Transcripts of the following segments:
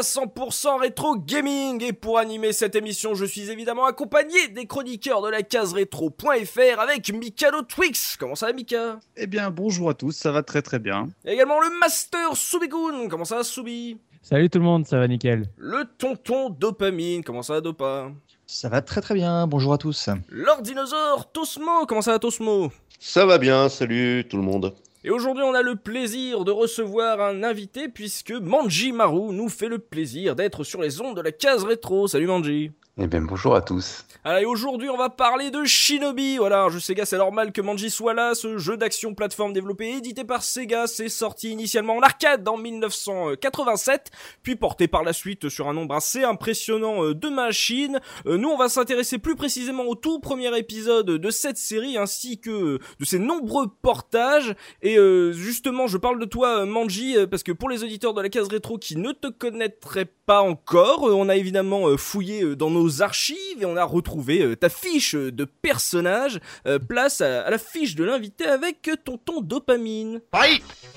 Podcast 100% rétro gaming et pour animer cette émission je suis évidemment accompagné des chroniqueurs de la case rétro.fr avec Mikado Twix. Comment ça va Mika? Eh bien, bonjour à tous, ça va très très bien. Et également le Master Subigoon. Comment ça va Subi Salut tout le monde, ça va nickel. Le tonton Dopamine. Comment ça va Dopa? Ça va très très bien, bonjour à tous. Lord Dinosaure Tosmo. Comment ça va Tosmo? Ça va bien, salut tout le monde. Et aujourd'hui, on a le plaisir de recevoir un invité puisque Manji Maru nous fait le plaisir d'être sur les ondes de la case rétro. Salut Manji. Eh bien, bonjour à tous. Allez, aujourd'hui, on va parler de Shinobi. Voilà, je sais, gars, c'est normal que Manji soit là. Ce jeu d'action plateforme développé et édité par Sega, c'est sorti initialement en arcade en 1987, puis porté par la suite sur un nombre assez impressionnant euh, de machines. Euh, Nous, on va s'intéresser plus précisément au tout premier épisode de cette série, ainsi que euh, de ses nombreux portages. Et justement, je parle de toi, Manji, parce que pour les auditeurs de la case rétro qui ne te connaîtraient pas encore, euh, on a évidemment euh, fouillé euh, dans nos archives et on a retrouvé ta fiche de personnage. Place à, la fiche de l'invité avec tonton Dopamine.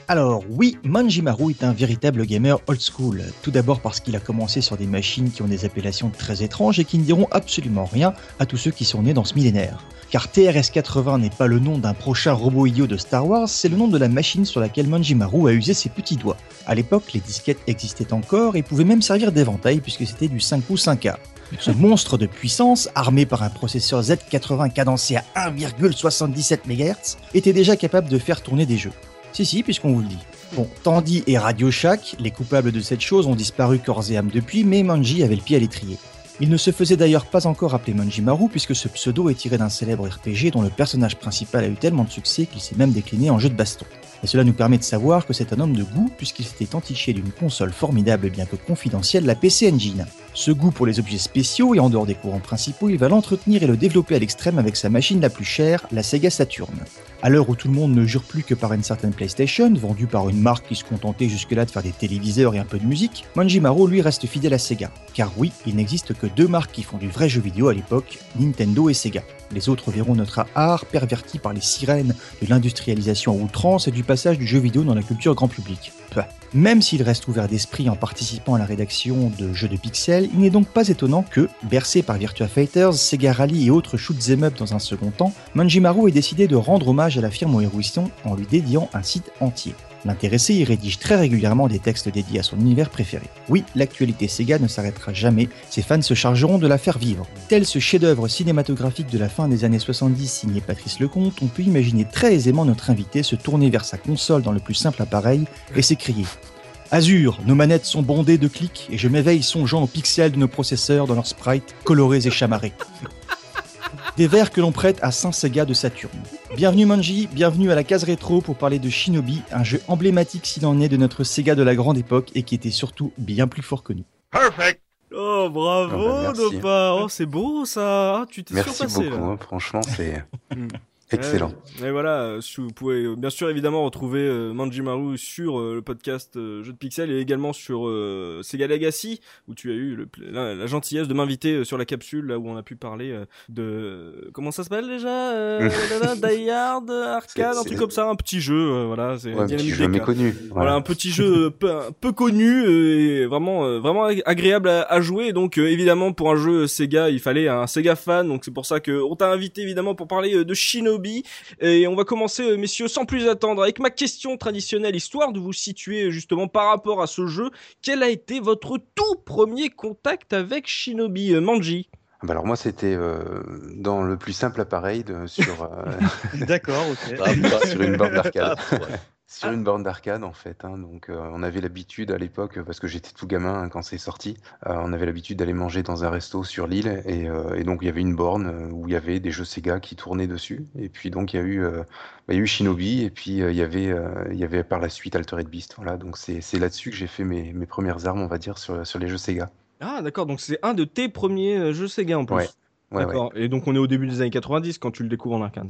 Alors oui, Manjimaru est un véritable gamer old school. Tout d'abord parce qu'il a commencé sur des machines qui ont des appellations très étranges et qui ne diront absolument rien à tous ceux qui sont nés dans ce millénaire. Car TRS-80 n'est pas le nom d'un prochain robot idiot de Star Wars, c'est le nom de la machine sur laquelle Manjimaru a usé ses petits doigts. À l'époque, les disquettes existaient encore et pouvaient même servir d'éventail puisque c'était du 5 ou 5A. Ce monstre de puissance, armé par un processeur Z80 cadencé à 1,77 MHz, était déjà capable de faire tourner des jeux. Si, si, puisqu'on vous le dit. Bon, Tandy et Radio Shack, les coupables de cette chose, ont disparu corps et âme depuis, mais Manji avait le pied à l'étrier. Il ne se faisait d'ailleurs pas encore appeler Manjimaru puisque ce pseudo est tiré d'un célèbre RPG dont le personnage principal a eu tellement de succès qu'il s'est même décliné en jeu de baston. Et cela nous permet de savoir que c'est un homme de goût puisqu'il s'était entiché d'une console formidable bien que confidentielle, la PC Engine. Ce goût pour les objets spéciaux et en dehors des courants principaux, il va l'entretenir et le développer à l'extrême avec sa machine la plus chère, la Sega Saturn. À l'heure où tout le monde ne jure plus que par une certaine PlayStation, vendue par une marque qui se contentait jusque-là de faire des téléviseurs et un peu de musique, Manjimaru lui reste fidèle à Sega. Car oui, il n'existe que deux marques qui font du vrai jeu vidéo à l'époque, Nintendo et Sega. Les autres verront notre art perverti par les sirènes de l'industrialisation à outrance et du passage du jeu vidéo dans la culture grand public. Même s'il reste ouvert d'esprit en participant à la rédaction de jeux de pixels, il n'est donc pas étonnant que, bercé par Virtua Fighters, Sega Rally et autres shoot'em up dans un second temps, Manjimaru ait décidé de rendre hommage à la firme au hérouisson en lui dédiant un site entier. L'intéressé y rédige très régulièrement des textes dédiés à son univers préféré. Oui, l'actualité Sega ne s'arrêtera jamais, ses fans se chargeront de la faire vivre. Tel ce chef-d'œuvre cinématographique de la fin des années 70 signé Patrice Lecomte, on peut imaginer très aisément notre invité se tourner vers sa console dans le plus simple appareil et s'écrier Azur, nos manettes sont bondées de clics et je m'éveille songeant aux pixels de nos processeurs dans leurs sprites colorés et chamarrés. Des vers que l'on prête à Saint Sega de Saturne. Bienvenue Manji, bienvenue à la case rétro pour parler de Shinobi, un jeu emblématique s'il en est de notre Sega de la grande époque et qui était surtout bien plus fort que nous. Oh, bravo, Ah bah. Oh, c'est beau ça. Ah, tu t'es Merci beaucoup, là. hein, franchement, c'est. excellent. Et voilà, euh, si vous pouvez euh, bien sûr évidemment retrouver euh, Manjimaru sur euh, le podcast Jeux de Pixel et également sur Sega Legacy où tu as eu le la, la gentillesse de m'inviter sur la capsule là où on a pu parler de comment ça s'appelle déjà Die Hard arcade un truc comme ça un petit jeu voilà c'est Ouais, un petit jeu méconnu. Voilà, Voilà. un petit jeu peu, peu connu et vraiment vraiment ag- agréable à, à jouer. Donc évidemment pour un jeu Sega, il fallait un Sega fan. Donc c'est pour ça que on t'a invité évidemment pour parler de Shinobi. Et on va commencer euh, messieurs sans plus attendre avec ma question traditionnelle histoire de vous situer justement par rapport à ce jeu. Quel a été votre tout premier contact avec Shinobi euh, Manji? Bah alors moi c'était euh, dans le plus simple appareil de, sur, euh, D'accord, ok. Ah, sur une borne d'arcade. Sur une borne d'arcade en fait. hein. donc euh, on avait l'habitude à l'époque, parce que j'étais tout gamin hein, quand c'est sorti, euh, on avait l'habitude d'aller manger dans un resto sur l'île et, euh, et donc il y avait une borne où il y avait des jeux Sega qui tournaient dessus. Et puis donc il y a eu, bah, il y a eu Shinobi et puis il y avait, il y avait par la suite Altered Beast. Voilà, donc c'est là-dessus que j'ai fait mes, mes premières armes, on va dire, sur, sur les jeux Sega. Ah d'accord, donc c'est un de tes premiers jeux Sega en plus. Ouais, Ouais, ouais. d'accord. Et donc on est au début des années 90 quand tu le découvres en arcade.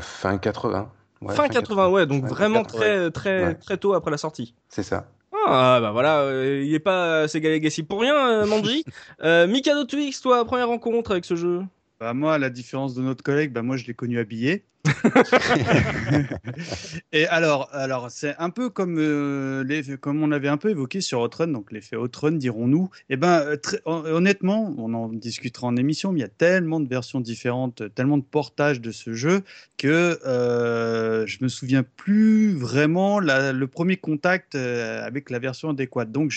Fin 80. Ouais, fin 80, ouais, donc Ouais, vraiment 80. très très Ouais. très tôt après la sortie. C'est ça. Ah bah voilà, euh, il est pas Sega Legacy pour rien, euh, Manji. euh, Mikado Twix, toi, première rencontre avec ce jeu? Bah, moi, à la différence de notre collègue, bah, moi, je l'ai connu habillé. Et alors, alors c'est un peu comme, euh, les, comme on avait un peu évoqué sur Outrun, donc l'effet Outrun, dirons-nous. Et ben, euh, très- honnêtement, on en discutera en émission, mais il y a tellement de versions différentes, tellement de portages de ce jeu que euh, je me souviens plus vraiment la- le premier contact euh, avec la version adéquate. Donc,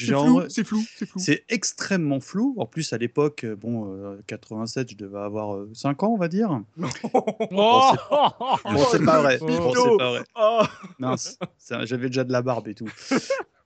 c'est flou, c'est flou. c'est extrêmement flou. En plus, à l'époque, bon, euh, 87, je devais avoir 5 ans, on va dire. Oh Bon, c'est pas vrai. Oh. Bon, c'est pas vrai. Oh ça, j'avais déjà de la barbe et tout.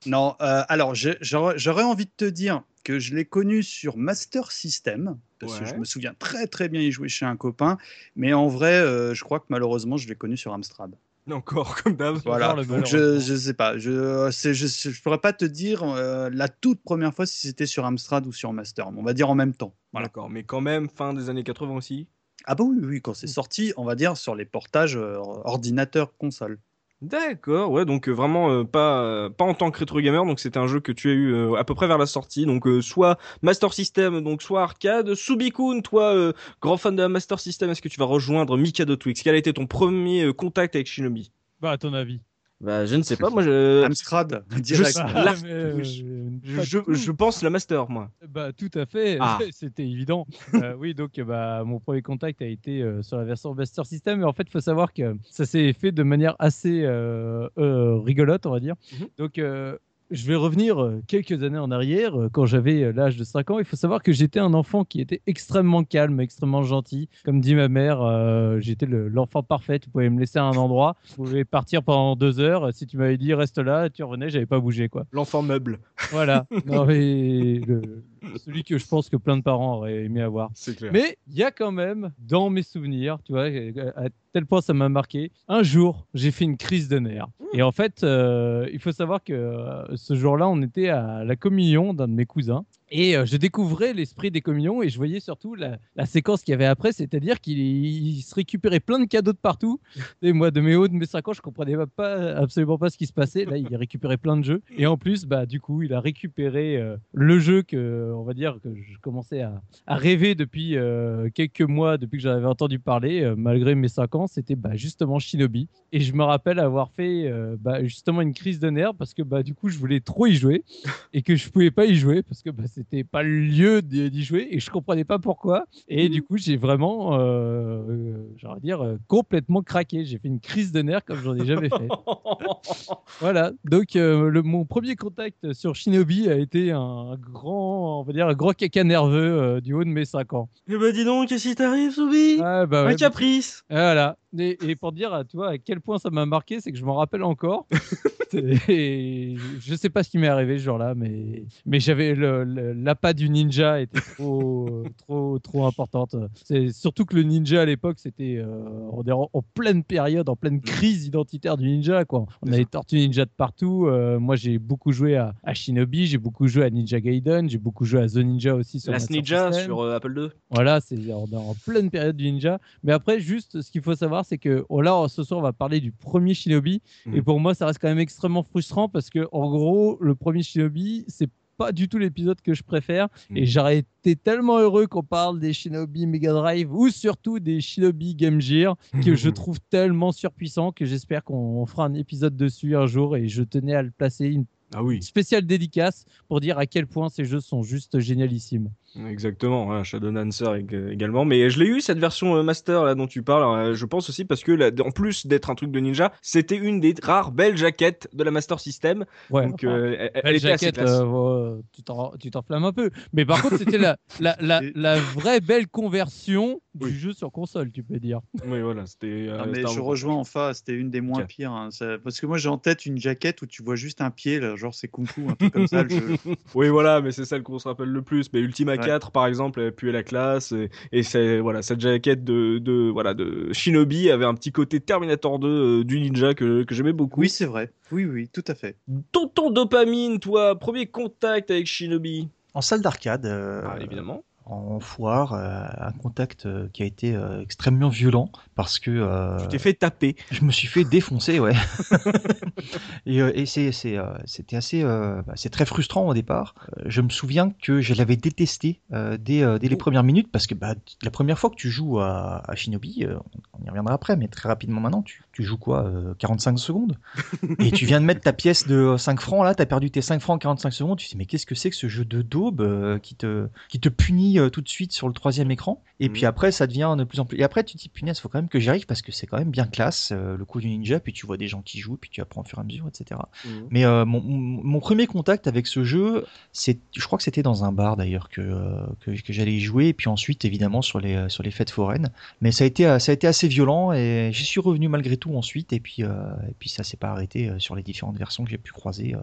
Non, euh, alors j'aurais envie de te dire que je l'ai connu sur Master System, parce que je me souviens très très bien y jouer chez un copain, mais en vrai, euh, je crois que malheureusement, je l'ai connu sur Amstrad. Encore comme d'hab. Voilà, donc je, je sais pas, je, je pourrais pas te dire euh, la toute première fois si c'était sur Amstrad ou sur Master, mais on va dire en même temps. Voilà. D'accord, mais quand même fin des années 80 aussi. Ah bah oui, oui, quand c'est sorti, on va dire sur les portages euh, ordinateur-console. D'accord, ouais, donc euh, vraiment euh, pas euh, pas en tant que rétro gamer, donc c'était un jeu que tu as eu euh, à peu près vers la sortie, donc euh, soit Master System, donc soit arcade. Subikun, toi, euh, grand fan de la Master System, est-ce que tu vas rejoindre Mikado Twix? Quel a été ton premier euh, contact avec Shinobi? Bah, à ton avis. Bah, je ne sais pas, moi, je, Amstrad, direct. là, mais, euh, je, je, je pense la Master, moi. Bah, tout à fait. Ah. C'était évident. Euh, oui, donc, bah, mon premier contact a été euh, sur la version Master System. Et en fait, il faut savoir que ça s'est fait de manière assez euh, euh, rigolote, on va dire. Mhm. Donc, euh, je vais revenir euh, quelques années en arrière, euh, quand j'avais euh, l'âge de 5 ans. Il faut savoir que j'étais un enfant qui était extrêmement calme, extrêmement gentil. Comme dit ma mère, j'étais le- l'enfant parfait. Tu pouvais me laisser à un endroit, tu pouvais partir pendant deux heures. Si tu m'avais dit reste là, tu revenais, j'avais pas bougé. quoi. L'enfant meuble. Voilà. Non, mais le- celui que je pense que plein de parents auraient aimé avoir. C'est clair. Mais il y a quand même, dans mes souvenirs, tu vois, à tel point ça m'a marqué, un jour, j'ai fait une crise de nerfs. Et en fait, euh, il faut savoir que euh, ce jour-là, on était à la communion d'un de mes cousins. Et euh, je découvrais l'esprit des communions et je voyais surtout la, séquence qu'il y avait après, c'est-à-dire qu'il il se récupérait plein de cadeaux de partout. Et moi, de mes hauts, de mes 5 ans, je comprenais pas- absolument pas ce qui se passait. Là, il récupérait plein de jeux. Et en plus, bah, du coup, il a récupéré euh, le jeu que, on va dire, que je commençais à, rêver depuis euh, quelques mois, depuis que j'en avais entendu parler, malgré mes 5 ans, c'était bah, justement Shinobi. Et je me rappelle avoir fait bah, justement une crise de nerfs parce que bah, du coup, je voulais trop y jouer et que je pouvais pas y jouer parce que bah, c'était pas le lieu d'y jouer et je comprenais pas pourquoi. Et du coup, j'ai vraiment, euh, euh, dire, euh, complètement craqué. J'ai fait une crise de nerfs comme j'en ai jamais fait. Voilà, donc euh, le, mon premier contact sur Shinobi a été un grand, on va dire, un gros caca nerveux euh, du haut de mes 5 ans. Eh bah dis donc, qu'est-ce qui t'arrive, Soubi? Ah, bah, Un caprice voilà. Et, et pour dire, tu vois, à quel point ça m'a marqué, c'est que je m'en rappelle encore. Et je sais pas ce qui m'est arrivé ce jour-là, mais, mais j'avais le, le- l'appât du ninja était trop, trop, trop importante. C'est surtout que le ninja à l'époque, c'était euh, en, en pleine période, en pleine crise identitaire du ninja. Quoi. On avait ça. Tortue Ninja de partout. Euh, moi, j'ai beaucoup joué à, à Shinobi, j'ai beaucoup joué à Ninja Gaiden, j'ai beaucoup joué à The Ninja aussi sur Last Ninja System. sur euh, Apple II. Voilà, c'est on est en pleine période du ninja. Mais après, juste ce qu'il faut savoir, c'est que oh là, ce soir, on va parler du premier Shinobi. Et pour moi, ça reste quand même extrêmement frustrant parce que, en gros, le premier Shinobi, c'est pas du tout l'épisode que je préfère. Mhm. Et j'aurais été tellement heureux qu'on parle des Shinobi Mega Drive ou surtout des Shinobi Game Gear que je trouve tellement surpuissant que j'espère qu'on fera un épisode dessus un jour. Et je tenais à le placer une Ah oui. spéciale dédicace pour dire à quel point ces jeux sont juste génialissimes. Exactement, hein, Shadowlancer ég- également. Mais je l'ai eu cette version euh, master là dont tu parles. euh, je pense aussi parce que là, en plus d'être un truc de ninja, c'était une des rares belles jaquettes de la Master System. Ouais. Donc euh, elle, elle Belle était jaquette, euh, tu t'en- tu t'enflammes un peu. Mais par contre, c'était la, la, la, vraie belle conversion du Oui. jeu sur console, tu peux dire. Oui, voilà, c'était. euh, Ah, mais je rejoins en face, c'était une des moins pires. hein, ça- Parce que moi j'ai en tête une jaquette où tu vois juste un pied, là, genre c'est Kung Fu, un truc comme ça. le jeu. Oui, voilà, mais c'est celle qu'on se rappelle le plus. Mais Ultima Ouais. 4, par exemple, elle puait la classe. Et, et c'est voilà, cette jaquette de, de voilà de Shinobi avait un petit côté Terminator 2 euh, du ninja que, que j'aimais beaucoup. Oui, c'est vrai. Oui, oui, tout à fait. Tonton dopamine, toi, premier contact avec Shinobi? En salle d'arcade, euh, Ah, évidemment. En foire, euh, un contact euh, qui a été euh, extrêmement violent parce que euh, Tu t'es fait taper. je me suis fait défoncer, ouais. et et c'était assez, euh, bah, c'est très frustrant au départ. Je me souviens que je l'avais détesté euh, dès, dès les Oh. premières minutes parce que bah, la première fois que tu joues à, à Shinobi, on y reviendra après, mais très rapidement maintenant, tu, tu joues quoi euh, 45 secondes Et tu viens de mettre ta pièce de 5 francs là, t'as perdu tes 5 francs en 45 secondes, tu te dis mais qu'est-ce que c'est que ce jeu de daube euh, qui, te, qui te punit euh, tout de suite sur le troisième écran Et puis après, ça devient de plus en plus. Et après, tu te dis punaise, faut quand même que j'y arrive parce que c'est quand même bien classe euh, le coup du ninja, puis tu vois des gens qui jouent, puis tu apprends au fur et à mesure, etc. Mais euh, mon, premier contact avec ce jeu, c'est, je crois que c'était dans un bar d'ailleurs que, euh, que, que j'allais y jouer, et puis ensuite évidemment sur les, euh, sur les fêtes foraines. Mais ça a été, euh, ça a été assez violent et j'y suis revenu malgré tout ensuite, et puis, euh, et puis ça s'est pas arrêté euh, sur les différentes versions que j'ai pu croiser. euh.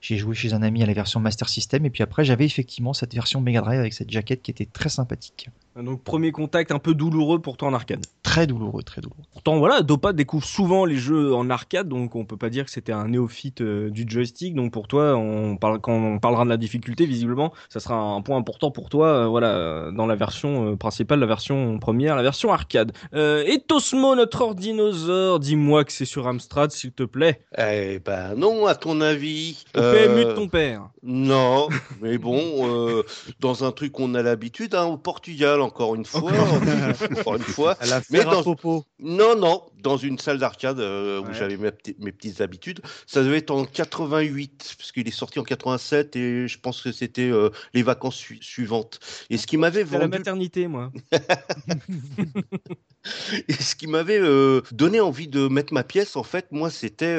J'ai joué chez un ami à la version Master System, et puis après j'avais effectivement cette version Mega Drive avec cette jaquette qui était très sympathique. Donc premier contact un peu douloureux pour toi en arcade. Très douloureux, très douloureux. Pourtant voilà, Dopa découvre souvent les jeux en arcade, donc on peut pas dire que c'était un néophyte euh, du joystick. Donc pour toi, on parle, quand on parlera de la difficulté, visiblement, ça sera un point important pour toi, euh, voilà, euh, dans la version euh, principale, la version première, la version arcade. Euh, et Tosmo, notre ordinosaure, dis-moi que c'est sur Amstrad, s'il te plaît. Eh ben non, à ton avis. Au Euh, PMU de ton père. Non, mais bon, euh, dans un truc qu'on a l'habitude, hein, au Portugal, encore une fois. encore une fois. Mais dans- popo. Non, non, dans une salle d'arcade euh, où j'avais mes, petites habitudes. Ça devait être en 88, parce qu'il est sorti en 87 et je pense que c'était euh, les vacances su- suivantes. Et ce qui m'avait C'est à la maternité, moi. et ce qui m'avait euh, donné envie de mettre ma pièce, en fait, moi, c'était,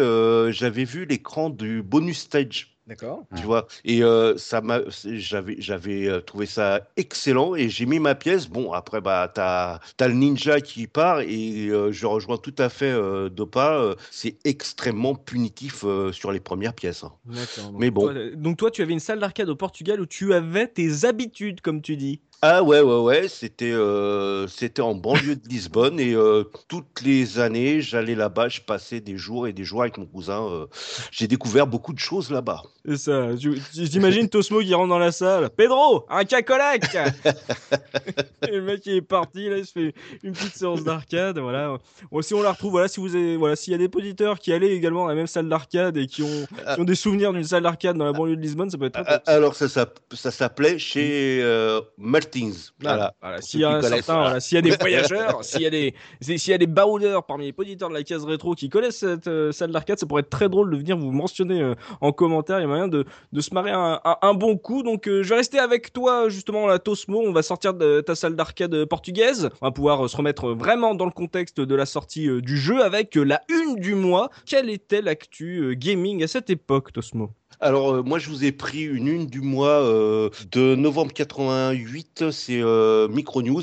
j'avais vu l'écran du bonus stage. D'accord. Tu vois, et euh, ça m'a, c'est- j'avais, j'avais euh, trouvé ça excellent et j'ai mis ma pièce. Bon, après, bah, t'as, t'as le ninja qui part et euh, je rejoins tout à fait euh, Dopa. euh, c'est extrêmement punitif euh, sur les premières pièces. hein. D'accord. Mais bon. toi, donc toi, tu avais une salle d'arcade au Portugal où tu avais tes habitudes, comme tu dis. Ah ouais, ouais, ouais, c'était, euh, c'était en banlieue de Lisbonne et euh, toutes les années, j'allais là-bas, je passais des jours et des jours avec mon cousin. euh, j'ai découvert beaucoup de choses là-bas. C'est ça. J'imagine Tosmo qui rentre dans la salle. Pedro, un cacolac Et le mec il est parti, là, il se fait une petite séance d'arcade. Voilà. Bon, si on la retrouve, voilà, si vous avez, voilà, s'il y a des auditeurs qui allaient également à la même salle d'arcade et qui ont, qui ont des souvenirs d'une salle d'arcade dans la banlieue de Lisbonne, ça peut être Ah, top. Alors, ça, s'app- ça s'appelait chez euh, Voilà. Voilà, s'il y a voilà. y des voyageurs, s'il y a des, s'il y a des baroudeurs parmi les auditeurs de la case rétro qui connaissent cette euh, salle d'arcade, ça pourrait être très drôle de venir vous mentionner euh, en commentaire. Il y a moyen de, de se marrer un, un- un bon coup. Donc, euh, je vais rester avec toi justement, la Tosmo. On va sortir de ta salle d'arcade portugaise. On va pouvoir se remettre vraiment dans le contexte de la sortie du jeu avec la une du mois. Quelle était l'actu gaming à cette époque, Tosmo? Alors, euh, moi, je vous ai pris une une du mois euh, de novembre 88, c'est euh, Micro News.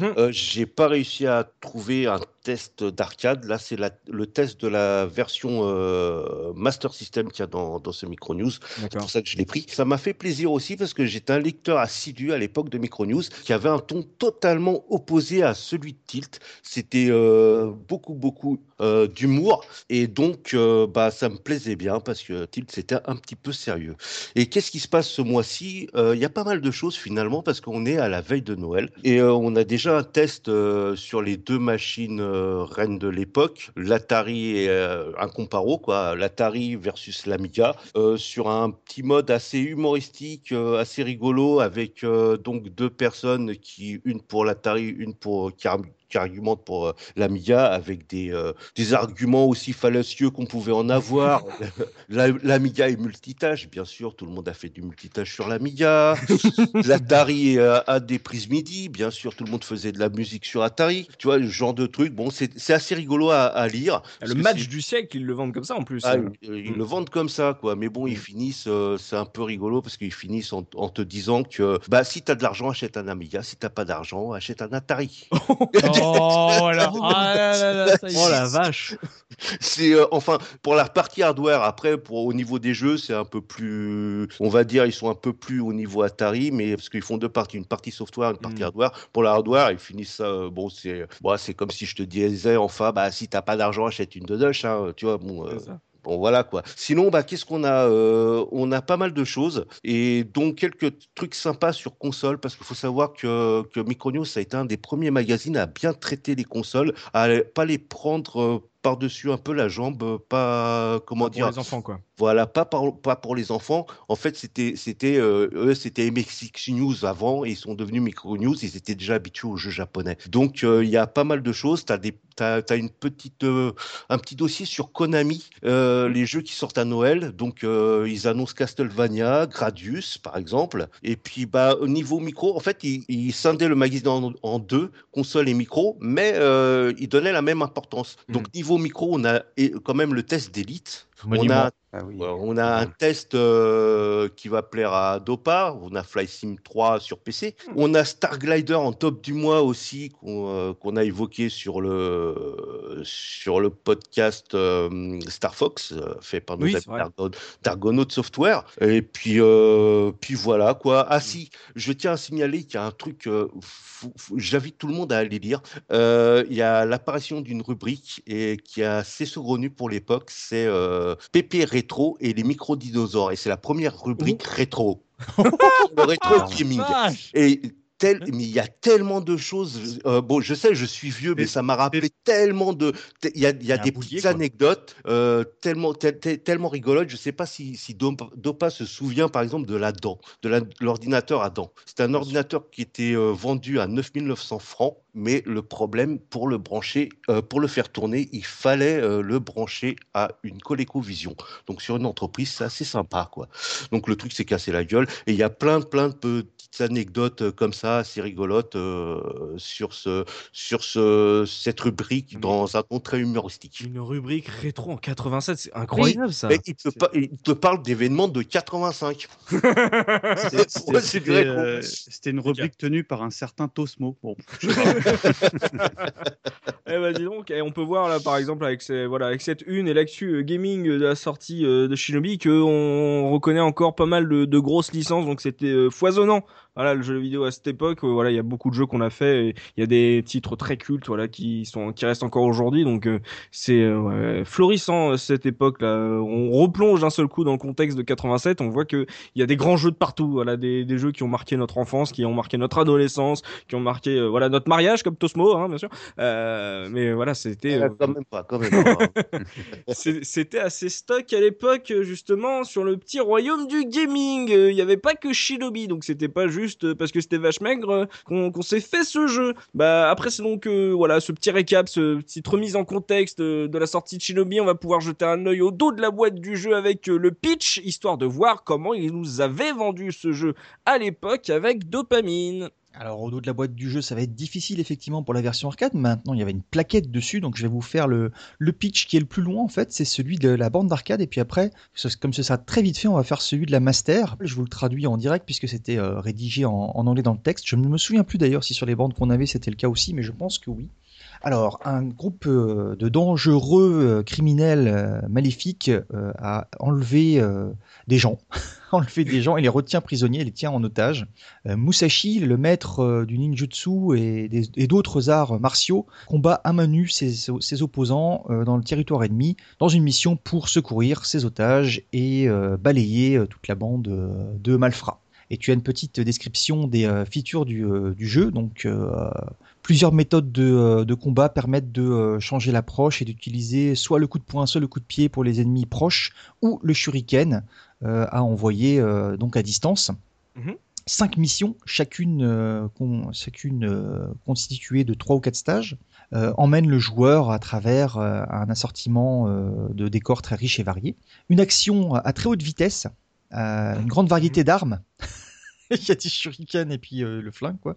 Mhm. Euh, j'ai pas réussi à trouver un test d'arcade. Là, c'est le test de la version euh, Master System qu'il y a dans, dans ce Micro News. C'est pour ça que je l'ai pris. Ça m'a fait plaisir aussi parce que j'étais un lecteur assidu à l'époque de Micro News qui avait un ton totalement opposé à celui de Tilt. C'était euh, beaucoup, beaucoup euh, d'humour et donc bah, ça me plaisait bien parce que Tilt c'était un petit peu sérieux. Et qu'est-ce qui se passe ce mois-ci? Il y a pas mal de choses finalement parce qu'on est à la veille de Noël et on a déjà un test sur les deux machines euh, reines de l'époque, l'Atari et euh, un comparo quoi, l'Atari versus l'Amiga euh, sur un petit mode assez humoristique, assez rigolo avec donc deux personnes qui une pour l'Atari, une pour qui, qui argumentent pour euh, l'Amiga avec des, euh, des arguments aussi fallacieux qu'on pouvait en avoir. La- L'Amiga est multitâche, bien sûr, tout le monde a fait du multitâche sur l'Amiga. L'Atari euh, a des prises MIDI, bien sûr, tout le monde faisait de la musique sur Atari. Tu vois, le genre de truc, bon, c'est assez rigolo à, à lire. parce Le match du siècle, ils le vendent comme ça en plus. ah, euh. ils, ils Mm. le vendent comme ça, quoi. Mais bon, ils finissent, euh, c'est un peu rigolo parce qu'ils finissent en, en te disant que bah, si tu as de l'argent, achète un Amiga. Si t'as pas d'argent, achète un Atari. Oh, voilà. Ah là là. Oh la vache C'est euh, enfin pour la partie hardware. Après, pour au niveau des jeux, c'est un peu plus, on va dire, ils sont un peu plus au niveau Atari, mais parce qu'ils font deux parties, une partie software, une partie Mm. hardware. Pour la hardware, ils finissent ça. euh, bon, c'est, bon, c'est comme si je te disais, enfin, bah si t'as pas d'argent, achète une Dodoche. Hein, tu vois, bon. euh, C'est ça. Bon, voilà quoi. Sinon, bah, qu'est-ce qu'on a Euh, On a pas mal de choses et donc quelques trucs sympas sur console parce qu'il faut savoir que, que Micronews ça a été un des premiers magazines à bien traiter les consoles, à pas les prendre euh, par-dessus un peu la jambe, euh, pas comment Pour dire, les enfants quoi. Voilà, pas, par- pas pour les enfants. En fait, c'était, c'était, euh, eux, c'était MX News avant et ils sont devenus Micro News. Ils étaient déjà habitués aux jeux japonais. Donc, euh, il y a pas mal de choses. T'as des, t'as, t'as une petite, euh, un petit dossier sur Konami, les jeux qui sortent à Noël. Donc, ils annoncent Castlevania, Gradius, par exemple. Et puis, bah, au niveau micro, en fait, ils, ils scindaient le magazine en, en deux, console et micro, mais ils donnaient la même importance. Donc, niveau micro, on a et- quand même le test d'élite. On a Ah oui. Ouais, On a un test euh, qui va plaire à Dopa. On a Fly Sim 3 sur PC. On a Star Glider en top du mois aussi qu'on euh, qu'on a évoqué sur le sur le podcast euh, Star Fox euh, fait par nos Oui, d'Argonaut Software. Et puis euh, puis voilà quoi. Ah si, je tiens à signaler qu'il y a un truc. euh, J'invite tout le monde à aller lire. Euh, Il y a l'apparition d'une rubrique et qui est assez saugrenue pour l'époque. C'est euh, PP rétro et les micro-dinosaures. Et c'est la première rubrique rétro. le rétro gaming. Vache. Et tel, mais il y a tellement de choses. euh, bon, je sais, je suis vieux, mais ça m'a rappelé tellement de. Il y a, y a des boulier, petites quoi. anecdotes euh, tellement, tel- tel- tellement rigolotes. Je sais pas si, si Dopa, Dopa se souvient, par exemple, de la dent, de l'ordinateur à dents. C'était un ordinateur qui était euh, vendu à 9900 francs, mais le problème, pour le brancher, euh, pour le faire tourner, il fallait euh, le brancher à une ColecoVision. Donc, sur une entreprise, c'est assez sympa, quoi. Donc, le truc s'est cassé la gueule. Et il y a plein, plein de petites anecdotes euh, comme ça, assez rigolotes, euh, sur, ce, sur ce, cette rubrique Mais- dans un ton très humoristique. Une rubrique rétro en 87, c'est incroyable ça. Mais il te, pa- il te parle d'événements de 85. C'était- euh, une rubrique tenue par un certain Tosmo. Bon, je. Eh ben on peut voir là par exemple avec, cette une et l'actu euh, gaming de la sortie euh, de Shinobi que on reconnaît encore pas mal de, de grosses licences, donc c'était euh, foisonnant. Voilà, le jeu vidéo à cette époque, euh, voilà, il y a beaucoup de jeux qu'on a fait, il y a des titres très cultes, voilà, qui sont qui restent encore aujourd'hui, donc euh, c'est euh, ouais, florissant cette époque là. On replonge d'un seul coup dans le contexte de 87, on voit que il y a des grands jeux de partout, voilà, des, des jeux qui ont marqué notre enfance, qui ont marqué notre adolescence, qui ont marqué euh, voilà notre mariage comme Tosmo, hein, bien sûr. Euh, mais voilà, c'était Euh, euh, quand même pas, quand même pas. c'est- C'était assez stock à l'époque, justement, sur le petit royaume du gaming. Il n'y avait pas que Shinobi, donc c'était pas juste euh, parce que c'était vache maigre euh, qu'on s'est fait ce jeu. Bah après c'est donc euh, voilà ce petit récap, ce remise en contexte euh, de la sortie de Shinobi. On va pouvoir jeter un œil au dos de la boîte du jeu avec le pitch, histoire de voir comment ils nous avaient vendu ce jeu à l'époque avec Dopamine. Alors au dos de la boîte du jeu, ça va être difficile effectivement pour la version arcade. Maintenant, il y avait une plaquette dessus, donc je vais vous faire le, le pitch qui est le plus loin en fait, c'est celui de la bande d'arcade. Et puis après, comme ce sera très vite fait, on va faire celui de la master. Je vous le traduis en direct puisque c'était euh, rédigé en anglais dans le texte. Je ne me souviens plus d'ailleurs si sur les bandes qu'on avait c'était le cas aussi, mais je pense que oui. Alors, un groupe euh, de dangereux euh, criminels euh, maléfiques a enlevé des gens, enlevé des gens et les retient prisonniers, les tient en otage. Musashi, le maître du ninjutsu et d'autres arts martiaux, combat à main nue ses, opposants dans le territoire ennemi dans une mission pour secourir ses otages et balayer toute la bande de malfrats. Et tu as une petite description des features du, jeu. Donc, plusieurs méthodes de, euh, de combat permettent de euh, changer l'approche et d'utiliser soit le coup de poing, soit le coup de pied pour les ennemis proches, ou le shuriken euh, à envoyer euh, donc à distance. Mhm. cinq missions, chacune, euh, con- chacune constituée de trois ou quatre stages, emmènent le joueur à travers un assortiment de décors très riches et variés. Une action à très haute vitesse, une grande variété d'armes. Il y a des shurikens et puis euh, le flingue, quoi.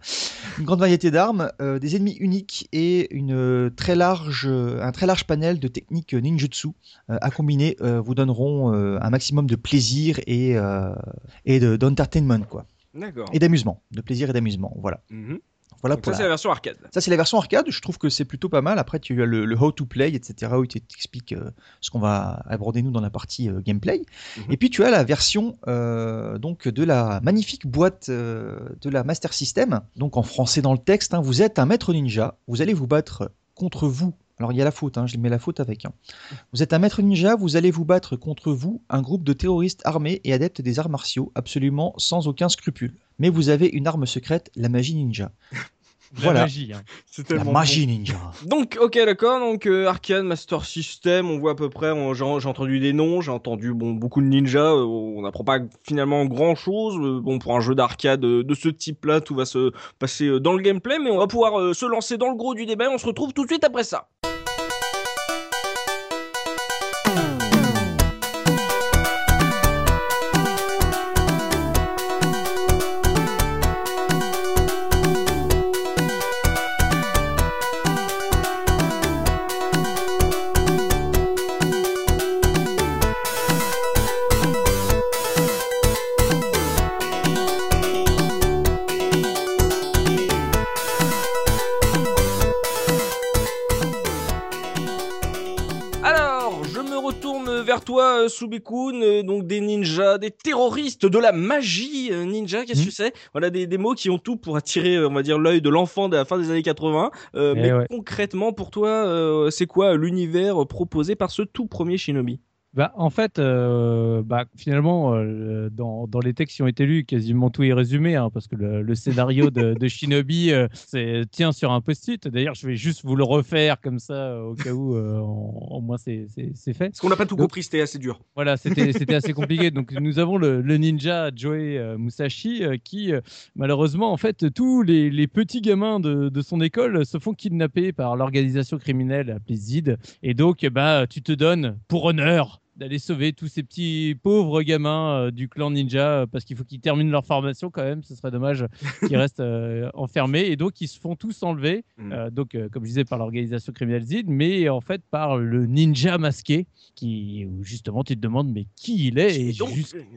Une grande variété d'armes, euh, des ennemis uniques et une euh, très large, un très large panel de techniques ninjutsu euh, à combiner vous donneront un maximum de plaisir et, et de- d'entertainment, quoi. D'accord. Et d'amusement, de plaisir et d'amusement. Voilà. Mhm. Voilà Donc pour ça, la- c'est la version arcade. ça, c'est la version arcade. Je trouve que c'est plutôt pas mal. Après, tu as le, le how to play, etc., où tu t'expliques euh, ce qu'on va aborder nous dans la partie euh, gameplay. Mhm. Et puis, tu as la version euh, donc de la magnifique boîte de la Master System. Donc, en français dans le texte, hein, vous êtes un maître ninja. Vous allez vous battre contre vous. Alors, il y a la faute, hein, je mets la faute avec. hein. Vous êtes un maître ninja, vous allez vous battre contre vous, un groupe de terroristes armés et adeptes des arts martiaux, absolument sans aucun scrupule. Mais vous avez une arme secrète, la magie ninja. La Voilà. magie. hein. C'est La magie ninja. Donc, ok, d'accord. Donc, euh, Arcade, Master System, on voit à peu près. J'ai entendu des noms, j'ai entendu bon beaucoup de ninjas. euh, on n'apprend pas finalement grand chose. bon, pour un jeu d'arcade euh, de ce type-là, tout va se passer euh, dans le gameplay, mais on va pouvoir euh, se lancer dans le gros du débat. et On se retrouve tout de suite après ça. Subikun, euh, donc des ninjas, des terroristes, de la magie euh, ninja, qu'est-ce que Mhm. c'est? Voilà, des, des mots qui ont tout pour attirer, euh, on va dire, l'œil de l'enfant de la fin des années 80. Euh, Eh mais ouais. concrètement, pour toi, euh, c'est quoi l'univers proposé par ce tout premier Shinobi? Bah, en fait, euh, bah, finalement, euh, dans, dans les textes qui ont été lus, quasiment tout est résumé, hein, parce que le, le scénario de, de Shinobi euh, c'est- tient sur un post-it. D'ailleurs, je vais juste vous le refaire comme ça, au cas où, euh, en- au moins c'est c'est- c'est fait. Parce qu'on n'a pas tout Donc- compris, c'était assez dur. Voilà, c'était c'était assez compliqué. Donc nous avons le, le ninja Joey euh, Musashi euh, qui euh, malheureusement en fait tous les, les petits gamins de, de son école se font kidnapper par l'organisation criminelle appelée ZID et donc bah tu te donnes pour honneur d'aller sauver tous ces petits pauvres gamins euh, du clan ninja euh, parce qu'il faut qu'ils terminent leur formation quand même. Ce serait dommage qu'ils restent euh, enfermés et donc ils se font tous enlever. Mm. Euh, donc, comme je disais, par l'organisation criminelle ZID, mais en fait par le ninja masqué, qui où justement tu te demandes mais qui il est, et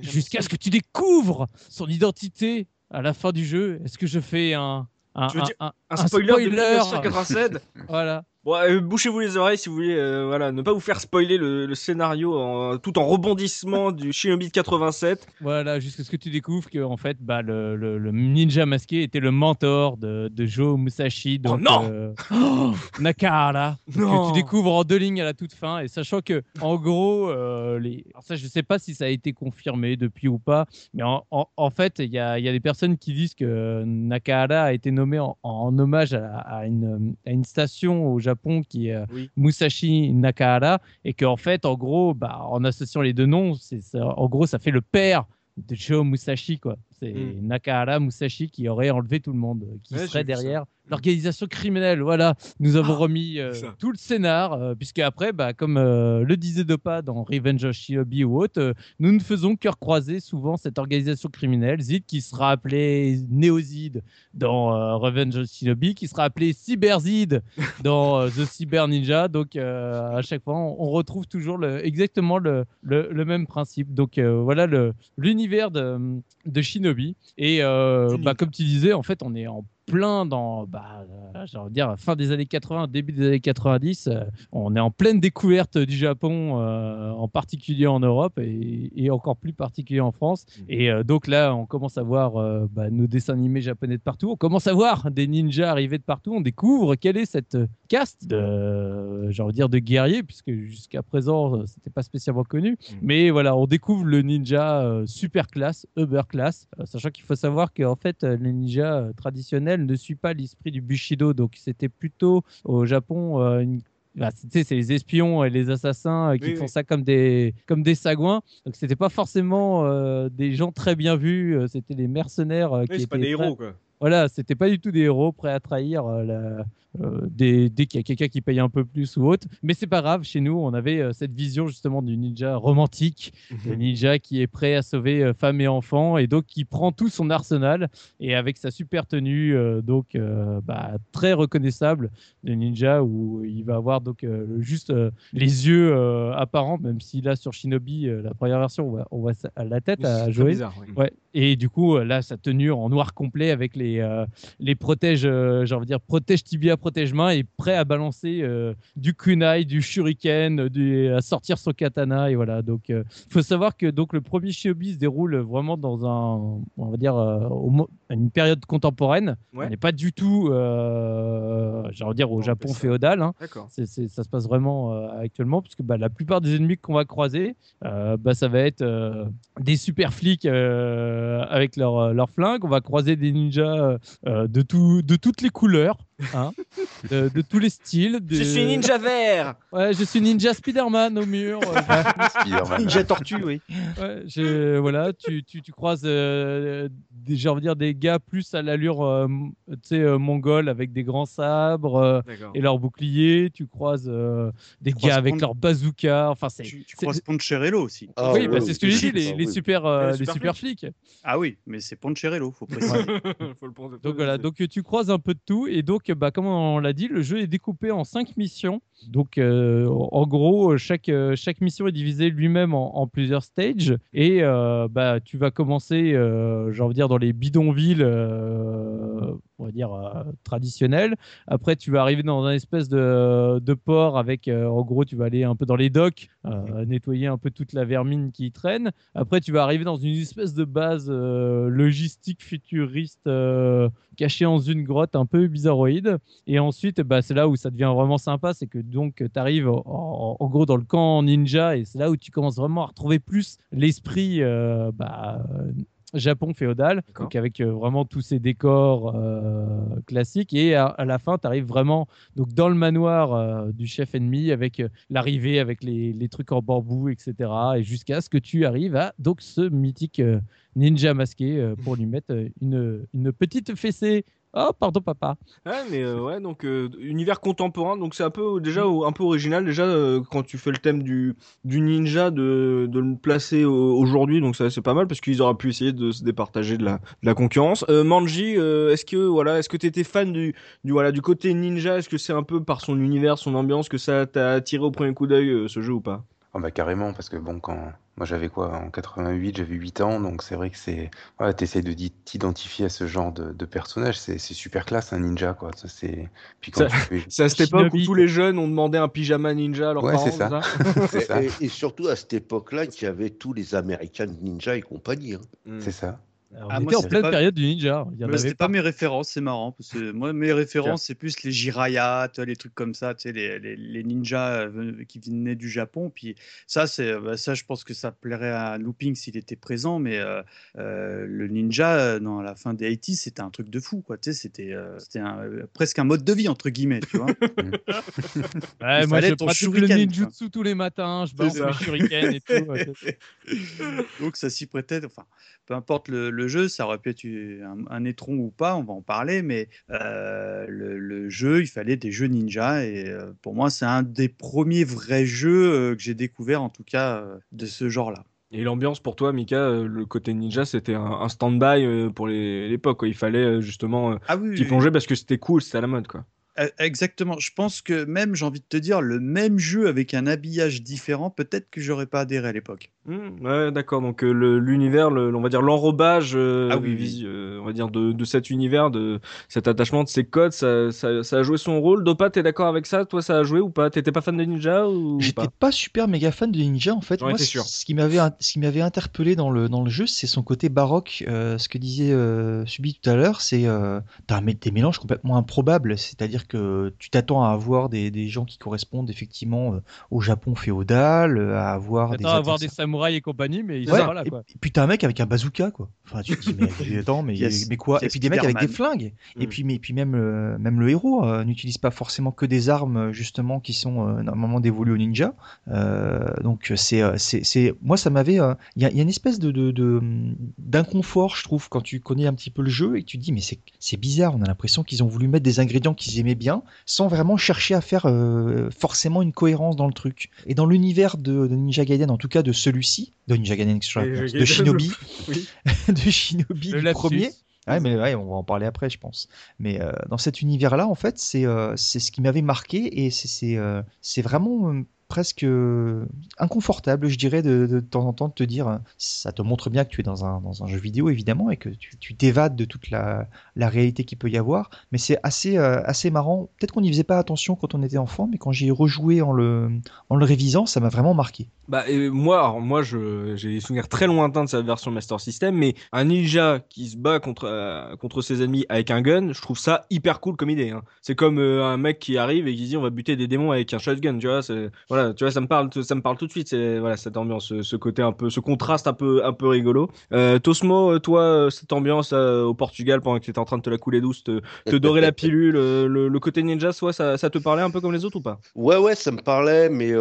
jusqu'à ce que tu découvres son identité à la fin du jeu. Est-ce que je fais un un, Tu veux dire un- un un spoiler, de 1987 Voilà. Bon, euh, bouchez-vous les oreilles si vous voulez, euh, voilà, ne pas vous faire spoiler le, le scénario en- tout en rebondissement du Shinobi de 87. Voilà, jusqu'à ce que tu découvres que en fait, bah, le, le- le ninja masqué était le mentor de, de Joe Musashi. Donc, non euh, oh, Nakahara. Non. que tu découvres en deux lignes à la toute fin. Et sachant que, en gros, euh, les... Alors ça, je sais pas si ça a été confirmé depuis ou pas, mais en, en- en fait, il y a, y a des personnes qui disent que Nakahara a été nommé en, en hommage à, à une, à une station au Japon qui est euh, Oui. Musashi Nakahara, et qu'en fait, en gros, bah, en associant les deux noms, c'est ça- en gros, ça fait le père de Joe Musashi, quoi. C'est Mm. Nakahara Musashi qui aurait enlevé tout le monde, euh, qui Ouais, serait derrière l'organisation criminelle. Voilà, nous avons Ah, remis euh, tout le scénar, euh, puisque après, bah, comme euh, le disait Dopa dans Revenge of Shinobi ou autre, nous ne faisons que recroiser souvent cette organisation criminelle, Zid, qui sera appelée Néozid dans Revenge of Shinobi, qui sera appelée Cyberzid dans The Cyber Ninja. Donc, à chaque fois, on, on retrouve toujours le, exactement le, le, le même principe. Donc, voilà l'univers de, de Shinobi. Et euh, bah, comme tu disais, en fait, on est en plein dans, bah, euh, j'ai envie de dire, fin des années 80, début des années 90. euh, on est en pleine découverte du Japon, euh, en particulier en Europe et, et encore plus particulier en France. Et euh, donc là, on commence à voir bah, nos dessins animés japonais de partout. On commence à voir des ninjas arriver de partout. On découvre quelle est cette caste de, j'ai envie de dire, de guerriers, puisque jusqu'à présent, c'était pas spécialement connu. Mais voilà, on découvre le ninja super classe, uber class, euh, sachant qu'il faut savoir qu'en fait, euh, le ninja ne suit pas l'esprit du Bushido. Donc, c'était plutôt au Japon euh, une bah, tu sais, c'est les espions et les assassins euh, qui Oui, font oui. ça comme des, comme des sagouins. Donc, c'était pas forcément euh, des gens très bien vus. C'était des mercenaires euh, qui Oui, c'est étaient pas des prêts- héros, quoi. Voilà, c'était pas du tout des héros prêts à trahir euh, la- euh, dès, dès qu'il y a quelqu'un qui paye un peu plus ou autre. Mais c'est pas grave, chez nous, on avait euh, cette vision justement du ninja romantique, le ninja qui est prêt à sauver euh, femmes et enfants et donc qui prend tout son arsenal et avec sa super tenue, donc bah, très reconnaissable de ninja où il va avoir donc juste les yeux apparents, même si là sur Shinobi, la première version, on voit, on voit sa- la tête à jouer. bizarre, oui. Ouais. Et du coup, là, sa tenue en noir complet avec les, les protèges, j'ai envie de dire, protège tibia, protège main et prêt à balancer euh, du kunai, du shuriken, du, à sortir son katana. Et voilà. Donc, il faut savoir que donc, le premier Shinobi se déroule vraiment dans un, on va dire, euh, au une période contemporaine. Ouais. On n'est pas du tout, euh, j'ai envie de dire, au Japon féodal. hein. Ça se passe vraiment euh, actuellement, puisque bah, la plupart des ennemis qu'on va croiser, euh, bah, ça va être euh, des super flics euh, avec leurs leur flingues. On va croiser des ninjas euh, de, tout, de toutes les couleurs, hein, de, de tous les styles. de- Je suis ninja vert Ouais, je suis ninja Spider-Man au mur. euh. Ninja Tortue, oui. Ouais, je- voilà, tu, tu, tu croises euh, des, j'ai envie de dire des gars plus à l'allure euh, tu sais, euh, mongole avec des grands sabres euh, et leurs boucliers. Tu croises euh, des gars avec Pon- leurs bazookas. Enfin, c'est, Tu, croises Poncherello aussi. Ah, oui, bah, ouais, c'est ce que j'ai dit, oui. les, Ah, les oui. super, euh, les super super flics. Ah oui, mais c'est Poncherello, faut préciser. Faut le prendre- Donc voilà, donc tu croises un peu de tout et donc bah, comme on l'a dit, le jeu est découpé en cinq missions. Donc euh, en gros, chaque euh, chaque mission est divisée lui-même en, plusieurs stages et euh, bah tu vas commencer, j'ai envie de dire dans les bidonvilles, on va dire traditionnels. Après tu vas arriver dans un espèce de, de port avec, en gros tu vas aller un peu dans les docks, nettoyer un peu toute la vermine qui y traîne. Après, tu vas arriver dans une espèce de base logistique futuriste cachée dans une grotte un peu bizarroïde. Et ensuite, bah, c'est là où ça devient vraiment sympa, c'est que donc tu arrives en, gros dans le camp ninja et c'est là où tu commences vraiment à retrouver plus l'esprit euh, bah, euh, Japon féodal, donc avec euh, vraiment tous ces décors euh, classiques. Et à, à la fin, tu arrives vraiment donc dans le manoir euh, du chef ennemi avec euh, l'arrivée, avec les, les trucs en bambou, etc. Et jusqu'à ce que tu arrives à donc ce mythique euh, ninja masqué euh, pour lui mettre euh, une, une petite fessée. Oh, pardon, papa. Ouais, mais euh, ouais, donc euh, univers contemporain, donc c'est un peu déjà un peu original déjà euh, quand tu fais le thème du du ninja de de le placer au- aujourd'hui, donc ça c'est pas mal parce qu'ils auraient pu essayer de se départager de la de la concurrence. Euh, Manji, euh, est-ce que voilà, est-ce que t'étais fan du du voilà du côté ninja, est-ce que c'est un peu par son univers, son ambiance que ça t'a attiré au premier coup d'œil euh, ce jeu ou pas? Ah bah carrément, parce que bon, quand moi j'avais quoi, en 88, j'avais 8 ans, donc c'est vrai que c'est. Ouais, t'essayes de t'identifier à ce genre de, de personnage, c'est c'est super classe, un ninja, quoi. Ça, c'est. Puis quand Ça- tu fais. C'est à cette époque où tous les jeunes ont demandé un pyjama ninja à leurs Ouais, parents, c'est ça. c'est ça. Et, et surtout à cette époque-là, qu'il y avait tous les American Ninja et compagnie. hein. Mm. C'est ça. Alors, Ah, on moi, était en pleine pas- période du ninja. Avait c'était pas mes références, c'est marrant. Parce que moi, mes références, c'est plus les vois, les trucs comme ça, tu sais, les, les, les ninjas euh, qui venaient du Japon. Puis ça, c'est, bah, ça, je pense que ça plairait à Looping s'il était présent. Mais euh, euh, le ninja, euh, dans la fin des 80s, c'était un truc de fou. Quoi. Tu sais, c'était, euh, euh, presque un mode de vie, entre guillemets. Tu vois Ouais, moi, je ton pratique le ninjutsu tous les matins. Je balance mes shurikens et tout. ouais. Donc ça s'y prêtait. Enfin, peu importe le, le jeu, ça aurait pu être un, un étron ou pas, on va en parler, mais euh, le, le jeu, il fallait des jeux ninja et euh, pour moi, c'est un des premiers vrais jeux euh, que j'ai découvert, en tout cas, de ce genre-là. Et l'ambiance pour toi, Mika, le côté ninja, c'était un, un stand-by pour l'époque. Il fallait justement Ah oui, t'y oui, plonger parce que c'était cool, c'était à la mode, quoi. Euh, Exactement. Je pense que même, j'ai envie de te dire, le même jeu avec un habillage différent, peut-être que j'aurais pas adhéré à l'époque. Hmm, ouais, d'accord. Donc euh, le- l'univers, le- on va dire l'enrobage, euh, Ah oui, oui. vis- euh, on va dire de, de cet univers, de cet attachement de ces codes, ça, ça, ça a joué son rôle. Dopa, t'es d'accord avec ça? Toi, ça a joué ou pas? T'étais pas fan de Ninja ou J'étais pas pas super méga fan de Ninja en fait. Moi, sûr. ce qui m'avait ce qui m'avait interpellé dans le dans le jeu, c'est son côté baroque. Euh, ce que disait euh, Subi tout à l'heure, c'est euh, t'as des mélanges complètement improbables. C'est-à-dire C'est-à-dire que tu t'attends à avoir des, des gens qui correspondent effectivement euh, au Japon féodal, euh, à avoir des, à avoir des samouraïs et compagnie, mais ils Ouais, sont pas là, et, quoi. et puis t'as un mec avec un bazooka quoi. Enfin tu te dis mais attends mais, Yes. mais quoi? Et puis des mecs avec des flingues. Et Mm. puis mais puis même le, même le héros euh, n'utilise pas forcément que des armes euh, justement qui sont euh, normalement dévolues aux ninjas. Euh, donc c'est euh, c'est c'est moi ça m'avait euh, il y, a, il y a une espèce de de- de- d'inconfort je trouve quand tu connais un petit peu le jeu et que tu te dis mais c'est c'est bizarre on a l'impression qu'ils ont voulu mettre des ingrédients qu'ils aimaient bien sans vraiment chercher à faire euh, forcément une cohérence dans le truc. Et dans l'univers de, de Ninja Gaiden, en tout cas de celui-ci, de Ninja Gaiden Extra, de Shinobi, oui. de Shinobi Le du premier. Ouais, mais ouais, on va en parler après, je pense. Mais euh, dans cet univers-là, en fait, c'est euh, c'est ce qui m'avait marqué et c'est c'est euh, vraiment euh, presque euh, inconfortable, je dirais, de, temps en temps de te dire, ça te montre bien que tu es dans un, jeu vidéo, évidemment, et que tu t'évades de toute la, la réalité qu'il peut y avoir. Mais c'est assez, euh, assez marrant. Peut-être qu'on n'y faisait pas attention quand on était enfant, mais quand j'y ai rejoué en le, en le révisant, ça m'a vraiment marqué. Bah et moi, alors, moi, j'ai des souvenirs très lointains de sa version Master System, mais un ninja qui se bat contre euh, contre ses ennemis avec un gun, je trouve ça hyper cool comme idée. Hein. C'est comme euh, un mec qui arrive et qui dit on va buter des démons avec un shotgun, tu vois. Voilà, tu vois, ça me parle, ça me parle tout de suite. C'est voilà cette ambiance, ce, ce côté un peu, ce contraste un peu un peu rigolo. Euh, Tosmo, toi, cette ambiance au Portugal pendant que tu étais en train de te la couler douce, te, te dorer la pilule, le, le côté ninja, soit ça, ça te parlait un peu comme les autres ou pas? Ouais, ouais, ça me parlait, mais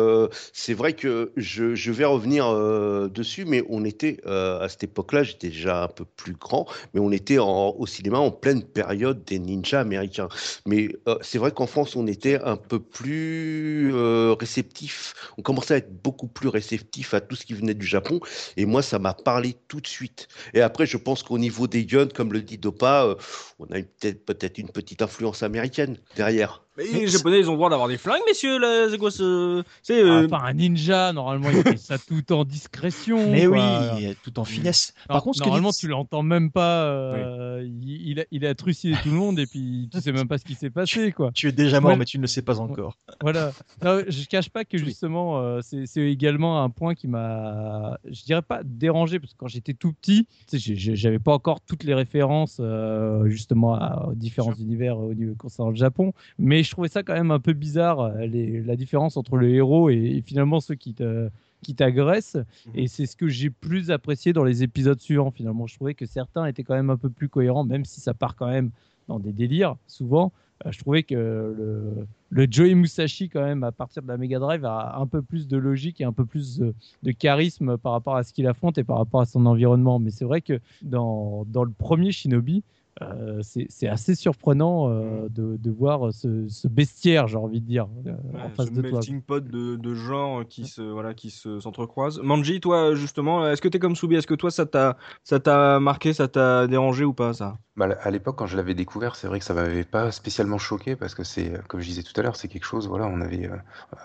c'est vrai que je, je vais revenir euh, dessus, mais on était, euh, à cette époque-là, j'étais déjà un peu plus grand, mais on était au cinéma en pleine période des ninjas américains. Mais euh, c'est vrai qu'en France, on était un peu plus réceptif, on commençait à être beaucoup plus réceptif à tout ce qui venait du Japon, et moi, ça m'a parlé tout de suite. Et après, je pense qu'au niveau des guns, comme le dit Dopa, on a peut-être une petite influence américaine derrière. Mais les Japonais, ils ont le droit d'avoir des flingues, messieurs. Là, c'est quoi ce C'est euh, Ah, Enfin, un ninja, normalement, il fait ça tout en discrétion. Mais quoi. oui, tout en finesse. Par contre, normalement, dit- tu l'entends même pas. euh, il, il a, il a trucidé tout le monde et puis tu sais même pas ce qui s'est passé, quoi. tu es déjà mort, Ouais. mais tu ne le sais pas encore. Voilà. Non, je cache pas que justement, euh, c'est c'est également un point qui m'a, je dirais pas dérangé, parce que quand j'étais tout petit, j'avais pas encore toutes les références euh, justement à, aux différents univers au niveau concernant le Japon, mais je trouvais ça quand même un peu bizarre, euh, les- la différence entre le héros et, et finalement ceux qui te qui t'agressent. Et c'est ce que j'ai plus apprécié dans les épisodes suivants finalement. Je trouvais que certains étaient quand même un peu plus cohérents même si ça part quand même dans des délires souvent. Euh, je trouvais que le, le Joey Musashi, quand même, à partir de la Mega Drive, a un peu plus de logique et un peu plus de, de charisme par rapport à ce qu'il affronte et par rapport à son environnement. Mais c'est vrai que dans, dans le premier Shinobi, euh, c'est c'est assez surprenant euh, de, de voir ce, ce bestiaire, j'ai envie de dire, euh, en Ouais, face ce de toi. melting pot de, de genres qui se voilà qui se s'entrecroisent. Manji, toi justement, est-ce que t'es comme Soubi? Est-ce que toi ça t'a ça t'a marqué, ça t'a dérangé ou pas ça? Bah, à l'époque, quand je l'avais découvert, c'est vrai que ça m'avait pas spécialement choqué parce que c'est, euh, comme je disais tout à l'heure, c'est quelque chose. Voilà, on avait euh,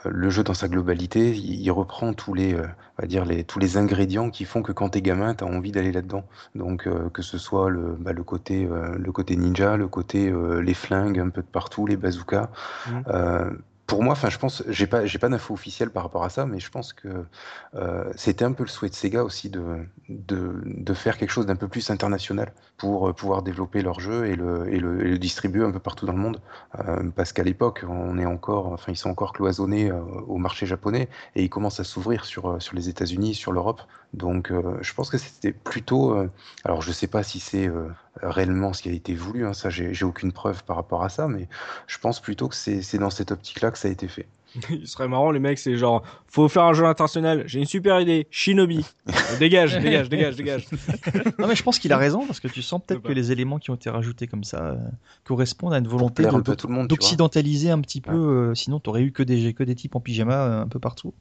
euh, le jeu dans sa globalité. Il, il reprend tous les, euh, on va dire les, tous les ingrédients qui font que quand t'es gamin, t'as envie d'aller là-dedans. Donc euh, que ce soit le, bah, le côté, euh, le côté ninja, le côté euh, les flingues un peu de partout, les bazookas. Mhm. Euh, pour moi, enfin, je pense, j'ai pas, j'ai pas d'infos officielles par rapport à ça, mais je pense que euh, c'était un peu le souhait de Sega aussi de, de, de faire quelque chose d'un peu plus international pour euh, pouvoir développer leur jeu et le, et le, et le distribuer un peu partout dans le monde. Euh, parce qu'à l'époque, on est encore, enfin, ils sont encore cloisonnés euh, au marché japonais et ils commencent à s'ouvrir sur, euh, sur les États-Unis, sur l'Europe. Donc, euh, je pense que c'était plutôt. euh, alors, je sais pas si c'est euh, réellement ce qui a été voulu, hein, ça, j'ai aucune preuve par rapport à ça, mais je pense plutôt que c'est dans cette optique-là que ça a été fait. Il serait marrant les mecs, c'est genre faut faire un jeu international. J'ai une super idée, Shinobi. dégage, dégage, dégage, dégage. Non, mais je pense qu'il a raison parce que tu sens peut-être que les éléments qui ont été rajoutés comme ça euh, correspondent à une volonté un d'occidentaliser un petit peu. euh, sinon, t'aurais eu que des, que des types en pyjama euh, un peu partout.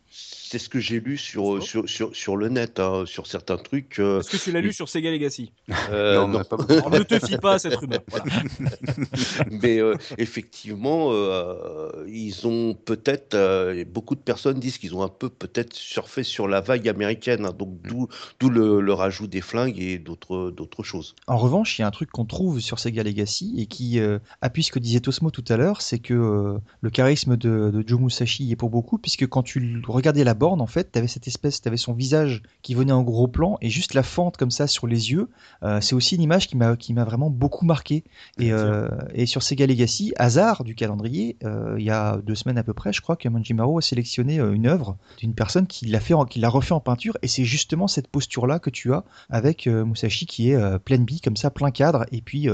C'est ce que j'ai lu sur, sur, sur, sur le net, hein, sur certains trucs. euh, Est-ce que tu l'as lu sur Sega Legacy euh, Non, on non. n'a pas. Alors ne te fie pas à cette rumeur. Voilà. Mais euh, effectivement, euh, ils ont peut-être, euh, beaucoup de personnes disent qu'ils ont un peu peut-être surfé sur la vague américaine, hein, donc d'où d'où le, le rajout des flingues et d'autres d'autres choses. En revanche, il y a un truc qu'on trouve sur Sega Legacy et qui euh, appuie ce que disait Tosmo tout à l'heure, c'est que euh, le charisme de, de Joe Musashi y est pour beaucoup, puisque quand tu regardais la borne, en fait, t'avais cette espèce, t'avais son visage qui venait en gros plan et juste la fente comme ça sur les yeux. Euh, c'est aussi une image qui m'a qui m'a vraiment beaucoup marqué. Et, euh, et sur Sega Legacy, hasard du calendrier, euh, il y a deux semaines à peu près, je crois que Manjimaro a sélectionné une œuvre d'une personne qui l'a fait, en- qui l'a refait en peinture. Et c'est justement cette posture-là que tu as avec Musashi qui est pleine bille comme ça, plein cadre, et puis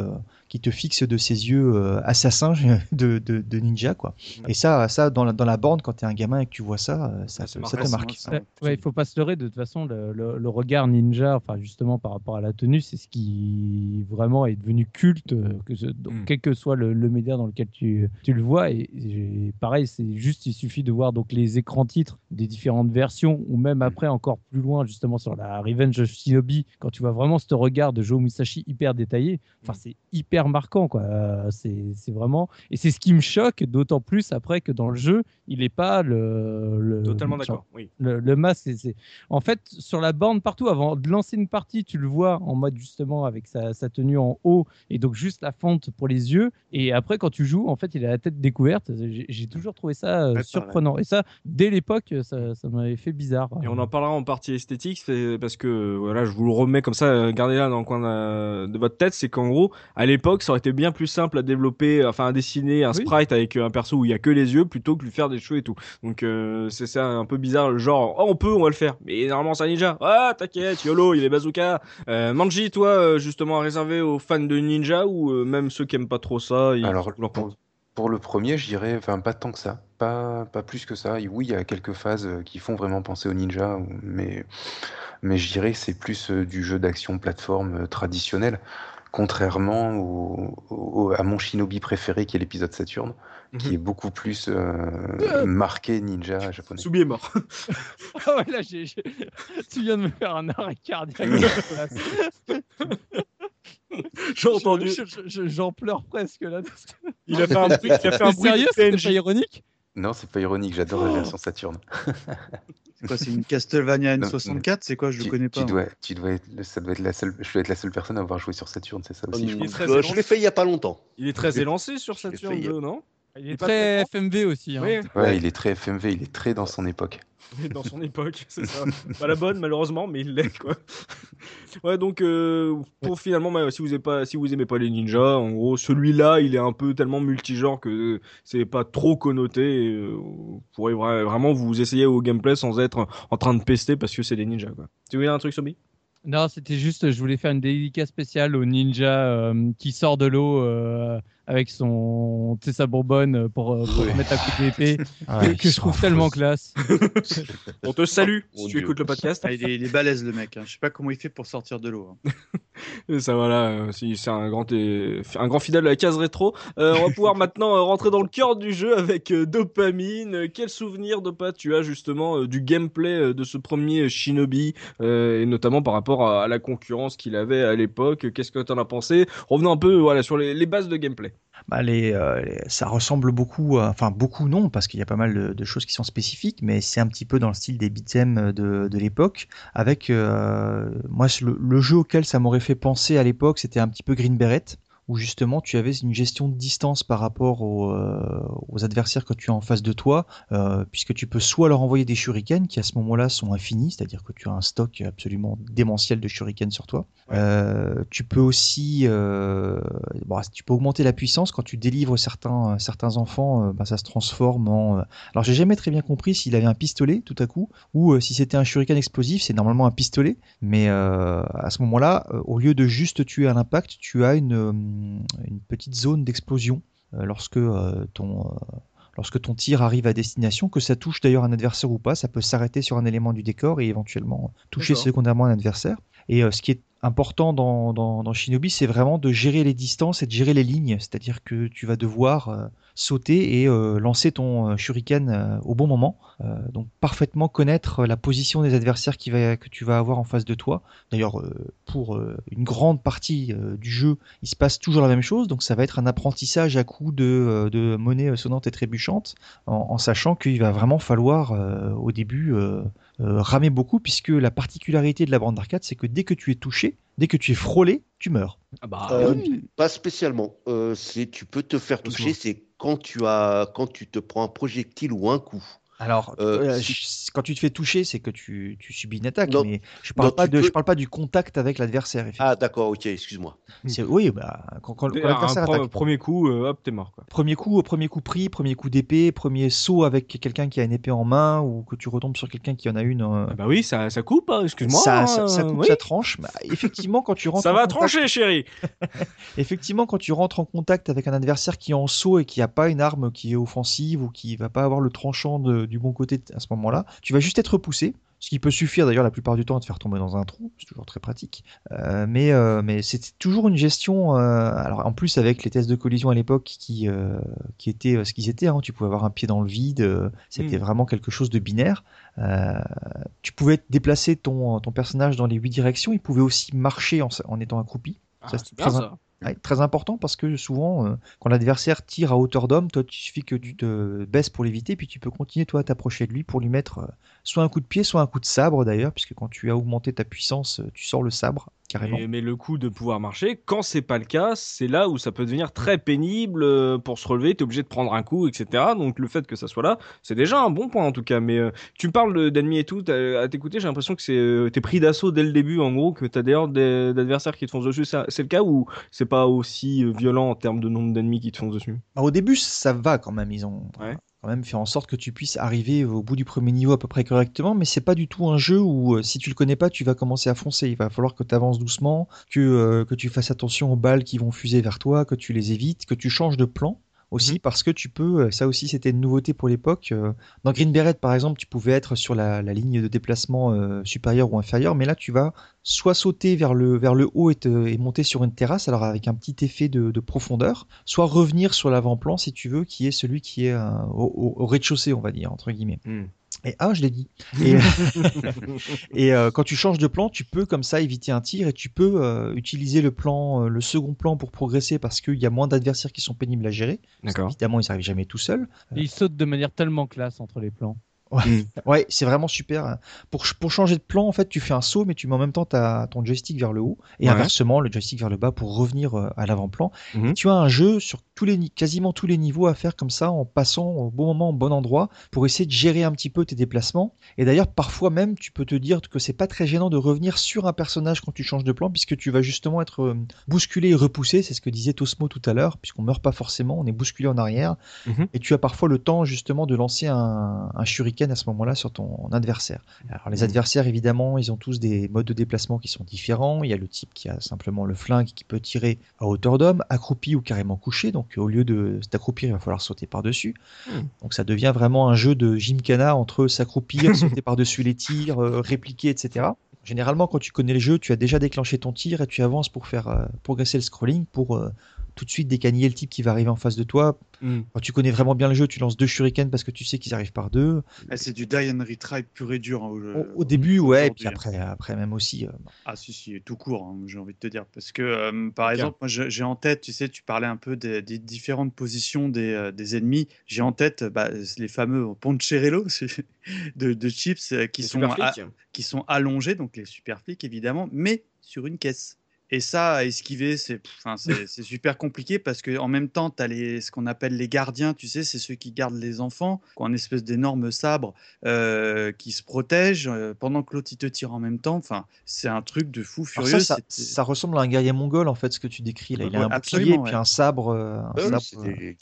qui te fixe de ses yeux euh, assassins de, de, de ninja quoi. Et ça, ça dans la, dans la borne quand t'es un gamin et que tu vois ça, ça, ça te c'est marque. marrant. Ouais, ouais, il faut pas se leurrer. De toute façon, le, le- le regard ninja, enfin justement par rapport à la tenue, c'est ce qui vraiment est devenu culte, euh, que ce- donc, Mm. quel que soit le, le média dans lequel tu, tu le vois. Et, et pareil, c'est juste, il suffit de voir donc les écrans titres des différentes versions, ou même après encore plus loin, justement sur la Revenge of Shinobi, quand tu vois vraiment ce regard de Joe Musashi hyper détaillé. Enfin, c'est hyper marquant, quoi. Euh, c'est c'est vraiment, et c'est ce qui me choque, d'autant plus après que dans le jeu, il n'est pas le, le Totalement d'accord. Oui. le, le masque, c'est-. En fait, sur la borne partout, avant de lancer une partie, tu le vois en mode justement avec sa, sa tenue en haut et donc juste la fente pour les yeux. Et après, quand tu joues, en fait, il a la tête découverte. J'ai toujours trouvé ça euh, surprenant. Et ça, dès l'époque, ça, ça m'avait fait bizarre. Et on en parlera en partie esthétique, c'est parce que voilà, je vous le remets comme ça, euh, gardez-la dans le coin de, votre tête, c'est qu'en gros, à l'époque, ça aurait été bien plus simple à développer, enfin à dessiner un Oui. sprite avec euh, un perso où il y a que les yeux plutôt que lui faire des cheveux et tout. Donc euh, c'est ça un peu bizarre, genre, oh on peut, on va le faire, mais normalement c'est un ninja. Ah t'inquiète, YOLO, il est bazooka. Euh, Manji, toi, euh, justement réservé aux fans de ninja ou euh, même ceux qui aiment pas trop ça, ils Alors, leur pour, pour le premier, je dirais, enfin, pas tant que ça, pas, pas plus que ça. Et oui, il y a quelques phases euh, qui font vraiment penser au ninja, mais, mais je dirais que c'est plus du jeu d'action plateforme traditionnel, contrairement au, au- à mon shinobi préféré qui est l'épisode Saturne, qui Mhm. est beaucoup plus euh, marqué ninja japonais. Soubi est mort. Ah ouais, là, j'ai- j'ai- tu viens de me faire un arrêt cardiaque. J'ai entendu. Je- je- je- J'en pleure presque là. Il a fait un bruit, il a fait un bruit sérieux, PNJ. pas ironique Non, c'est pas ironique, j'adore la version Saturne. C'est quoi, c'est une Castlevania Non, N64 C'est quoi Je tu, le connais tu pas. moi. dois, tu dois être, ça doit être la seule, je dois être la seule personne à avoir joué sur Saturne, c'est ça aussi, je il est crois. très Euh, élancé. je l'ai fait il y a pas longtemps. Il est très élancé sur Je l'ai Saturn fait, 2, non? Il est très FMV aussi. hein. Oui, Ouais, il est très FMV, il est très dans son époque. dans son époque, c'est ça. Pas la bonne malheureusement, mais il l'est quoi. Ouais, donc euh, pour finalement, bah, si vous aimez pas, si vous aimez pas les ninjas, en gros, celui-là, il est un peu tellement multigenre que c'est pas trop connoté. Et, euh, vous pourrez vra- vraiment vous essayer au gameplay sans être en train de pester parce que c'est des ninjas quoi. Tu veux dire un truc, Sobi? Non, c'était juste, je voulais faire une dédicace spéciale au ninja euh, qui sort de l'eau euh, avec son, tu sa bourbonne pour, euh, pour Ouais. se mettre à coup d'épée, Ah, que, je trouve tellement classe. On te salue Mon si tu Dieu. écoutes le podcast. Ah, il, est, il est balèze le mec. hein. Je sais pas comment il fait pour sortir de l'eau. hein. Et ça voilà, euh, c'est un grand et- un grand fidèle de la case rétro. Euh, on va pouvoir maintenant euh, rentrer dans le cœur du jeu avec euh, dopamine. Euh, Quel souvenir Dopa tu as justement euh, du gameplay euh, de ce premier Shinobi euh, et notamment par rapport à, à la concurrence qu'il avait à l'époque? Qu'est-ce que t'en as pensé? Revenons un peu voilà sur les, les bases de gameplay. Bah, euh, ça ressemble beaucoup, à- enfin beaucoup non, parce qu'il y a pas mal de, choses qui sont spécifiques, mais c'est un petit peu dans le style des beat'em de, de l'époque. Avec euh, moi, le jeu auquel ça m'aurait fait penser à l'époque, c'était un petit peu Green Beret, où justement tu avais une gestion de distance par rapport aux, euh, aux adversaires que tu as en face de toi, euh, puisque tu peux soit leur envoyer des shurikens qui à ce moment-là sont infinis, c'est-à-dire que tu as un stock absolument démentiel de shurikens sur toi. Euh, tu peux aussi, bon, tu peux augmenter la puissance quand tu délivres certains certains enfants, bah, ça se transforme en. Alors j'ai jamais très bien compris s'il avait un pistolet tout à coup ou si c'était un shuriken explosif, c'est normalement un pistolet, mais à ce moment-là, au lieu de juste tuer à l'impact, tu as une une petite zone d'explosion euh, lorsque euh, ton euh, lorsque ton tir arrive à destination, que ça touche d'ailleurs un adversaire ou pas, ça peut s'arrêter sur un élément du décor et éventuellement toucher secondairement un adversaire. Et euh, ce qui est important dans, dans, Shinobi, c'est vraiment de gérer les distances et de gérer les lignes. C'est-à-dire que tu vas devoir euh, sauter et euh, lancer ton shuriken au bon moment. Donc parfaitement connaître la position des adversaires que tu vas avoir en face de toi. D'ailleurs, pour une grande partie du jeu, il se passe toujours la même chose. Donc ça va être un apprentissage à coup de, de monnaie sonnante et trébuchante, en, sachant qu'il va vraiment falloir au début euh, ramer beaucoup, puisque la particularité de la bande d'arcade, c'est que dès que tu es touché, dès que tu es frôlé, tu meurs. Ah bah Euh, oui. Pas spécialement. Euh, tu peux te faire toucher, c'est quand tu as quand tu te prends un projectile ou un coup. Alors, Euh, euh, si- quand tu te fais toucher, c'est que tu, tu subis une attaque, Non, mais je parle non, pas tu de, peux- je parle pas du contact avec l'adversaire. Ah, d'accord, ok, excuse-moi. C'est- oui, bah, quand, quand- quand Un l'adversaire attaque. premier coup, euh, hop, t'es mort quoi. Premier coup, premier coup pris, premier coup d'épée, premier saut avec quelqu'un qui a une épée en main ou que tu retombes sur quelqu'un qui en a une. euh, Ah bah oui, ça, ça coupe, hein, excuse-moi. ça, ça, ça hein, coupe, oui. ça tranche. Bah, effectivement, quand tu rentres, Ça en va contact- trancher, chérie. Effectivement, quand tu rentres en contact avec un adversaire qui est en saut et qui n'a pas une arme qui est offensive ou qui va pas avoir le tranchant de- du bon côté à ce moment-là, tu vas juste être repoussé. Ce qui peut suffire d'ailleurs la plupart du temps à te faire tomber dans un trou, c'est toujours très pratique. Euh, mais euh, mais c'est toujours une gestion. euh, alors en plus avec les tests de collision à l'époque qui qui étaient ce qu'ils étaient, hein, tu pouvais avoir un pied dans le vide, c'était Mm. vraiment quelque chose de binaire. Tu pouvais déplacer ton ton personnage dans les huit directions, il pouvait aussi marcher en, en étant accroupi. Ah, Ça, très, ça. Très important parce que souvent, euh, quand l'adversaire tire à hauteur d'homme, toi, il suffit que tu te baisses pour l'éviter, puis tu peux continuer toi à t'approcher de lui pour lui mettre euh, soit un coup de pied, soit un coup de sabre d'ailleurs, puisque quand tu as augmenté ta puissance, euh, tu sors le sabre carrément. Mais, mais le coup de pouvoir marcher, quand c'est pas le cas, c'est là où ça peut devenir très pénible euh, pour se relever. T'es obligé de prendre un coup, etc. Donc le fait que ça soit là, c'est déjà un bon point en tout cas. Mais euh, tu me parles de- d'ennemis et tout, à t'écouter, j'ai l'impression que c'est euh, t'es pris d'assaut dès le début, en gros, que t'as d'ailleurs des d'adversaires qui te foncent dessus. C'est c'est le cas ou c'est pas aussi violent en termes de nombre d'ennemis qui te foncent dessus? Alors, au début, ça va quand même, ils ont Ouais. Quand même fait en sorte que tu puisses arriver au bout du premier niveau à peu près correctement, mais c'est pas du tout un jeu où euh, si tu le connais pas, tu vas commencer à foncer. Il va falloir que tu avances doucement, que, euh, que tu fasses attention aux balles qui vont fuser vers toi, que tu les évites, que tu changes de plan aussi parce que tu peux, euh, ça aussi c'était une nouveauté pour l'époque. euh, Dans Green Beret par exemple, tu pouvais être sur la, la ligne de déplacement euh, supérieure ou inférieure, mais là tu vas soit sauter vers le, vers le haut et, te- et monter sur une terrasse, alors avec un petit effet de, de profondeur, soit revenir sur l'avant-plan si tu veux, qui est celui qui est euh, au, au- au rez-de-chaussée, on va dire, entre guillemets. Hmm. Et ah, je l'ai dit. Et, et euh, quand tu changes de plan, tu peux comme ça éviter un tir et tu peux euh, utiliser le plan, euh, le second plan pour progresser parce qu'il y a moins d'adversaires qui sont pénibles à gérer. D'accord. qu'évidemment, ils n'arrivent jamais tout seuls. Et il saute de manière tellement classe entre les plans. Ouais, c'est vraiment super. Pour, pour changer de plan, en fait, tu fais un saut, mais tu mets en même temps ta, ton joystick vers le haut et Ouais. inversement le joystick vers le bas pour revenir euh, à l'avant-plan. Mhm. Tu as un jeu sur tous les, quasiment tous les niveaux à faire comme ça en passant au bon moment, au bon endroit pour essayer de gérer un petit peu tes déplacements. Et d'ailleurs, parfois même, tu peux te dire que c'est pas très gênant de revenir sur un personnage quand tu changes de plan puisque tu vas justement être euh, bousculé et repoussé. C'est ce que disait Tosmo tout à l'heure, puisqu'on meurt pas forcément, on est bousculé en arrière. Mhm. Et tu as parfois le temps justement de lancer un, un shuriken à ce moment-là sur ton adversaire. Alors les adversaires évidemment, ils ont tous des modes de déplacement qui sont différents. Il y a le type qui a simplement le flingue qui peut tirer à hauteur d'homme, accroupi ou carrément couché. Donc au lieu de s'accroupir, il va falloir sauter par-dessus. Hmm. Donc ça devient vraiment un jeu de gymkhana entre s'accroupir, sauter par-dessus les tirs, euh, répliquer, etc. Généralement, quand tu connais le jeu, tu as déjà déclenché ton tir et tu avances pour faire euh, progresser le scrolling pour euh, tout de suite décaniller le type qui va arriver en face de toi. Hmm. Quand tu connais vraiment bien le jeu, tu lances deux shurikens parce que tu sais qu'ils arrivent par deux. Ah, c'est du die and retry pur et dur. hein, au, Au, au début, ouais, et puis hein. après, après même aussi. euh, Ah si, si, tout court, hein, j'ai envie de te dire. Parce que, euh, par exemple, moi j'ai en tête, tu sais, tu parlais un peu des, des différentes positions des, euh, des ennemis. J'ai en tête bah, les fameux Poncherello de, de chips euh, qui, Les sont à- qui sont allongés, donc les super flics évidemment, mais sur une caisse. Et ça, à esquiver, c'est pff, enfin, c'est c'est super compliqué parce que en même temps, tu as les, ce qu'on appelle les gardiens, tu sais, c'est ceux qui gardent les enfants, qui ont un espèce d'énorme sabre euh, qui se protège euh, pendant que l'autre il te tire en même temps. Enfin, c'est un truc de fou furieux. ça, ça, c'était- ça ressemble à un guerrier mongol en fait, ce que tu décris là. Il a Ouais, un bouclier, absolument, puis ouais. un sabre, euh, un Ouais, sabre,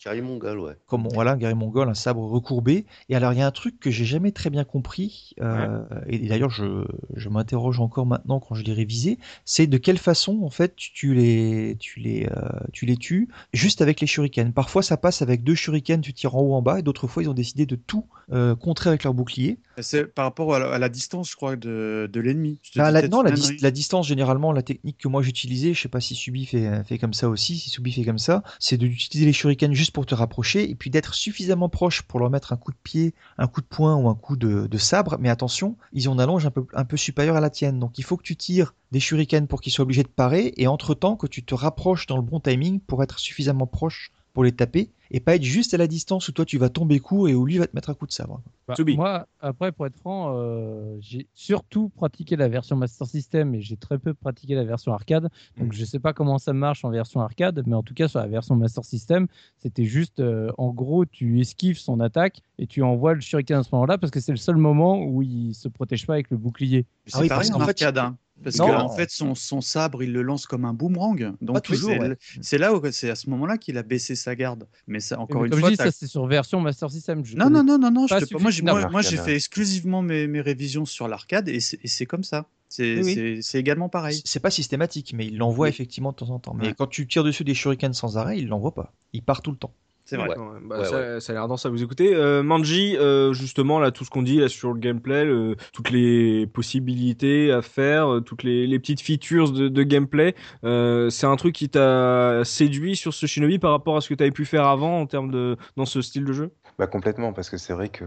carrés mongols, ouais. comme voilà, un guerrier mongol, un sabre recourbé. Et alors il y a un truc que j'ai jamais très bien compris, euh, et d'ailleurs je, je m'interroge encore maintenant quand je l'ai révisé, c'est de quelle façon en fait tu, les tu les euh, tu les tues juste avec les shurikens. Parfois ça passe avec deux shurikens, tu tires en haut en bas, et d'autres fois ils ont décidé de tout euh, contrer avec leur bouclier. C'est par rapport à la, à la distance, je crois, de, de l'ennemi. Bah, dis la- non, la, distance, généralement, la technique que moi j'utilisais, je sais pas si Subi fait, fait comme ça aussi, si Subi fait comme ça, c'est d'utiliser les shurikens juste pour te rapprocher et puis d'être suffisamment proche pour leur mettre un coup de pied, un coup de poing ou un coup de, de sabre. Mais attention, ils ont une allonge un peu, un peu supérieure à la tienne. Donc il faut que tu tires des shurikens pour qu'ils soient obligés de parer et entre-temps que tu te rapproches dans le bon timing pour être suffisamment proche pour les taper et pas être juste à la distance où toi tu vas tomber court et où lui va te mettre un coup de sabre. Bah, moi, après, pour être franc, euh, j'ai surtout pratiqué la version Master System et j'ai très peu pratiqué la version arcade. Donc, je sais pas comment ça marche en version arcade, mais en tout cas, sur la version Master System, c'était juste, euh, en gros, tu esquives son attaque et tu envoies le shuriken à ce moment-là parce que c'est le seul moment où il se protège pas avec le bouclier. C'est Ah oui, pareil parce en qu'en fait, arcade, hein. Parce Non. que en fait, son, son sabre, il le lance comme un boomerang. Donc c'est ouais. là où c'est à ce moment-là qu'il a baissé sa garde. Mais ça, encore Mais une comme fois, je dis, ça c'est sur version Master System. Je non, non, non, non, non, je te- moi, j'ai- moi, moi, fait exclusivement mes, mes révisions sur l'arcade et c'est comme ça. C'est Oui, oui. également pareil. C'est pas systématique, mais il l'envoie Oui. effectivement de temps en temps. Mais Ouais. quand tu tires dessus des shurikens sans arrêt, il l'envoie pas. Il part tout le temps. C'est vrai. Ouais. Bah, Ouais, ça, ça a l'air dense à vous écouter. Euh, Manji, euh, justement, là, tout ce qu'on dit là sur le gameplay, le- toutes les possibilités à faire, euh, toutes les, les petites features de, de gameplay, euh, c'est un truc qui t'a séduit sur ce Shinobi par rapport à ce que tu avais pu faire avant en termes de dans ce style de jeu? Bah complètement, parce que c'est vrai que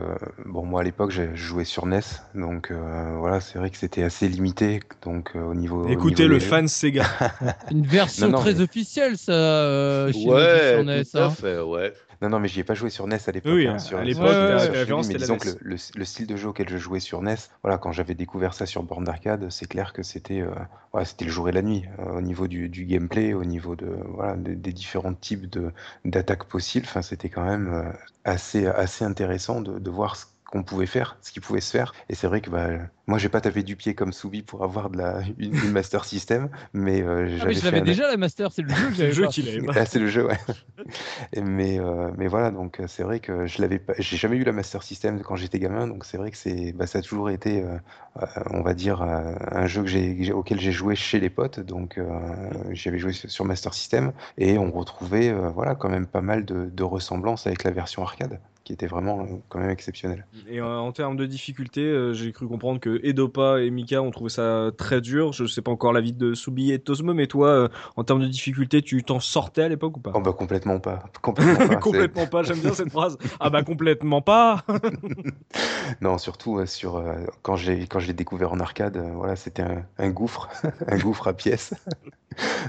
bon moi à l'époque j'ai joué sur NES, donc euh, voilà c'est vrai que c'était assez limité, donc euh, au niveau. au Écoutez niveau le jeux. fan Sega. Une version Non, non, très mais- officielle, ça, euh, Shinobi Ouais, sur NES, tout à hein. fait, ouais. Non non mais j'y ai pas joué sur NES à l'époque. Oui, hein, à sur, l'époque, Shinobi, référence, mais disons la que NES. le, le- le style de jeu auquel je jouais sur NES, voilà quand j'avais découvert ça sur borne d'arcade, c'est clair que c'était euh, ouais, c'était le jour et la nuit euh, au niveau du, du gameplay, au niveau de voilà des, des différents types de d'attaques possibles. Enfin c'était quand même euh, assez assez intéressant de, de voir ce qu'on pouvait faire, ce qui pouvait se faire. Et c'est vrai que bah, moi, j'ai pas tapé du pied comme Soubi pour avoir de la, une, une Master System, mais euh, Ah, j'avais je fait l'avais un- déjà la Master, c'est le jeu le jeu qu'il avait. Ah, c'est le jeu, ouais. Mais, euh, mais voilà, donc euh, c'est vrai que je l'avais pas, j'ai jamais eu la Master System quand j'étais gamin, donc c'est vrai que c'est, bah, ça a toujours été, euh, on va dire, euh, un jeu que j'ai, auquel j'ai joué chez les potes, donc euh, j'avais joué sur, sur Master System et on retrouvait, euh, voilà, quand même pas mal de, de ressemblances avec la version arcade, qui était vraiment euh, quand même exceptionnelle. Et euh, en termes de difficulté, euh, j'ai cru comprendre que Edopa et Mika ont trouvé ça très dur. Je sais pas encore l'avis de Subi et de Tosmo, mais toi, en termes de difficulté, tu t'en sortais à l'époque ou pas? Oh bah complètement pas, complètement pas. c'est- Complètement pas, j'aime bien cette phrase. Ah bah complètement pas. Non, surtout sur quand j'ai quand je l'ai découvert en arcade, voilà, c'était un, un gouffre, un gouffre à pièces.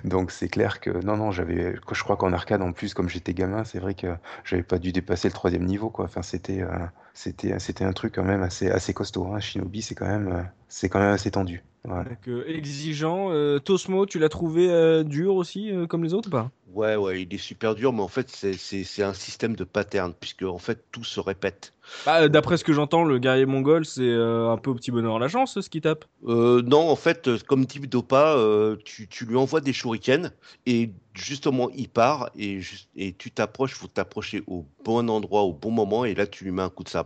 Donc c'est clair que non non, j'avais je crois qu'en arcade en plus comme j'étais gamin, c'est vrai que j'avais pas dû dépasser le troisième niveau quoi. Enfin c'était euh, c'était c'était un truc quand même assez assez costaud. Hein. Shinobi c'est quand même euh, c'est quand même assez tendu. Voilà. Donc, euh, exigeant. Euh, Tosmo, tu l'as trouvé euh, dur aussi, euh, comme les autres ou pas? Ouais, ouais, il est super dur, mais en fait, c'est- un système de pattern, puisque en fait, tout se répète. bah, D'après ce que j'entends, le guerrier mongol, c'est euh, un peu au petit bonheur la chance, ce qui tape. Euh, non, en fait, euh, comme type Dopa, euh, tu, tu lui envoies des shurikens et justement, il part et, et tu t'approches, faut t'approcher au bon endroit, au bon moment, et là, tu lui mets un coup de sabre.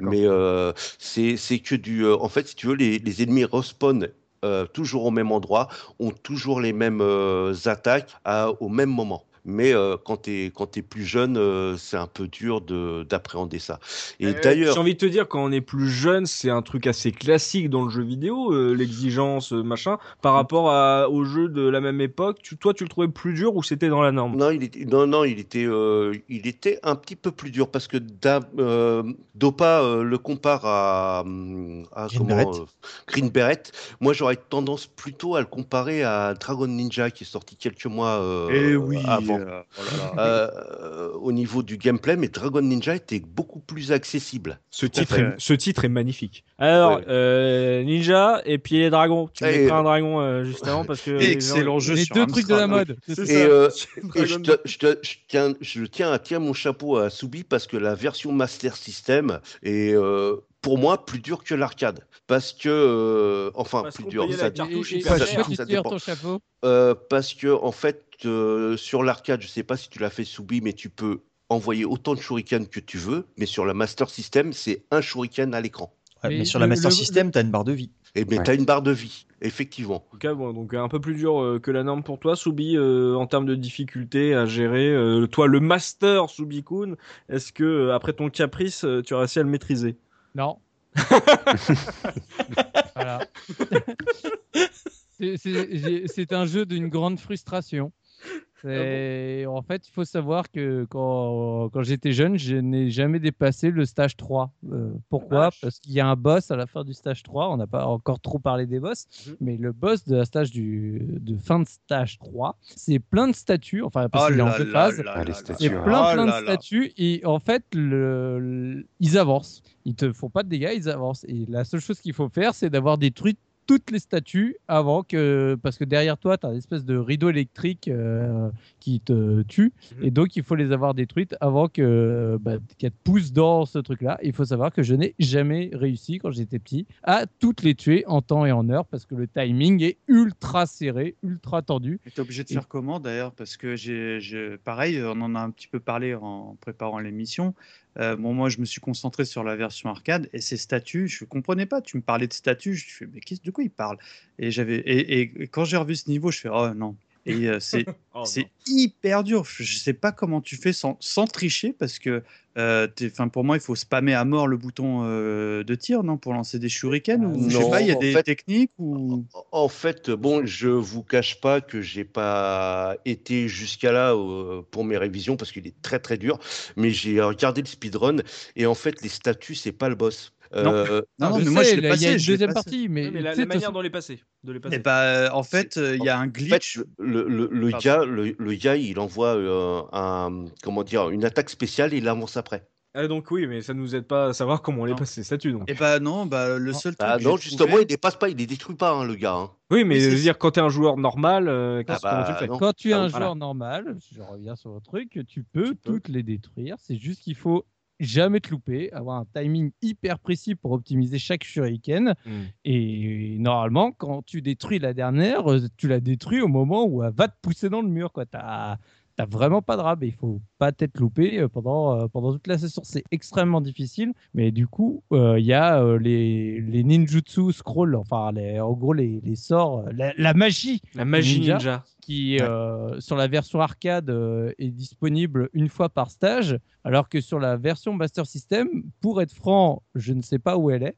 Mais euh, c'est que du. euh, en fait, si tu veux, les, les ennemis respawnent. euh, toujours au même endroit, ont toujours les mêmes attaques à- au même moment. Mais euh, quand tu es, quand t'es plus jeune, euh, c'est un peu dur de- d'appréhender ça. Et Euh, d'ailleurs, J'ai envie de te dire, quand on est plus jeune, c'est un truc assez classique dans le jeu vidéo, euh, l'exigence, machin. Par rapport à, au jeu de la même époque, tu, toi, tu le trouvais plus dur ou c'était dans la norme? Non, il était, non, non, il était, euh, il était un petit peu plus dur parce que Da- euh, Dopa euh, le compare à, hum, à Green comment, Beret. euh, Green Beret. Moi, j'aurais tendance plutôt à le comparer à Dragon Ninja qui est sorti quelques mois euh, Eh oui, avant. Euh, oh là là. Euh, au niveau du gameplay, mais Dragon Ninja était beaucoup plus accessible. Ce titre, est, ce titre est magnifique. Alors, Ouais. euh, Ninja et puis les dragons. Tu Et- mettras un dragon euh, juste avant parce que. les gens- Excellent jeu Les sur deux trucs de la mode. C'est c'est. Et, euh, je, te- je te- je tiens, je tiens à tirer mon chapeau à Soubi parce que la version Master System est euh, pour moi plus dure que l'arcade. Parce que, euh, enfin, Parce plus dur, ça, la cartouche Et- et- hyper ça- tu dépend. ton chapeau. euh, parce que en fait, euh, sur l'arcade, je sais pas si tu l'as fait Soubi, mais tu peux envoyer autant de shurikens que tu veux, mais sur la Master System, c'est un shuriken à l'écran. Ouais, Mais mais sur le- la Master le- System, t'as une barre de vie. Et mais Ouais. tu as une barre de vie, effectivement. En tout cas, bon, donc un peu plus dur euh, que la norme pour toi, Soubi, euh, en termes de difficulté à gérer. euh, toi, le master Soubi-kun, est-ce que après ton caprice, euh, tu as réussi à le maîtriser? Non. voilà. C'est- un jeu d'une grande frustration. C'est- En fait, il faut savoir que quand, quand j'étais jeune, je n'ai jamais dépassé le stage 3. Euh, pourquoi? Vache. Parce qu'il y a un boss à la fin du stage 3. On n'a pas encore trop parlé des boss, Mhm. mais le boss de la stage du, de fin de stage 3, c'est plein de statues. Enfin, parce Oh qu'il est en deux phases. Ah, C'est plein, Oh plein de là. statues et en fait, le, le- ils avancent. Ils te font pas de dégâts, ils avancent. Et la seule chose qu'il faut faire, c'est d'avoir détruit toutes les statues avant que. Parce que derrière toi, tu as une espèce de rideau électrique euh, qui te tue. Mhm. Et donc, il faut les avoir détruites avant que bah, qu'elles te poussent dans ce truc-là. Il faut savoir que je n'ai jamais réussi, quand j'étais petit, à toutes les tuer en temps et en heure parce que le timing est ultra serré, ultra tendu. Mais t'es obligé de Et- faire comment d'ailleurs? Parce que j'ai- pareil, on en a un petit peu parlé en préparant l'émission. Euh, bon, moi, je me suis concentré sur la version arcade et ces statues, je comprenais pas. Tu me parlais de statues, je fais, mais qu'est-ce de quoi il parle Et et, et quand j'ai revu ce niveau, je fais, oh non. Et euh, c'est, Oh, c'est non. hyper dur. Je sais pas comment tu fais sans, sans tricher parce que, euh, pour moi, il faut spammer à mort le bouton euh, de tir, non, pour lancer des shurikens ou je sais Non, pas, il y a en des fait- techniques ou. En fait, bon, je vous cache pas que j'ai pas été jusqu'à là euh, pour mes révisions parce qu'il est très très dur, mais j'ai regardé le speedrun et en fait, les statuts, c'est pas le boss. Non. Euh, Non, non, mais moi, sais, je l'ai là, il y a passé, une l'ai deuxième partie, mais, mais la, la manière façon- dont les passer. De les passer. Eh ben, euh, en fait, euh, il y a un En fait, glitch. le, le, gars, le, le gars, il envoie euh, un, comment dire, une attaque spéciale et il avance après. Ah, donc oui, mais ça nous aide pas à savoir comment on les Non. passe ces statues. Donc. Et bah non, bah le seul truc. Ah non, justement, trouvé- il dépasse pas, il les détruit pas, hein, le gars. hein. Oui, mais Oui, je veux dire, quand t'es un joueur normal, euh, Ah tu le bah, fais non. Quand tu es Ah, un voilà. joueur normal, je reviens sur le truc, tu peux Tu peux. toutes les détruire. C'est juste qu'il faut jamais te louper, avoir un timing hyper précis pour optimiser chaque shuriken. Hmm. Et normalement, quand tu détruis la dernière, euh, tu la détruis au moment où elle va te pousser dans le mur. Tu n'as vraiment pas de rab. Il faut pas t'être loupé euh, pendant, euh, pendant toute la session. C'est extrêmement difficile. Mais du coup, euh, il y a euh, les, les ninjutsu scroll, enfin, les, en gros, les, les sorts, euh, la, la magie La magie Ninja. ninja. qui Ouais. euh, sur la version arcade euh, est disponible une fois par stage, alors que sur la version Master System, pour être franc, je ne sais pas où elle est.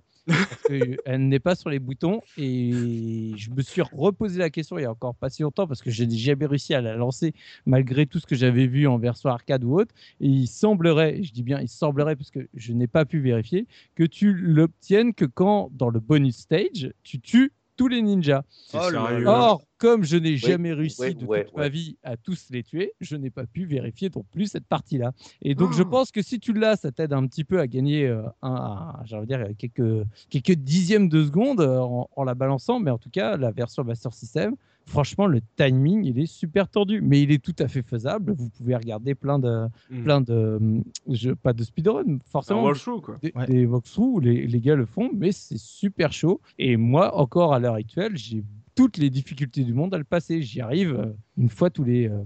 que elle n'est pas sur les boutons et je me suis reposé la question il y a encore pas si longtemps parce que je n'ai jamais réussi à la lancer malgré tout ce que j'avais vu en version arcade ou autre. Et il semblerait, je dis bien il semblerait parce que je n'ai pas pu vérifier que tu l'obtiennes que quand dans le bonus stage tu tues tous les ninjas. Oh sérieux. Or, comme je n'ai jamais réussi ouais, de ouais, toute ma vie à tous les tuer, je n'ai pas pu vérifier non plus cette partie-là. Et donc, je Oh. pense que si tu l'as, ça t'aide un petit peu à gagner euh, un, un- dire, quelques, quelques dixièmes de seconde euh, en, en la balançant. Mais en tout cas, la version Master System, franchement, le timing, il est super tendu. Mais il est tout à fait faisable. Vous pouvez regarder plein de, Hmm. plein de, je, pas de speedrun, C'est un forcément, walkthrough, quoi. des, Ouais. des walkthroughs les, les gars le font, mais c'est super chaud. Et moi, encore à l'heure actuelle, j'ai toutes les difficultés du monde à le passer. J'y arrive euh, une fois tous les, euh,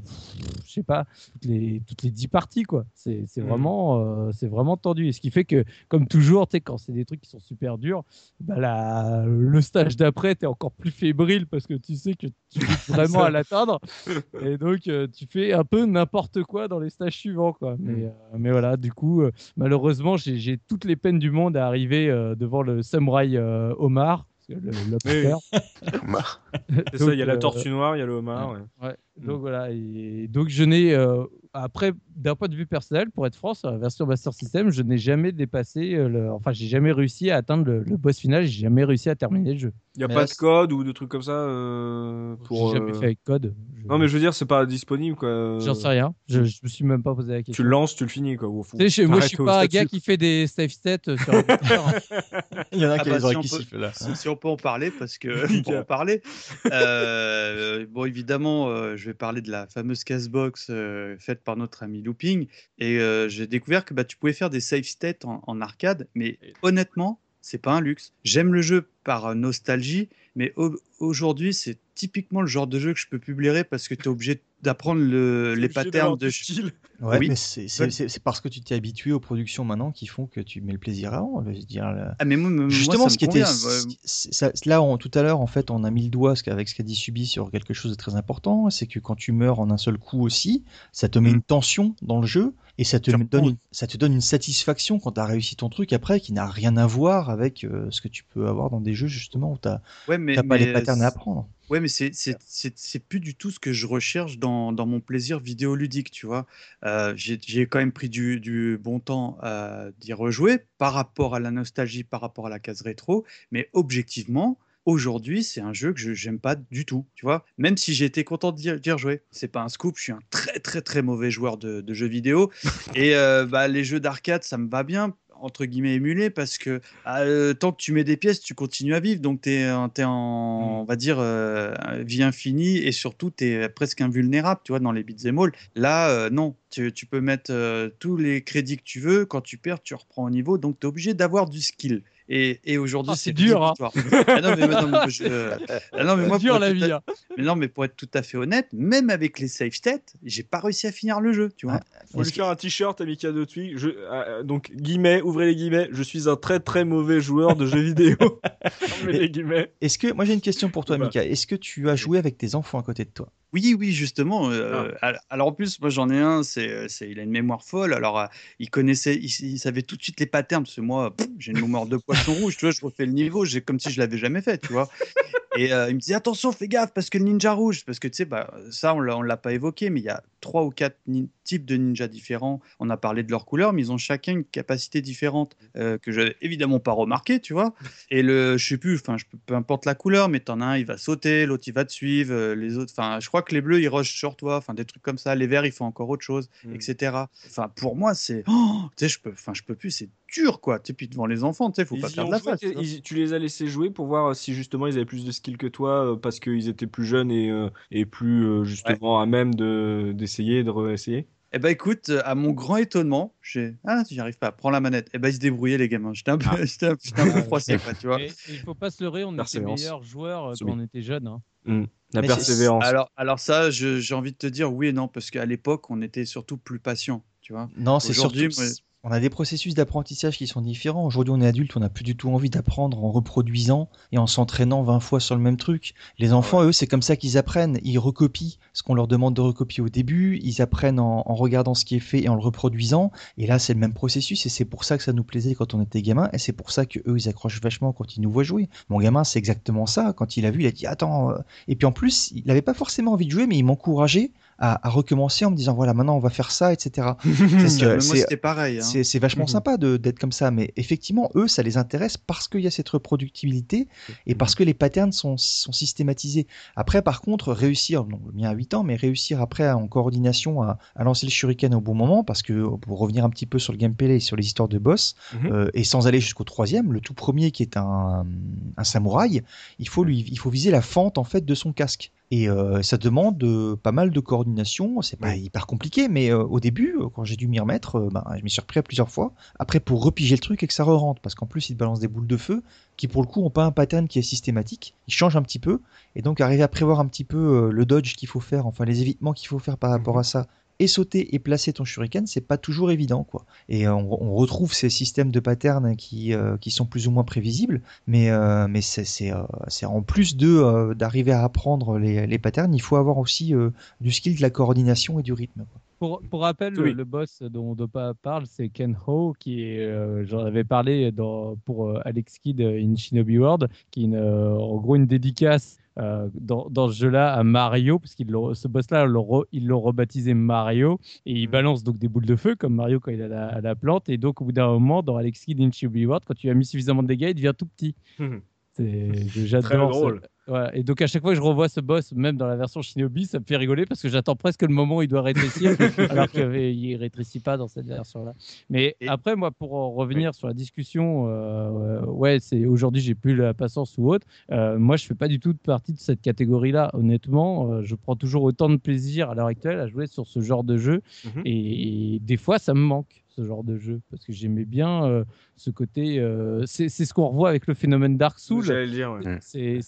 je sais pas, toutes les, toutes les 10 parties, quoi. C'est c'est Mhm. vraiment, euh, c'est vraiment tendu. Et ce qui fait que, comme toujours, tu quand c'est des trucs qui sont super durs, bah, la- le stage d'après, tu es encore plus fébrile parce que tu sais que tu veux vraiment à l'atteindre. Et donc, euh, tu fais un peu n'importe quoi dans les stages suivants, quoi. Mais, euh, mais voilà, du coup, malheureusement, j'ai toutes les peines du monde à arriver devant le samouraï Omar. Le, lobster. Omar. C'est ça, il y a la tortue noire, il y a le homard. ouais. Ouais, donc voilà. Et donc je n'ai, euh, après, d'un point de vue personnel, pour être franc, sur la version Master System, je n'ai jamais dépassé, euh, le... enfin, j'ai jamais réussi à atteindre le, le boss final, j'ai jamais réussi à terminer le jeu. Il y a Mais pas là, de code ou de trucs comme ça euh, pour. J'ai jamais euh, fait avec code. Je- Non, mais je veux dire, c'est pas disponible, quoi. J'en sais rien. Je, je me suis même pas posé la question. Tu le lances, tu le finis, quoi. Au fond. Moi, je suis pas un gars qui fait des save stats euh, sur. Il y en a Ah qui bah, les si on qui peut- sifflent là. Si, si on peut en parler, parce que on peut en parler. Euh, bon, évidemment, euh, je vais parler de la fameuse Castbox euh, faite par notre ami Looping. Et euh, j'ai découvert que bah, tu pouvais faire des save stats en, en arcade, mais honnêtement, c'est pas un luxe. J'aime le jeu par euh, nostalgie, mais au- aujourd'hui, c'est typiquement le genre de jeu que je peux publier parce que tu es obligé d'apprendre le- les patterns de. style. Ouais, Oui. mais c'est parce que tu t'es habitué aux productions maintenant qui font que tu mets le plaisir avant. Je veux dire, Ah, mais moi, moi, Justement, ça ce me qui était, convient. Ouais. c'est- ça- là, on- tout à l'heure, en fait, on a mis le doigt avec ce qu'a dit Subi sur quelque chose de très important, c'est que quand tu meurs en un seul coup aussi, ça te met Mm. une tension dans le jeu et ça te donne, une, ça te donne une satisfaction quand tu as réussi ton truc après, qui n'a rien à voir avec euh, ce que tu peux avoir dans des jeux justement où tu n'as Ouais, mais, pas les patterns à apprendre. Ouais, mais c'est plus du tout ce que je recherche dans dans mon plaisir vidéoludique, tu vois? Heu, j'ai quand même pris du du bon temps d'y rejouer par rapport à la nostalgie, par rapport à la case rétro, mais objectivement, aujourd'hui, c'est un jeu que je j'aime pas du tout, tu vois? Même si j'ai été content d'y rejouer. C'est pas un scoop, je suis un très, très, très mauvais joueur de de jeux vidéo et heu, bah, les jeux d'arcade, ça me va bien entre guillemets émulé parce que ah, euh, tant que tu mets des pièces, tu continues à vivre. Donc tu es, en, on va dire, euh, vie infinie et surtout tu es presque invulnérable, tu vois, dans les beat'em all. Là, euh, non, tu, tu, peux mettre tous les crédits que tu veux. Quand tu perds, tu reprends au niveau. Donc tu es obligé d'avoir du skill. Et, et aujourd'hui, Ah, c'est dur, hein. ah non, mais, non, mais je- ah non, mais moi, dur pour la être tout vie. à- hein. mais non, mais pour être tout à fait honnête, même avec les save stats, j'ai pas réussi à finir le jeu, tu vois. Faut lui faire un t-shirt, Amika de Twig. Je, euh, donc, guillemets, ouvrez les guillemets. Je suis un très très mauvais joueur de jeux vidéo. Est-ce que moi j'ai une question pour toi, Bah. Mika. Est-ce que tu as joué avec tes enfants à côté de toi? Oui, oui, justement. euh, Ah. al- Alors en plus, moi j'en ai un, c'est, c'est, il a une mémoire folle. Alors euh, il connaissait, il, il savait tout de suite les patterns. Parce que moi, j'ai une mémoire de poisson rouge. Tu vois, je refais le niveau, j'ai comme si je l'avais jamais fait. Tu vois. Et euh, il me dit attention, fais gaffe parce que le ninja rouge, parce que tu sais, bah, ça on l'a, on l'a pas évoqué, mais il y a trois ou quatre types de ninjas différents. On a parlé de leur couleur, mais ils ont chacun une capacité différente euh, que j'avais évidemment pas remarqué, tu vois. Et le, je sais plus, enfin, je peu importe la couleur, mais t'en as un, il va sauter, l'autre il va te suivre, euh, les autres, enfin, je crois que les bleus ils rushent sur toi, enfin, des trucs comme ça. Les verts ils font encore autre chose, Mm. etc. Enfin, pour moi c'est, oh, tu sais, je peux, enfin, je peux plus, c'est dur quoi. Tu puis devant les enfants, tu sais, faut Ils pas de la face. tu vois. ils- tu les as laissés jouer pour voir si justement ils avaient plus de skill que toi euh, parce qu'ils étaient plus jeunes et, euh, et plus euh, justement à même de d'essayer de réessayer. Eh ben écoute, à mon grand étonnement, j'ai, ah, j'y arrive pas, prends la manette. Eh ben ils se débrouillaient les gamins. J'étais un peu, j'étais un, un peu froissé quoi, tu vois. Il faut pas se leurrer, on était meilleurs joueurs quand on était jeunes. hein. La Mais c'est- persévérance. Alors, alors ça, j'ai envie de te dire oui et non, parce qu'à l'époque, on était surtout plus patient, tu vois. Non, c'est surtout. Moi- On a des processus d'apprentissage qui sont différents. Aujourd'hui, on est adulte, on n'a plus du tout envie d'apprendre en reproduisant et en s'entraînant 20 fois sur le même truc. Les enfants, eux, c'est comme ça qu'ils apprennent. Ils recopient ce qu'on leur demande de recopier au début. Ils apprennent en, en regardant ce qui est fait et en le reproduisant. Et là, c'est le même processus et c'est pour ça que ça nous plaisait quand on était gamin. Et c'est pour ça que eux, ils accrochent vachement quand ils nous voient jouer. Mon gamin, c'est exactement ça. Quand il a vu, il a dit attends. euh. Et puis en plus, il n'avait pas forcément envie de jouer, mais il m'encourageait à, à recommencer en me disant voilà, maintenant on va faire ça, etc. C'est- c'était pareil. hein. c'est c'est vachement Mhm. sympa de- d'être comme ça, mais effectivement, eux, ça les intéresse parce qu'il y a cette reproductibilité et parce que les patterns sont, sont systématisés. Après, par contre, réussir, donc, le mien à 8 ans, mais réussir après en coordination à, à lancer le shuriken au bon moment, parce que pour revenir un petit peu sur le gameplay et sur les histoires de boss, Mhm. euh, et sans aller jusqu'au troisième, le tout premier qui est un, un samouraï, il faut lui, il faut viser la fente en fait de son casque. Et euh, ça demande euh, pas mal de coordination. C'est pas hyper compliqué, mais euh, au début, euh, quand j'ai dû m'y remettre, ben, je m'y suis repris à plusieurs fois. Après, pour repiger le truc et que ça re-rentre, parce qu'en plus, il te balance des boules de feu qui, pour le coup, ont pas un pattern qui est systématique. Ils changent un petit peu, et donc arriver à prévoir un petit peu le dodge qu'il faut faire, enfin les évitements qu'il faut faire par rapport à ça. Et sauter et placer ton shuriken, c'est pas toujours évident, quoi. Et euh, on, on retrouve ces systèmes de patterns qui, euh, qui sont plus ou moins prévisibles, mais, euh, mais c'est c'est, euh, c'est en plus de euh, d'arriver à apprendre les, les patterns, il faut avoir aussi euh, du skill, de la coordination et du rythme. quoi. Pour, pour rappel, Oui. le, le boss dont Dopa parle, c'est Ken Ho, qui est, euh, j'en avais parlé dans, pour euh, Alex Kidd in Shinobi World, qui est une, euh, en gros une dédicace euh, dans, dans ce jeu-là à Mario, parce l'ont- ce boss-là, ils l'ont rebaptisé Mario, et il balance donc des boules de feu, comme Mario quand il a la, la plante, et donc au bout d'un moment, dans Alex Kidd in World, quand tu as mis suffisamment de dégâts, il devient tout petit. C'est- J'adore. Très ça. Et donc à chaque fois que je revois ce boss, même dans la version Shinobi, ça me fait rigoler parce que j'attends presque le moment où il doit rétrécir, alors qu'il ne rétrécit pas dans cette version-là. Mais Et- après, moi, pour en revenir sur la discussion, euh, ouais, c'est aujourd'hui j'ai plus la patience ou autre. Euh, moi, je fais pas du tout partie de cette catégorie-là. Honnêtement, euh, je prends toujours autant de plaisir à l'heure actuelle à jouer sur ce genre de jeu, Mhm. et, et des fois, ça me manque ce genre de jeu parce que j'aimais bien euh, ce côté. euh, c'est ce qu'on revoit avec le phénomène Dark Souls. J'allais le dire. ouais. C'est,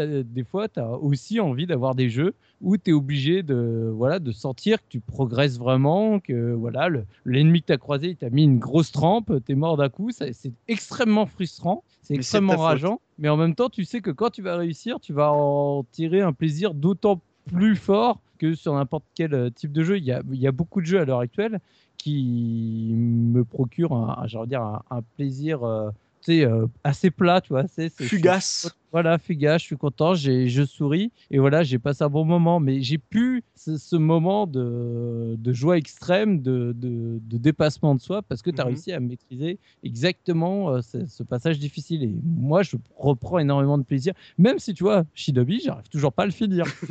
des fois, tu as aussi envie d'avoir des jeux où tu es obligé de, voilà, de sentir que tu progresses vraiment, que voilà, le- l'ennemi que tu as croisé, il t'a mis une grosse trempe, tu es mort d'un coup. c'est extrêmement frustrant, c'est extrêmement rageant, mais en même temps, tu sais que quand tu vas réussir, tu vas en tirer un plaisir d'autant plus fort que sur n'importe quel euh, type de jeu. Il y a, il y a beaucoup de jeux à l'heure actuelle qui me procurent un, dire un, un plaisir. euh, euh, assez plat, tu vois. c'est Fugace. Voilà, fugace, je suis content, j'ai, je souris et voilà, j'ai passé un bon moment. Mais j'ai pu ce, ce moment de, de joie extrême, de, de, de dépassement de soi, parce que tu as Mhm. réussi à maîtriser exactement euh, ce, ce passage difficile. Et moi, je reprends énormément de plaisir, même si tu vois, Shinobi, j'arrive toujours pas à le finir.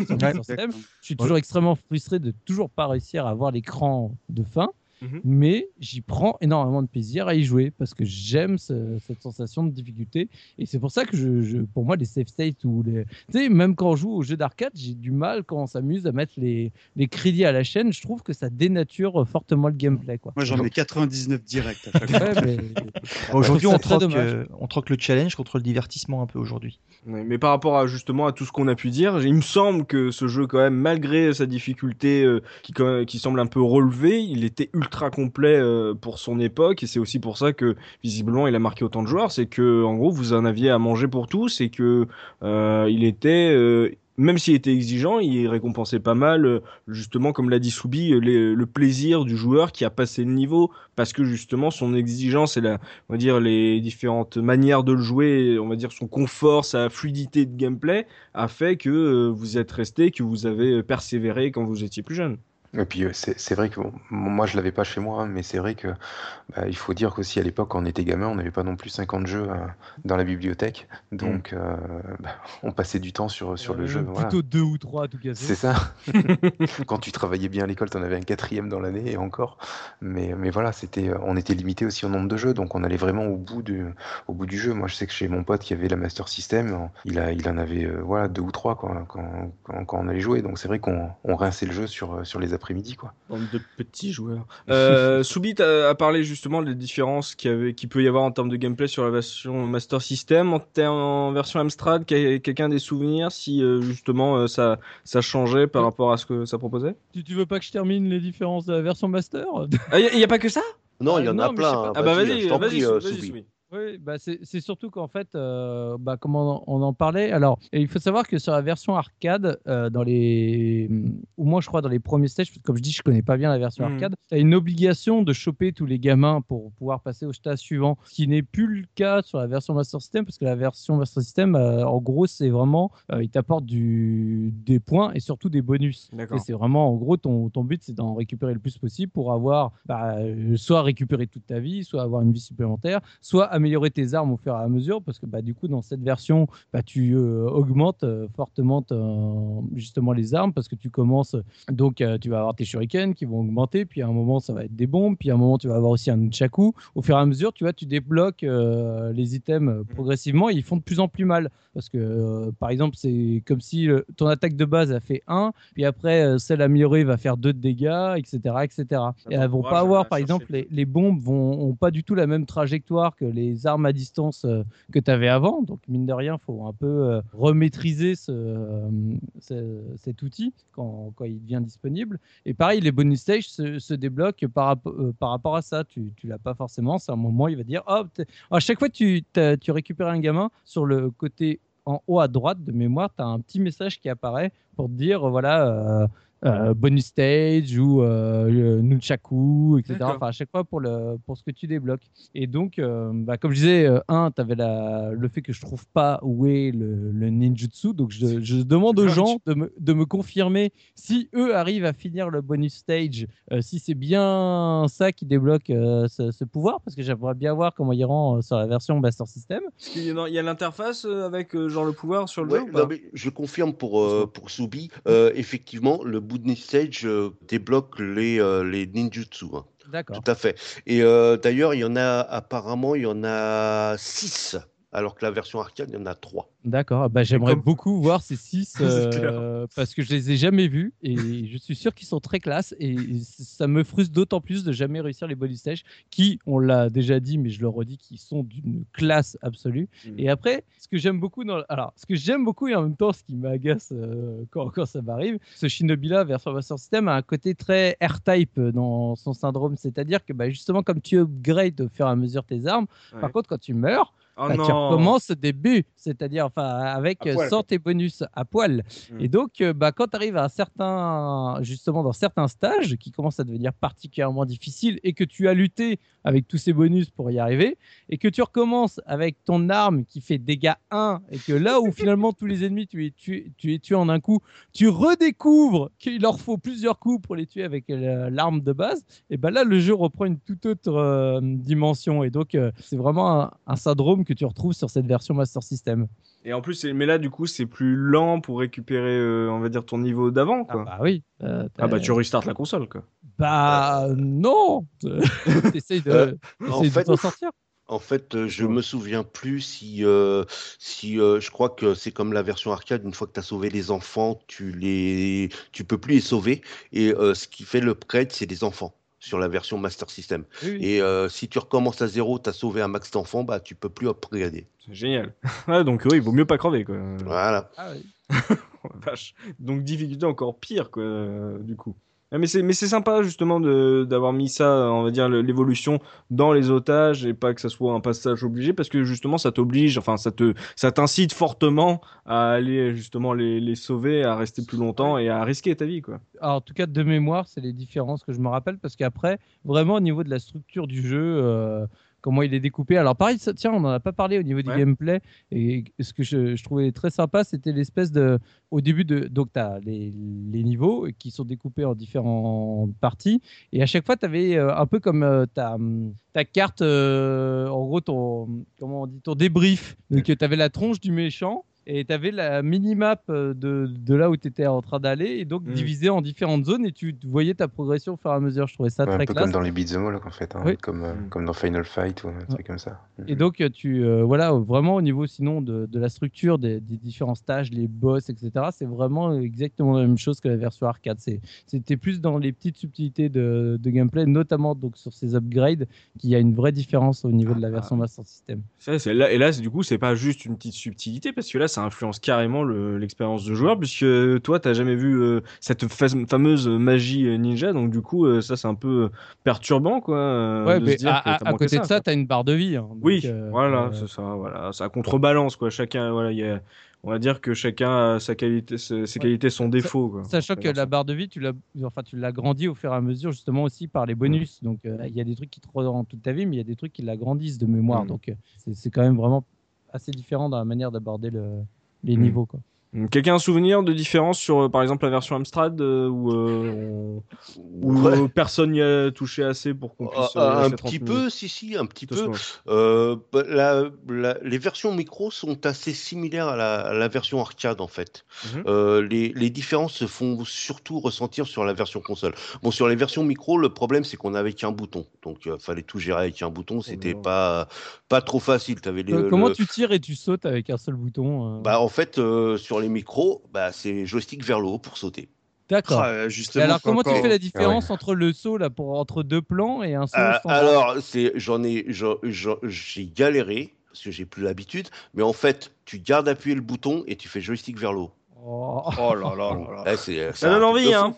Je suis toujours extrêmement frustré de toujours pas réussir à avoir l'écran de fin. Mhm. Mais j'y prends énormément de plaisir à y jouer parce que j'aime ce- cette sensation de difficulté et c'est pour ça que je, je- pour moi les save states ou les tu sais même quand on joue aux jeux d'arcade j'ai du mal quand on s'amuse à mettre les, les crédits à la chaîne je trouve que ça dénature fortement le gameplay quoi Moi, j'en ai 99 direct à chaque fois. Ouais, mais- Aujourd'hui, on troque, euh, on troque le challenge contre le divertissement un peu aujourd'hui. Mais par rapport à justement à tout ce qu'on a pu dire, il me semble que ce jeu quand même, malgré sa difficulté euh, qui, quand même- qui semble un peu relevée, il était ultra complet euh, pour son époque et c'est aussi pour ça que visiblement il a marqué autant de joueurs. C'est que en gros vous en aviez à manger pour tous et que euh, il était euh, même s'il était exigeant, il récompensait pas mal, justement, comme l'a dit Soubi, le plaisir du joueur qui a passé le niveau, parce que justement son exigence et la, on va dire les différentes manières de le jouer, on va dire son confort, sa fluidité de gameplay, a fait que vous êtes resté, que vous avez persévéré quand vous étiez plus jeune. Et puis euh, c'est vrai que bon, moi je l'avais pas chez moi, hein, mais c'est vrai que bah, il faut dire qu'aussi à l'époque quand on était gamin, on n'avait pas non plus 50 jeux euh, dans la bibliothèque, donc euh, bah, on passait du temps sur, sur le jeu. voilà. plutôt deux ou trois à tout casser C'est ça. Quand tu travaillais bien à l'école, tu en avais un quatrième dans l'année et encore. Mais, mais voilà, c'était, on était limité aussi au nombre de jeux, donc on allait vraiment au bout du, au bout du jeu. Moi, je sais que chez mon pote qui avait la Master System, il, a, il en avait voilà, deux ou trois quand, quand, quand on allait jouer. Donc c'est vrai qu'on on rinçait le jeu sur, sur les après-midi. Quoi. Bande de petits joueurs. Euh, Soubit a, a parlé justement des différences qu'il y avait- qu'il peut y avoir en termes de gameplay sur la version Master System. En, ter- en version Amstrad, quel- quelqu'un des souvenirs si euh, justement euh, ça, ça changeait par rapport à ce que ça proposait? Tu, tu veux pas que je termine les différences de la version master? Ah, Il n'y a, pas que ça? Non, il y Euh, en non, a plein. pas. hein. Ah bah Vas-y, vas-y, je Oui, bah c'est surtout qu'en fait, euh, bah, comme on, on en parlait, alors et il faut savoir que sur la version arcade, euh, dans les, au moins je crois dans les premiers stages, comme je dis, je connais pas bien la version Mhm. arcade, tu as une obligation de choper tous les gamins pour pouvoir passer au stage suivant, ce qui n'est plus le cas sur la version Master System, parce que la version Master System, euh, en gros, c'est vraiment, euh, il t'apporte du, des points et surtout des bonus. C'est vraiment, en gros, ton, ton but, c'est d'en récupérer le plus possible pour avoir bah, soit récupérer toute ta vie, soit avoir une vie supplémentaire, soit améliorer tes armes au fur et à mesure, parce que bah, du coup, dans cette version, bah, tu euh, augmentes euh, fortement justement les armes, parce que tu commences, donc euh, tu vas avoir tes shurikens qui vont augmenter, puis à un moment, ça va être des bombes, puis à un moment, tu vas avoir aussi un nunchaku. Au fur et à mesure, tu vois, tu débloques les items euh, progressivement, et ils font de plus en plus mal, parce que par exemple, c'est comme si ton attaque de base a fait 1, puis après, celle améliorée va faire 2 de dégâts, etc. etc. Et elles vont pas avoir, par exemple, les, les bombes vont ont pas du tout la même trajectoire que les armes à distance euh, que tu avais avant. Donc, mine de rien, faut un peu euh, remaîtriser euh, ce- cet outil quand, il devient disponible. Et pareil, les bonus stages se, débloquent par, rapp- par rapport à ça. Tu, l'as pas forcément. C'est un moment, il va dire, hop, t'es- à chaque fois tu, tu récupères un gamin sur le côté en haut à droite de mémoire, tu as un petit message qui apparaît pour te dire, voilà, euh, bonus stage ou euh, euh, nunchaku, etc. Enfin, à chaque fois pour, le, pour ce que tu débloques. Et donc, euh, bah, comme je disais, euh, un, tu avais le fait que je trouve pas où est le, le ninjutsu. Donc, je, je demande aux gens de me, de me confirmer si eux arrivent à finir le bonus stage, euh, si c'est bien ça qui débloque euh, ce, ce pouvoir, parce que j'aimerais bien voir comment il rend euh, sur la version Master System. Il y a l'interface avec euh, genre le pouvoir sur le Ouais, jeu non, mais je confirme pour, euh, pour Soubi, euh, effectivement, le bonus stage euh, débloque les, euh, les ninjutsu. hein. D'accord. Tout à fait. Et euh, d'ailleurs, il y en a apparemment, il y en a 6, alors que la version arcade, il y en a 3. D'accord, bah, j'aimerais comme- beaucoup voir ces six euh, parce que je les ai jamais vus et je suis sûr qu'ils sont très classe et ça me frustre d'autant plus de jamais réussir les bonus stages qui, on l'a déjà dit mais je le redis, qui sont d'une classe absolue. Mm. Et après, ce que j'aime beaucoup dans, alors ce que j'aime beaucoup et en même temps ce qui m'agace euh, quand, quand ça m'arrive, ce Shinobi là version Master System a un côté très R-Type dans son syndrome, c'est-à-dire que bah, justement comme tu upgrades au fur et à mesure tes armes, Ouais. par contre quand tu meurs Oh bah, tu recommences au début, c'est-à-dire enfin avec sans tes bonus à poil. Mm. Et donc, euh, bah, quand tu arrives à un certain, justement dans certains stages qui commencent à devenir particulièrement difficiles et que tu as lutté avec tous ces bonus pour y arriver, et que tu recommences avec ton arme qui fait dégâts 1, et que là où finalement tous les ennemis tu les tues, tu les tues en un coup, tu redécouvres qu'il leur faut plusieurs coups pour les tuer avec euh, l'arme de base, et ben là le jeu reprend une toute autre euh, dimension. Et donc, euh, c'est vraiment un, un syndrome que tu retrouves sur cette version Master System. Et en plus, mais là, du coup, c'est plus lent pour récupérer, euh, on va dire, ton niveau d'avant, Ah bah oui. euh, Ah bah, tu restartes la console, quoi. Bah non T'essayes de, Euh, fait- t'en sortir. En fait, je me souviens plus si, euh, si euh, je crois que c'est comme la version arcade, une fois que tu as sauvé les enfants, tu les, tu peux plus les sauver. Et euh, ce qui fait l'upgrade, c'est les enfants sur la version Master System. Oui. Et euh, si tu recommences à zéro, tu as sauvé un max d'enfants, bah tu peux plus upgrader. C'est génial. donc, oui, il vaut mieux pas crever, quoi. Voilà. Ah oui. Oh, vache. Donc difficulté encore pire quoi du coup. Ah, mais c'est mais c'est sympa justement de d'avoir mis ça on va dire l'évolution dans les otages et pas que ça soit un passage obligé parce que justement ça t'oblige enfin ça te ça t'incite fortement à aller justement les, les sauver à rester plus longtemps et à risquer ta vie quoi. Alors, en tout cas, de mémoire, c'est les différences que je me rappelle parce qu'après, vraiment au niveau de la structure du jeu, euh, comment il est découpé. Alors, pareil, ça, tiens, on n'en a pas parlé au niveau du Ouais. gameplay. Et ce que je, je trouvais très sympa, c'était l'espèce de. Au début de. Donc, tu as les, les niveaux qui sont découpés en différentes parties. Et à chaque fois, tu avais un peu comme euh, ta, ta carte, euh, en gros, ton. Comment on dit Ton débrief. Donc, tu avais la tronche du méchant. Et tu avais la mini-map euh, de, de là où tu étais en train d'aller, et donc Mm. divisé en différentes zones, et tu voyais ta progression au fur et à mesure. Je trouvais ça Ouais, un très peu classe. comme dans les beat'em all en fait, hein, Oui. comme, euh, Mm. comme dans Final Fight ou un truc comme ça. Et donc, tu, euh, voilà, vraiment au niveau sinon de, de la structure des, des différents stages, les boss, etc., c'est vraiment exactement la même chose que la version arcade. C'est- C'était plus dans les petites subtilités de, de gameplay, notamment donc sur ces upgrades, qu'il y a une vraie différence au niveau de la version Master System. Ça, c'est là, et là, du coup, c'est pas juste une petite subtilité, parce que là, ça influence carrément le- l'expérience de joueur, puisque toi, t'as jamais vu euh, cette fa- fameuse magie euh, ninja, donc du coup, euh, ça, c'est un peu perturbant, quoi. euh, ouais, de mais se dire à, t'as côté de ça, tu as une barre de vie. hein. Donc, Oui, euh, voilà, euh, c'est ça, voilà, ça contrebalance, quoi. Chacun, voilà, il y a, on va dire que chacun a sa qualité, ses, ses Ouais. qualités, son défaut, quoi. Sachant que la barre de vie, tu l'as, enfin, tu au fur et à mesure, justement aussi par les bonus. Donc, euh, il y a des trucs qui te rendent toute ta vie, mais il y a des trucs qui l'agrandissent de mémoire. Mm. Donc, euh, c'est quand même vraiment assez différent dans la manière d'aborder le- les Mm. niveaux. Quoi. Quelqu'un a un souvenir de différence sur, euh, par exemple, la version Amstrad, euh, où, euh, on- où, Ouais. personne n'y a touché assez pour qu'on puisse. Euh, euh, un petit peu, si, si, un petit peu. Euh, bah, la- la- les versions micro sont assez similaires à la, à la version arcade en fait. Mhm. Euh, les, les différences se font surtout ressentir sur la version console. Bon, sur les versions micro, le problème c'est qu'on n'avait qu'un bouton, donc il fallait tout gérer avec un bouton. C'était non. pas pas trop facile. Avais les, Euh, comment le- tu tires et tu sautes avec un seul bouton euh? Bah en fait, euh, sur les micros, bah, c'est joystick vers le haut pour sauter. D'accord. Ah, alors, comment encore- tu fais la différence entre le saut là, pour, entre deux plans et un saut Euh, alors, c'est, j'en ai, j'ai galéré parce que j'ai plus l'habitude, mais en fait, tu gardes appuyé le bouton et tu fais joystick vers le haut. Oh. Oh là là là là. Eh, c'est Ça donne envie, hein.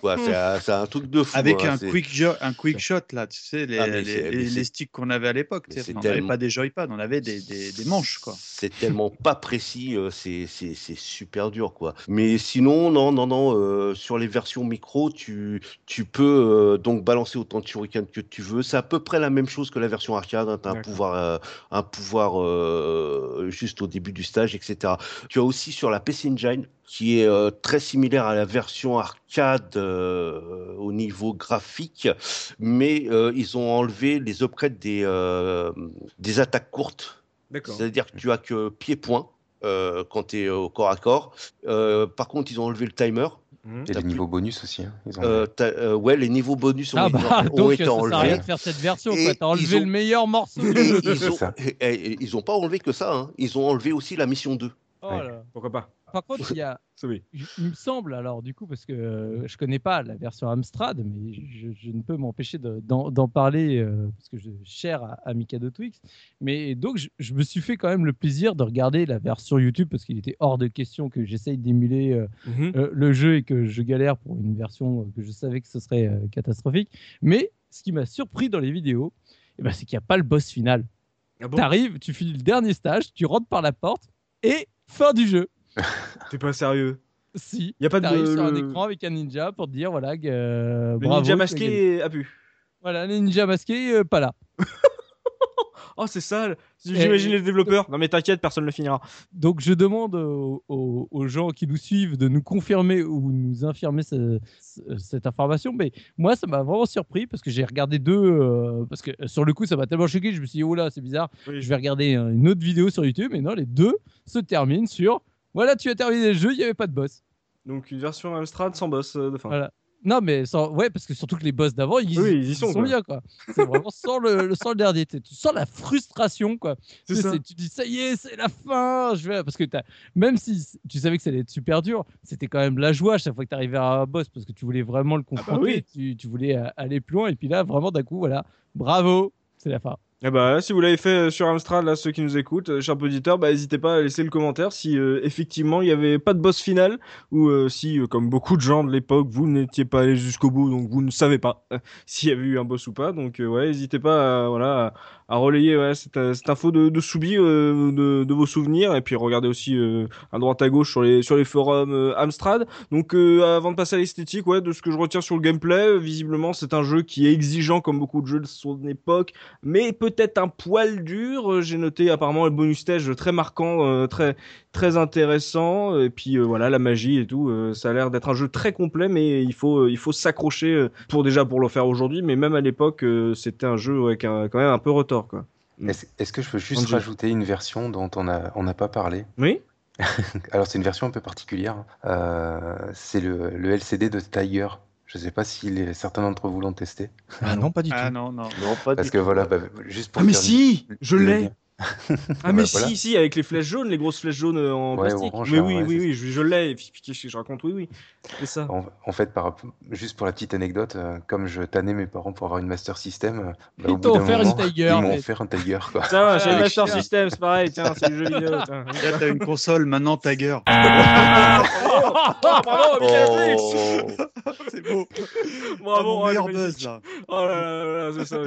C'est, un- truc de fou. Avec hein. un quick, jo- un quick shot, là, tu sais, les, Ah, les- les- sticks qu'on avait à l'époque. On n'avait tellement- pas des joypads, on avait des, des, des manches, quoi. C'est tellement pas précis, euh, c'est, c'est, c'est super dur, quoi. Mais sinon, non, non, non, euh, sur les versions micro, tu, tu peux euh, donc balancer autant de shuriken que tu veux. C'est à peu près la même chose que la version arcade. hein. Tu as un pouvoir, euh, un pouvoir euh, juste au début du stage, etc. Tu as aussi sur la PC Engine, qui est euh, très similaire à la version arcade euh, au niveau graphique, mais euh, ils ont enlevé les upgrades des, euh, des attaques courtes. C'est-à-dire que tu as que pied-point euh, quand tu es au corps à corps. Euh, par contre, ils ont enlevé le timer. Mhm. Et T'as les plus- niveaux bonus aussi. hein, ils ont- Euh, t'as- euh, ouais, les niveaux bonus ont, Ah été, bah, donc été ça sert à rien enlevés. de faire cette version. T'as enlevé ont- le meilleur morceau. Et jeu. ils ont, ça. et- et- ils ont pas enlevé que ça. hein. Ils ont enlevé aussi la mission 2. Oh là. Pourquoi pas? Par contre, il y a, Ça, oui. il il me semble, alors du coup, parce que euh, je connais pas la version Amstrad, mais je, je ne peux m'empêcher de- d'en parler euh, parce que je cher à, à Mikado Twix. Mais donc, je, je me suis fait quand même le plaisir de regarder la version YouTube parce qu'il était hors de question que j'essaye d'émuler euh, Mhm. euh, le jeu et que je galère pour une version que je savais que ce serait catastrophique. Mais ce qui m'a surpris dans les vidéos, eh ben, c'est qu'il n'y a pas le boss final. Ah bon? T'arrives, tu finis le dernier stage, tu rentres par la porte et fin du jeu. T'es pas sérieux. Si. Y a pas de T'arrives sur un écran avec un ninja pour te dire voilà euh, Le bravo, ninja masqué a pu. Voilà, le ninja masqué euh, pas là. Oh, c'est sale. J'imagine les développeurs. Non, mais t'inquiète, personne ne le finira. Donc je demande aux, aux- aux gens qui nous suivent de nous confirmer ou nous infirmer ce- ce- cette information. Mais moi, ça m'a vraiment surpris parce que j'ai regardé deux. euh, parce que sur le coup, ça m'a tellement choqué. Je me suis dit, oh là, c'est bizarre. Je vais regarder euh, une autre vidéo sur YouTube. Mais non, les deux se terminent sur. Voilà, tu as terminé le jeu, il n'y avait pas de boss. Donc, une version Amstrad sans boss euh, de fin. Voilà. Non, mais sans... ouais, parce que surtout que les boss d'avant, ils, Oui, ils y sont, bien, quoi. C'est vraiment sans le, le- sans le dernier. Tu sens la frustration, quoi. Tu sais, ça. c'est- Tu dis, ça y est, c'est la fin. Je vais... Parce que t'as- même si tu savais que ça allait être super dur, c'était quand même la joie à chaque fois que tu arrivais à un boss parce que tu voulais vraiment le confronter. oui. tu, tu voulais euh, aller plus loin. Et puis là, vraiment, d'un coup, voilà, bravo, c'est la fin. Eh bah, si vous l'avez fait euh, sur Amstrad, là, ceux qui nous écoutent, euh, chers auditeurs, bah, n'hésitez pas à laisser le commentaire si euh, effectivement il n'y avait pas de boss final ou euh, si, euh, comme beaucoup de gens de l'époque, vous n'étiez pas allé jusqu'au bout, donc vous ne savez pas euh, s'il y avait eu un boss ou pas. Donc, ouais, n'hésitez pas voilà, à, relayer ouais, cette, euh, cette info de, de Soubi, euh, de, de vos souvenirs, et puis regardez aussi euh, à droite à gauche sur les, sur les forums Amstrad. Donc, avant de passer à l'esthétique, ouais, de ce que je retiens sur le gameplay, visiblement, c'est un jeu qui est exigeant comme beaucoup de jeux de son époque mais peut-être un poil dur. J'ai noté apparemment le bonus stage très marquant, très très intéressant. Et puis euh, voilà la magie et tout. euh, ça a l'air d'être un jeu très complet, mais il faut euh, il faut s'accrocher euh, pour déjà pour le faire aujourd'hui. Mais même à l'époque, euh, c'était un jeu avec un, quand même un peu retort quoi. Mm. Est-ce que je peux juste rajouter une version dont on a- on n'a pas parlé? Oui. Alors, c'est une version un peu particulière. Euh, c'est le, le LCD de Tiger. Je ne sais pas si les- certains d'entre vous l'ont testé. Ah non, pas du Ah tout. non, non. Non, pas Parce du que tout. voilà, bah, juste pour Ah mais si, je l'ai. Ah mais Bah, voilà. si si avec les flèches jaunes, les grosses flèches jaunes euh, en Ouais, plastique. orange, mais oui ouais, oui oui, je, je l'ai. Que je raconte? Oui oui. C'est ça. En, en fait, par, juste pour la petite anecdote, euh, comme je tannais mes parents pour avoir une Master System, euh, bah, Ils t'ont offert une moment, Tiger, Ils m'ont offert un Tiger, quoi. Tiens, j'ai Ah, le Master. System, c'est pareil. Tiens, c'est le jeu vidéo. tiens. Là, t'as une console, maintenant Tiger. Oh, bravo, Oh. C'est beau. Bravo, mon buzz là. Oh là là là là, c'est ça.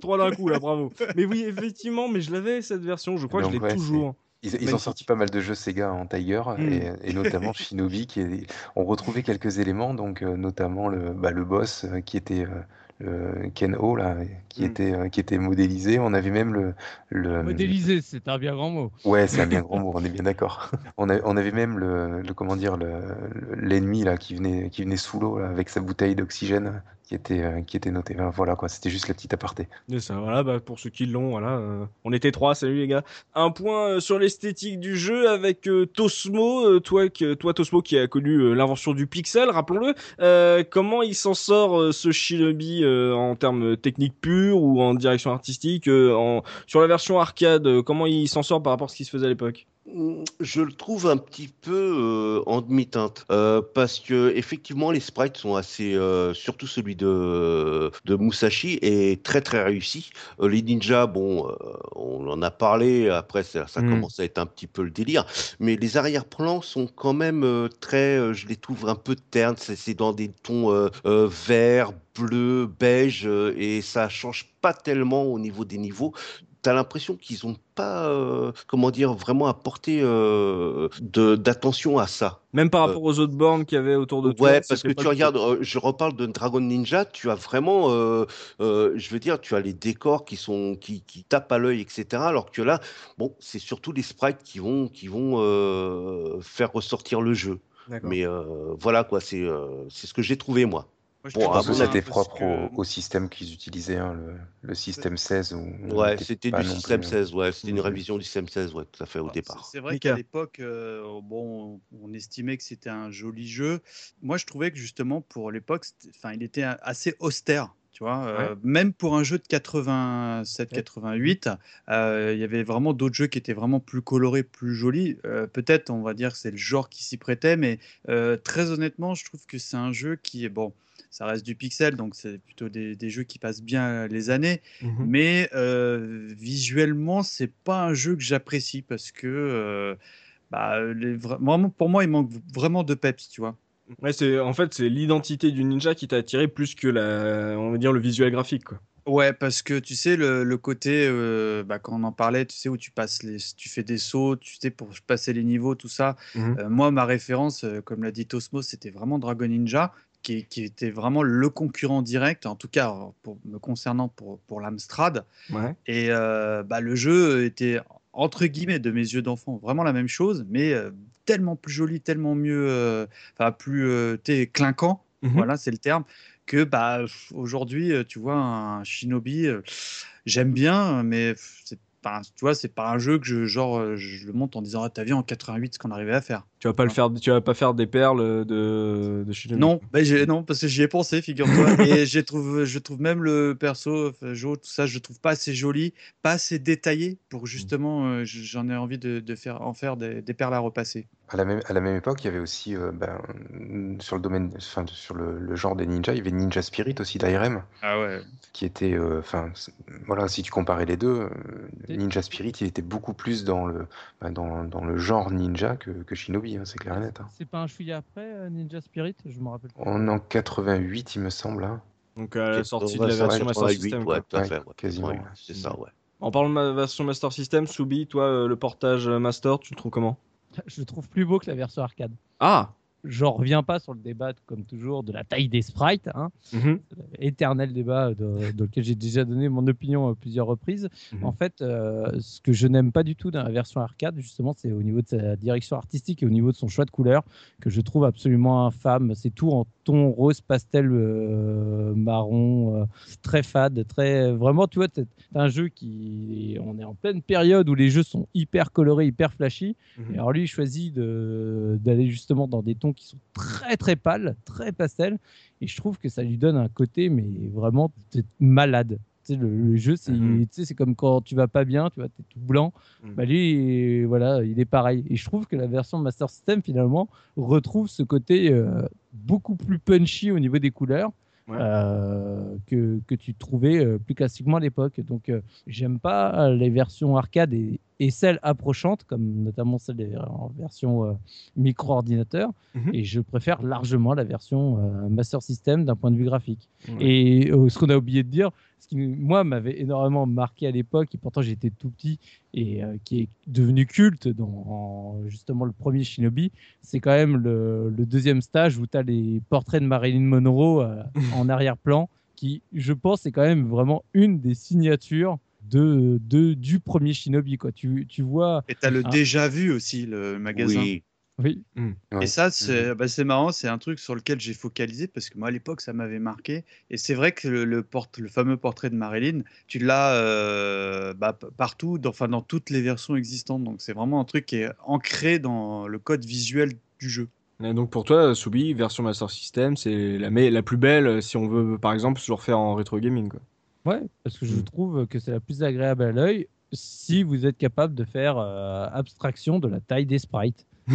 Trois d'un coup là, bravo. Mais oui, effectivement, mais je l'avais cette version. Je crois que je l'ai ouais, toujours. Ils, ils ont sorti pas mal de jeux Sega en Tiger, Mm. et, et notamment Shinobi, qui est, on retrouvait quelques éléments, donc euh, notamment le, bah, le boss euh, qui était euh, le Ken Ho, là, qui, Mm. était, qui était modélisé. On avait même le. le Modélisé, c'est un bien grand mot. Ouais, c'est un bien grand mot, on est bien d'accord. On, a- on avait même le, le comment dire le- le- l'ennemi là qui venait qui venait sous l'eau avec sa bouteille d'oxygène qui était euh, qui était noté. Enfin, Voilà quoi, c'était juste la petite aparté. Et ça, voilà, bah, pour ceux qui l'ont, voilà. euh, on était trois, salut les gars. Un point euh, sur l'esthétique du jeu avec euh, Tosmo, euh, toi, que, toi Tosmo qui a connu euh, l'invention du pixel, rappelons-le. Comment il s'en sort ce Shinobi en termes techniques purs ou en direction artistique en, Sur la version arcade, comment il s'en sort par rapport à ce qui se faisait à l'époque? Je le trouve un petit peu euh, en demi-teinte euh, parce que effectivement les sprites sont assez, euh, surtout celui de de Musashi est très très réussi. Les ninjas, bon, on en a parlé. Après, ça, ça Mm. commence à être un petit peu le délire, mais les arrière-plans sont quand même très, je les trouve un peu ternes. C'est dans des tons euh, euh, vert, bleu, beige et ça change pas tellement au niveau des niveaux. T'as l'impression qu'ils ont pas, euh, comment dire, vraiment apporté euh, d'attention à ça. Même par Euh, rapport aux autres bornes qu'il y avait autour de toi Ouais, parce que tu regardes, euh, je reparle de Dragon Ninja, tu as vraiment, euh, je veux dire, tu as les décors qui sont, qui, qui tapent à l'œil, etc. Alors que là, bon, c'est surtout les sprites qui vont, qui vont faire ressortir le jeu. Mais voilà quoi, c'est, c'est ce que j'ai trouvé moi. Bon, c'était parce propre que- au, au système qu'ils utilisaient, hein, le, le système 16. Où on Ouais, était c'était du système plus- 16, ouais, c'était une révision du système 16, ouais, tout à fait au Alors, départ. C'est vrai qu'à l'époque, euh, bon, on estimait que c'était un joli jeu. Moi, je trouvais que justement pour l'époque, il était assez austère. Tu vois, euh, même pour un jeu de 87-88, euh, il y avait vraiment d'autres jeux qui étaient vraiment plus colorés, plus jolis. Euh, Peut-être, on va dire, que c'est le genre qui s'y prêtait, mais euh, très honnêtement, je trouve que c'est un jeu qui est bon. Ça reste du pixel, donc c'est plutôt des, des jeux qui passent bien les années. Mhm. Mais euh, visuellement, c'est pas un jeu que j'apprécie parce que euh, bah, les vraiment, pour moi, il manque vraiment de peps, tu vois. Ouais, c'est en fait c'est l'identité du ninja qui t'a attiré plus que la, on va dire le visuel graphique quoi. Ouais, parce que tu sais, le, le côté, euh, bah, quand on en parlait, tu sais, où tu passes les, tu fais des sauts, tu sais, pour passer les niveaux, tout ça. Mhm. Euh, moi, ma référence, euh, comme l'a dit Tosmo, c'était vraiment Dragon Ninja, qui, qui était vraiment le concurrent direct, en tout cas, pour, me concernant pour, pour l'Amstrad. Ouais. Et euh, bah, le jeu était, entre guillemets, de mes yeux d'enfant, vraiment la même chose, mais euh, tellement plus joli, tellement mieux, euh, enfin, plus euh, clinquant, Mhm. voilà, c'est le terme, que bah, aujourd'hui, euh, tu vois, un Shinobi, euh, j'aime bien, mais c'est pas, tu vois, c'est pas un jeu que je, genre, euh, je le monte en disant, ah, t'as vu en 88 ce qu'on arrivait à faire. Tu vas pas le faire, tu vas pas faire des perles de, de. Non, bah, j'ai- non, parce que j'y ai pensé, figure-toi. et j'ai trouve, je trouve même le perso, Jo, tout ça, je trouve pas assez joli, pas assez détaillé pour justement, euh, j'en ai envie de, de faire, en faire des, des perles à repasser. À la même, à la même époque, il y avait aussi, euh, ben, sur le domaine, enfin, sur le, le genre des ninjas, il y avait Ninja Spirit aussi d'IRM, Ah ouais. qui était, euh, enfin, voilà, si tu comparais les deux, euh, Ninja Spirit, il était beaucoup plus dans le, ben, dans, dans le genre ninja que, que Shinobi, hein, c'est clair et net. hein. C'est pas un chouïa après Ninja Spirit? Je me rappelle pas. On est en 88, il me semble. hein. Donc à la sortie de la 85, version Master 88, System. Ouais, tout à Ouais, fait. ouais. quasiment, 88, ouais. C'est ça, ouais. En parlant de ma version Master System, Soubi, toi, euh, le portage Master, tu le trouves comment? Je le trouve plus beau que la version arcade. Ah J'en reviens pas sur le débat, comme toujours, de la taille des sprites. Hein. Mhm. éternel débat de- dans lequel j'ai déjà donné mon opinion à plusieurs reprises. Mhm. En fait, euh, ce que je n'aime pas du tout dans la version arcade, justement, c'est au niveau de sa direction artistique et au niveau de son choix de couleurs que je trouve absolument infâme. C'est tout en ton rose, pastel, euh, marron, euh, très fade, très vraiment. Tu vois, c'est un jeu qui, on est en pleine période où les jeux sont hyper colorés, hyper flashy. Mhm. Et alors lui, il choisit d'aller justement dans des tons qui sont très très pâles, très pastels. Et je trouve que ça lui donne un côté, mais vraiment malade. Tu sais, le, le jeu, c'est c'est comme quand tu vas pas bien, tu vois, t'es tout blanc. Mhm. Bah lui, voilà, il est pareil. Et je trouve que la version Master System, finalement, retrouve ce côté euh, beaucoup plus punchy au niveau des couleurs. Ouais. euh, que, que tu trouvais euh, plus classiquement à l'époque. Donc, j'aime pas les versions arcade et, et celles approchantes, comme notamment celle des en version euh, micro-ordinateur. Mhm. Et je préfère largement la version euh, Master System d'un point de vue graphique. Et euh, ce qu'on a oublié de dire, ce qui moi m'avait énormément marqué à l'époque, et pourtant j'étais tout petit, et euh, qui est devenu culte dans en- justement le premier Shinobi, c'est quand même le, le deuxième stage où tu as les portraits de Marilyn Monroe en arrière-plan, qui je pense est quand même vraiment une des signatures de, de, du premier Shinobi. Quoi. Tu, tu vois, Et t'as le Ah. déjà vu aussi, le magasin. Oui. oui, Et Ouais. ça, c'est bah, c'est marrant, c'est un truc sur lequel j'ai focalisé parce que moi, à l'époque, ça m'avait marqué. Et c'est vrai que le, le, porte- le fameux portrait de Marilyn, tu l'as euh, bah, partout, dans, enfin, dans toutes les versions existantes. Donc, c'est vraiment un truc qui est ancré dans le code visuel du jeu. Et donc pour toi, Soubi, version Master System, c'est la, la plus belle si on veut, par exemple, se le refaire en rétro gaming. Quoi. Ouais, parce que je Mm. trouve que c'est la plus agréable à l'œil si vous êtes capable de faire euh, abstraction de la taille des sprites.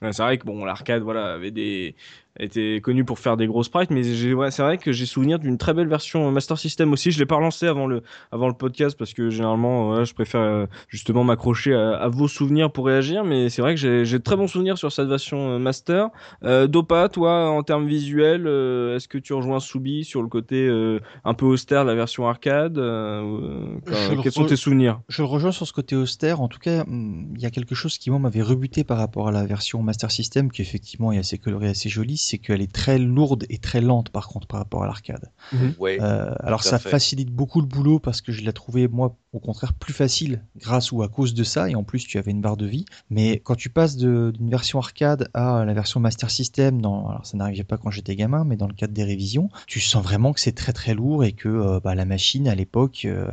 C'est vrai que bon, l'arcade, voilà, avait des était connu pour faire des gros sprites, mais ouais, c'est vrai que j'ai souvenir d'une très belle version Master System aussi. Je l'ai pas relancé avant le avant le podcast parce que généralement, ouais, je préfère euh, justement m'accrocher à, à vos souvenirs pour réagir, mais c'est vrai que j'ai, de très bons souvenirs sur cette version euh, Master. Euh, Dopa, toi, en termes visuels, euh, est-ce que tu rejoins Soubi sur le côté euh, un peu austère de la version arcade euh, Quels sont tes souvenirs? Je le rejoins sur ce côté austère. En tout cas, hum, il y a quelque chose qui moi m'avait rebuté par rapport à la version Master System, qui effectivement est assez colorée, assez jolie, c'est qu'elle est très lourde et très lente par contre par rapport à l'arcade. Ouais. Euh, alors ça fait. facilite beaucoup le boulot parce que je l'ai trouvé moi au contraire plus facile grâce ou à cause de ça et en plus tu avais une barre de vie. Mais quand tu passes d'une version arcade à la version Master System, dans, alors ça n'arrivait pas quand j'étais gamin, mais dans le cadre des révisions, tu sens vraiment que c'est très très lourd et que euh, bah, la machine à l'époque. euh,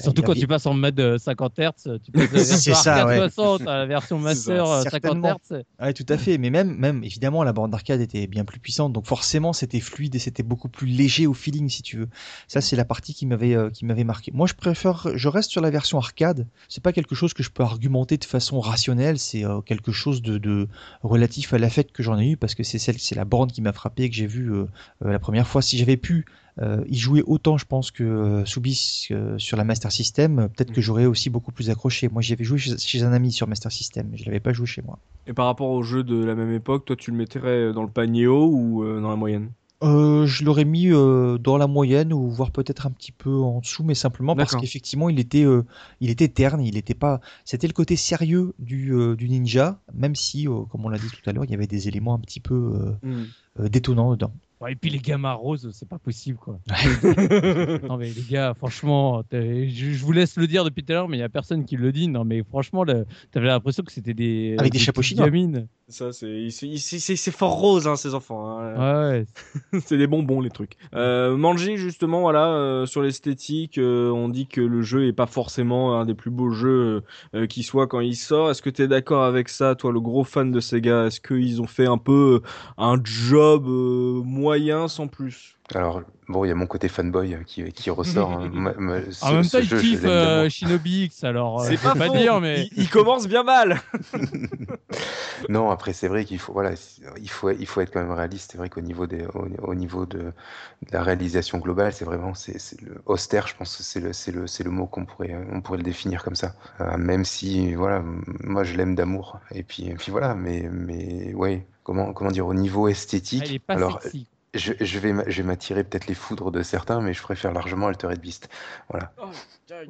Surtout quand avait- tu passes en mode euh, 50 Hz, tu passes de la version C'est ça, arcade ouais. 60 à la version Master euh, 50 certainement. Hz. Ouais, tout à fait. Mais même, même évidemment, la bande d'arcade était bien plus puissante, donc forcément, c'était fluide et c'était beaucoup plus léger au feeling, si tu veux. Ça, c'est la partie qui m'avait, euh, qui m'avait marqué. Moi, je préfère, je reste sur la version arcade. C'est pas quelque chose que je peux argumenter de façon rationnelle. C'est euh, quelque chose de, de relatif à l'affect que j'en ai eu parce que c'est celle, c'est la borne qui m'a frappé que j'ai vue euh, euh, la première fois. Si j'avais pu euh, y jouer autant, je pense que euh, Soubis euh, sur la Master System, euh, peut-être que j'aurais aussi beaucoup plus accroché. Moi, j'y avais joué chez, chez un ami sur Master System, mais je l'avais pas joué chez moi. Et par rapport aux jeux de la même époque, toi, tu le mettrais dans le panier haut ou euh, dans la moyenne? Euh, je l'aurais mis euh, dans la moyenne ou voire peut-être un petit peu en dessous, mais simplement parce qu'effectivement il était, euh, il était terne, il était pas. C'était le côté sérieux du, euh, du ninja, même si, euh, comme on l'a dit tout à l'heure, il y avait des éléments un petit peu euh, euh, détonnants dedans. Ouais, et puis les gamins roses, c'est pas possible quoi. non mais les gars, franchement, je, je vous laisse le dire depuis tout à l'heure, mais il y a personne qui le dit. Non mais franchement, le- t'avais l'impression que c'était des Avec des chapeaux petites chinois. gamines. Ça, c'est fort rose, hein, ces enfants. hein. Ouais, ouais. c'est des bonbons, les trucs. Euh, Manji, justement, voilà, euh, sur l'esthétique, euh, on dit que le jeu est pas forcément un des plus beaux jeux euh, qui soit quand il sort. Est-ce que tu es d'accord avec ça, toi, le gros fan de Sega? Est-ce qu'ils ont fait un peu un job euh, moyen sans plus Alors, bon, il y a mon côté fanboy euh, qui, qui ressort. hein. Moi- moi, ce- En même temps, il jeu, kiffe euh. Shinobi X, alors euh, C'est pas faux. dire, mais il, il commence bien mal. Non, après, c'est vrai qu'il faut, voilà, il faut, il faut être quand même réaliste. C'est vrai qu'au niveau des, au, au niveau de, de la réalisation globale, c'est vraiment, c'est, c'est le austère, je pense que c'est le, c'est le, c'est le mot qu'on pourrait, on pourrait le définir comme ça. Euh, même si, voilà, moi, je l'aime d'amour. Et puis, et puis voilà, mais, mais, ouais, comment, comment dire, au niveau Ah, esthétique, il est pas alors, sexy. Je, je vais, m'a- je vais m'attirer peut-être les foudres de certains, mais je préfère largement Altered Beast. Voilà. Oh,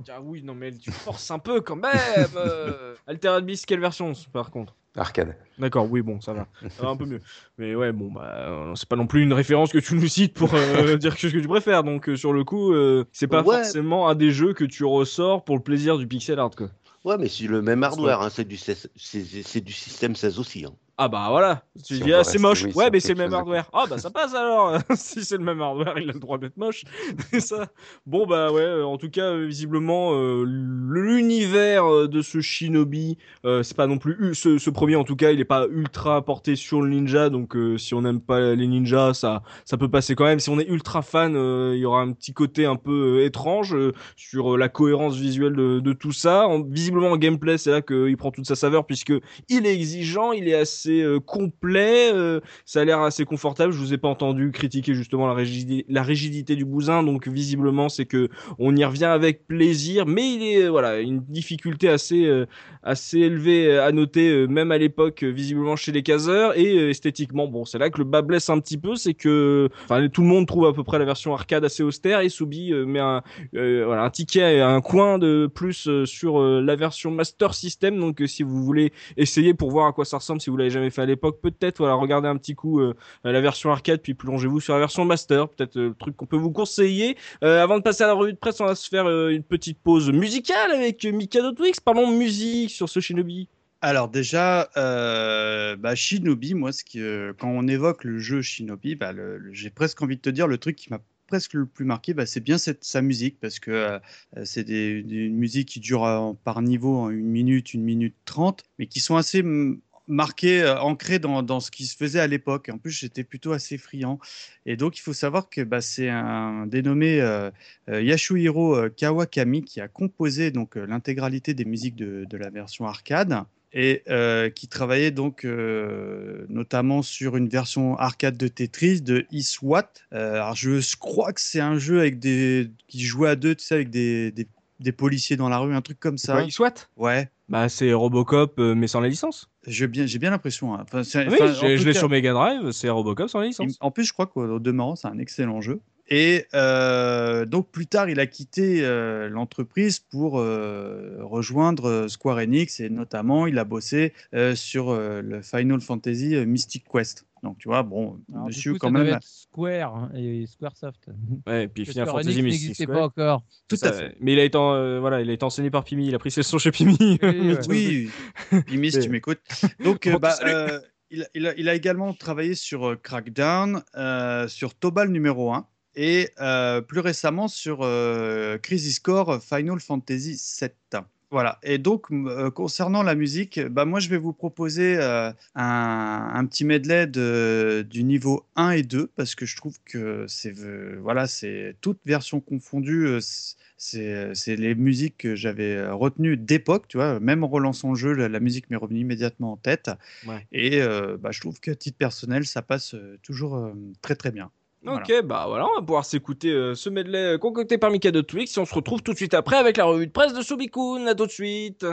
ah, oui, non, mais tu forces un peu quand même. euh. Altered Beast, quelle version, par contre? Arcade. D'accord, oui, bon, ça va. Ça va un peu mieux. Mais ouais, bon, bah, euh, c'est pas non plus une référence que tu nous cites pour euh, dire que ce que tu préfères. Donc, euh, sur le coup, euh, c'est pas Ouais. forcément un des jeux que tu ressors pour le plaisir du pixel art, quoi. Ouais, mais c'est le même hardware, hein, c'est du, 16 c'est c'est du système 16 aussi. hein. Ah bah voilà, tu Si dis ah c'est moche, oui, ouais mais c'est le même hardware. Ah bah ça passe alors, si c'est le même hardware il a le droit d'être moche. Ça. Bon bah ouais, euh, en tout cas euh, visiblement euh, l'univers de ce Shinobi, euh, c'est pas non plus ce, ce premier en tout cas il est pas ultra porté sur le ninja donc euh, si on n'aime pas les ninjas ça ça peut passer quand même. Si on est ultra fan, il y aura un petit côté un peu étrange sur la cohérence visuelle de, de tout ça. En- visiblement en gameplay c'est là qu'il prend toute sa saveur puisque il est exigeant, il est assez euh, complet, euh, ça a l'air assez confortable. Je vous ai pas entendu critiquer justement la la rigidité du bousin, donc visiblement c'est que on y revient avec plaisir, mais il est euh, voilà une difficulté assez assez élevée à noter même à l'époque visiblement chez les caseurs et esthétiquement bon c'est là que le bas blesse un petit peu, c'est que tout le monde trouve à peu près la version arcade assez austère et Soubi met un ticket un coin de plus sur la version Master System donc si vous voulez essayer pour voir à quoi ça ressemble si vous l'avez jamais fait à l'époque peut-être voilà regardez un petit coup euh, la version arcade puis plongez-vous sur la version master peut-être euh, le truc qu'on peut vous conseiller. Euh, avant de passer à la revue de presse on va se faire une petite pause musicale avec Mikado Twix parlons musique sur ce Shinobi. Alors déjà, bah, Shinobi, moi, ce qui, quand on évoque le jeu Shinobi, bah, j'ai presque envie de te dire le truc qui m'a presque le plus marqué, bah, c'est bien sa musique parce que euh, c'est une musique qui dure par niveau en une minute, une minute trente, mais qui sont assez marquées, euh, ancrées dans, dans ce qui se faisait à l'époque. En plus, j'étais plutôt assez friand. Et donc, il faut savoir que bah, c'est un dénommé euh, euh, Yasuhiro euh, Kawakami qui a composé donc l'intégralité des musiques de, de la version arcade et euh, qui travaillait donc euh, notamment sur une version arcade de Tetris de Iswat. Euh, alors je crois que c'est un jeu avec des qui jouait à deux, tu sais, avec des, des, des policiers dans la rue, un truc comme ça. Soit Ouais. Bah c'est Robocop euh, mais sans la licence J'ai bien, j'ai bien l'impression. hein. Enfin, oui enfin, je l'ai sur Mega Drive c'est Robocop sans la licence En plus, je crois qu'au demeurant, c'est un excellent jeu. Et euh, donc plus tard, il a quitté euh, l'entreprise pour rejoindre Square Enix et notamment, il a bossé sur le Final Fantasy Mystic Quest. Donc tu vois, bon, Alors, du monsieur coup, quand ça même. être Square hein, et Squaresoft. ouais et puis Final Fantasy n'existait pas encore. Tout Ça, à fait. mais il a été en- euh, voilà il a été enseigné par Pimi il a pris ses leçons chez Pimi Oui. Oui, Pimis, C'est- tu m'écoutes. Donc, On euh, bah, euh, il, il a, il a également travaillé sur euh, Crackdown, euh, sur Tobal numéro 1 et euh, plus récemment sur euh, Crisis Core Final Fantasy VII. Voilà. Et donc, euh, concernant la musique, bah, moi, je vais vous proposer euh, un, un petit medley de, du niveau 1 et 2 parce que je trouve que c'est euh, voilà, c'est toute version confondue. euh, c'est- les musiques que j'avais retenues d'époque, tu vois. Même en relançant le jeu, la, la musique m'est revenue immédiatement en tête. Ouais. Et bah, je trouve qu'à titre personnel, ça passe toujours très très bien. Ok, bah voilà, on va pouvoir s'écouter euh, ce medley euh, concocté par Mikado Twix et on se retrouve tout de suite après avec la revue de presse de Subikun. À tout de suite.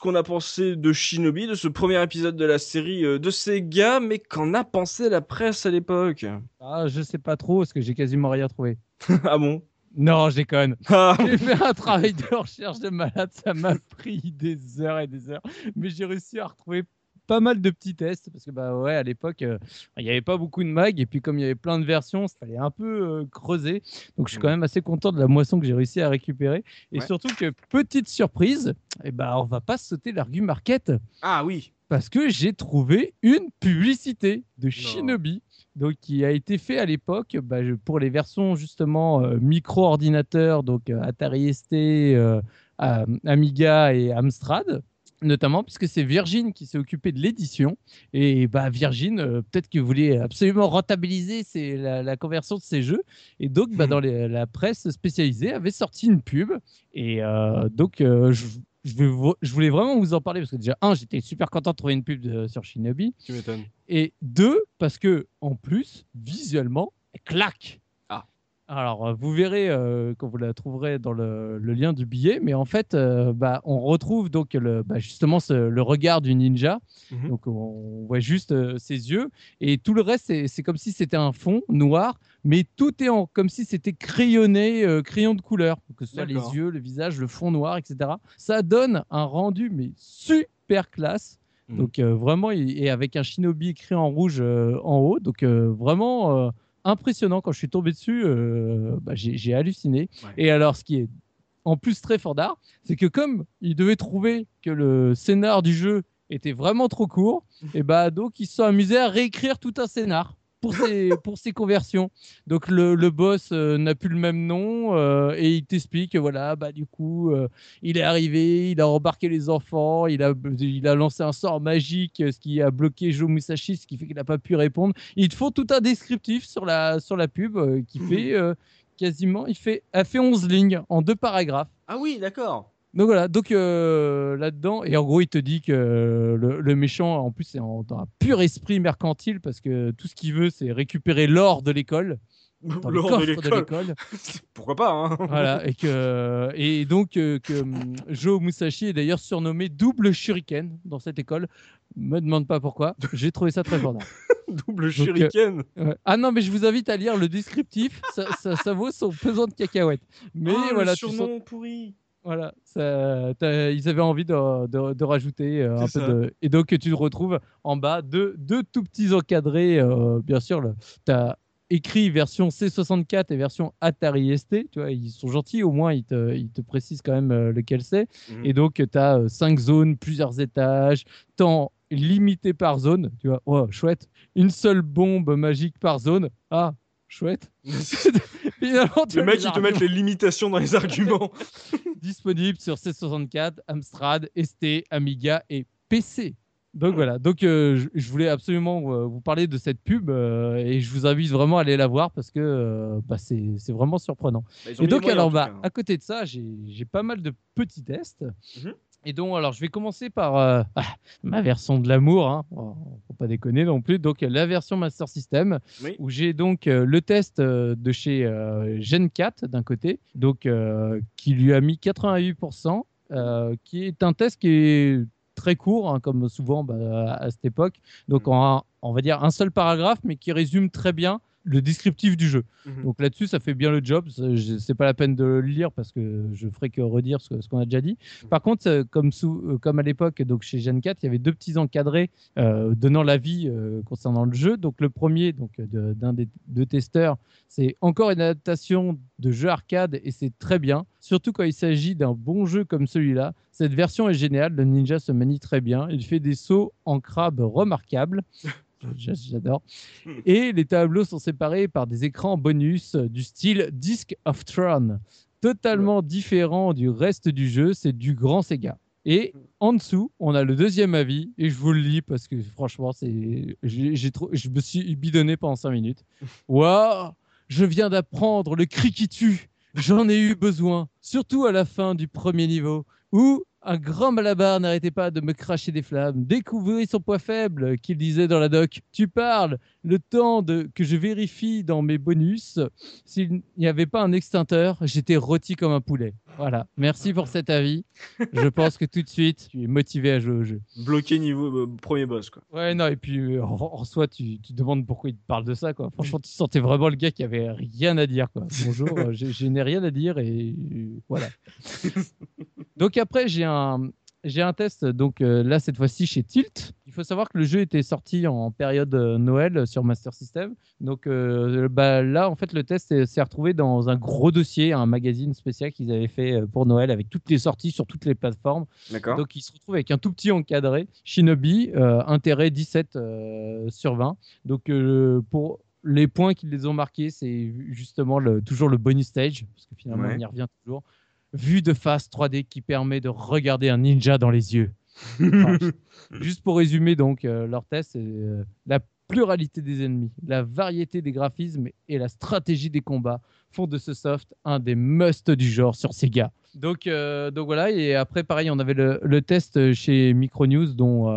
Qu'on a pensé de Shinobi, de ce premier épisode de la série euh, de Sega, mais qu'en a pensé la presse à l'époque? Ah, je sais pas trop, parce que j'ai quasiment rien trouvé. Ah bon? Non, je déconne. Ah, J'ai fait un travail de recherche de malade, ça m'a pris des heures et des heures. Mais j'ai réussi à retrouver pas mal de petits tests, parce que bah ouais, à l'époque, euh, il n'y avait pas beaucoup de mags, et puis comme il y avait plein de versions, il fallait un peu euh, creuser. Donc je suis quand même assez content de la moisson que j'ai réussi à récupérer. Et Ouais. surtout que, petite surprise, eh ben, on va pas sauter l'argument market, ah oui parce que j'ai trouvé une publicité de Shinobi. Donc, qui a été fait à l'époque bah, pour les versions justement euh, micro-ordinateurs, donc euh, Atari ST, Amiga et Amstrad, notamment puisque c'est Virgin qui s'est occupé de l'édition. Et bah, Virgin, euh, peut-être que voulait absolument rentabiliser ces- la, la conversion de ces jeux. Et donc, bah, Mhm. dans les- la presse spécialisée, avait sorti une pub. Et euh, donc, euh, je, je vais vo- je voulais vraiment vous en parler parce que déjà, un, j'étais super content de trouver une pub de- sur Shinobi. Tu m'étonnes. Et deux, parce que en plus, visuellement, elle claque. Alors, euh, vous verrez euh, quand vous la trouverez dans le, le lien du billet, mais en fait, euh, bah, on retrouve donc le, bah, justement ce- le regard du ninja. Mhm. Donc, on voit juste euh, ses yeux, et tout le reste, c'est- comme si c'était un fond noir, mais tout est en, comme si c'était crayonné, crayon de couleur, que ce soit les yeux, le visage, le fond noir, etc. Ça donne un rendu mais super classe. Mhm. Donc vraiment, et avec un shinobi écrit en rouge en haut, donc vraiment impressionnant. Quand je suis tombé dessus, euh, bah, j'ai halluciné. Ouais. Et alors, ce qui est en plus très fort d'art, c'est que comme il devait trouver que le scénar du jeu était vraiment trop court, et bah donc ils se sont amusés à réécrire tout un scénar. Pour ces, pour ces conversions. Donc le, le boss euh, n'a plus le même nom euh, et il t'explique que voilà, bah du coup, euh, il est arrivé, il a embarqué les enfants, il a, il a lancé un sort magique, ce qui a bloqué Joe Musashi, ce qui fait qu'il n'a pas pu répondre. Ils te font tout un descriptif sur la, sur la pub qui Mhm. fait quasiment, il fait, a fait 11 lignes en deux paragraphes. Ah oui, d'accord. Donc voilà, donc euh, là-dedans, et en gros, il te dit que euh, le, le méchant, en plus, c'est en- dans un pur esprit mercantile parce que tout ce qu'il veut, c'est récupérer l'or de l'école, coffre de l'école. Pourquoi pas, hein Voilà, et, que, et donc euh, que hum, Joe Musashi est d'ailleurs surnommé double shuriken dans cette école. Me demande pas pourquoi. J'ai trouvé ça très fort. Double Donc, shuriken. Ah non, mais je vous invite à lire le descriptif. Ça, ça, ça vaut son pesant de cacahuètes. Mais Ah, voilà, le tu sens- surnom pourri. Voilà, ça- ils avaient envie de, de- de rajouter euh, un peu de. Et donc, tu te retrouves en bas deux, deux tout petits encadrés. euh, bien sûr, tu as écrit version C64 et version Atari ST. Tu vois, ils sont gentils, au moins, ils te, ils te précisent quand même euh, lequel c'est. Mhm. Et donc, tu as cinq zones, plusieurs étages, temps limité par zone. Tu vois, oh, chouette. Une seule bombe magique par zone. Ah, chouette. Finalement, tu Le mec, il te met les limitations dans les arguments. disponible sur C64, Amstrad, ST, Amiga et PC. Donc voilà, donc euh, je, voulais absolument euh, vous parler de cette pub euh, et je vous invite vraiment à aller la voir parce que euh, bah, c'est vraiment surprenant. Bah, Et donc alors bah, hein. à côté de ça, j'ai j'ai pas mal de petits tests. Mhm. Et donc alors je vais commencer par euh, ah, ma version de l'amour, hein. Oh, faut pas déconner non plus. Donc la version Master System Oui. où j'ai donc euh, le test euh, de chez Gen 4 d'un côté, donc qui lui a mis 88%, euh, qui est un test qui est très court, hein, comme souvent bah, à cette époque. Donc Mhm. en on va dire un seul paragraphe, mais qui résume très bien le descriptif du jeu. Mhm. Donc là-dessus, ça fait bien le job. C'est pas la peine de le lire parce que je ferai que redire ce qu'on a déjà dit. Par contre, euh, comme, sous, euh, comme à l'époque, donc chez Gen 4, il y avait deux petits encadrés euh, donnant l'avis euh, concernant le jeu. Donc le premier, donc de- d'un des deux testeurs, c'est encore une adaptation de jeu arcade et c'est très bien. Surtout quand il s'agit d'un bon jeu comme celui-là. Cette version est géniale. Le ninja se manie très bien. Il fait des sauts en crabe remarquables. J'adore. Et les tableaux sont séparés par des écrans bonus du style Disc of Tron, totalement différent du reste du jeu. C'est du grand Sega. Et en dessous, on a le deuxième avis, et je vous le lis parce que franchement, c'est, j'ai, j'ai trop, je me suis bidonné pendant 5 minutes. Waouh, je viens d'apprendre le cri qui tue. J'en ai eu besoin, surtout à la fin du premier niveau, où Un grand malabar n'arrêtait pas de me cracher des flammes. Découvrez son poids faible, qu'il disait dans la doc. Tu parles, le temps de, que je vérifie dans mes bonus. S'il n'y avait pas un extincteur, j'étais rôti comme un poulet. Voilà, merci pour cet avis. Je pense que tout de suite, tu es motivé à jouer au jeu. Bloqué niveau euh, premier boss, quoi. Ouais, non, et puis euh, en, en soi, tu, tu demandes pourquoi il te parle de ça, quoi. Franchement, tu sentais vraiment le gars qui avait rien à dire, quoi. Bonjour, euh, je, je n'ai rien à dire et euh, voilà. Donc après, j'ai un, j'ai un test, donc euh, là, cette fois-ci chez Tilt. Il faut savoir que le jeu était sorti en période euh, Noël sur Master System. Donc euh, bah, là, en fait, le test s'est- retrouvé dans un gros dossier, un magazine spécial qu'ils avaient fait pour Noël avec toutes les sorties sur toutes les plateformes. D'accord. Donc il se retrouve avec un tout petit encadré. Shinobi, intérêt 17 euh, sur 20. Donc pour les points qui les ont marqués, c'est justement le, toujours le bonus stage, parce que finalement Ouais. on y revient toujours. Vue de face 3D qui permet de regarder un ninja dans les yeux. Enfin, juste pour résumer donc euh, leur test, euh, la pluralité des ennemis, la variété des graphismes et la stratégie des combats font de ce soft un des musts du genre sur Sega. Donc, euh, donc voilà, et après pareil, on avait le, le test chez Micronews dont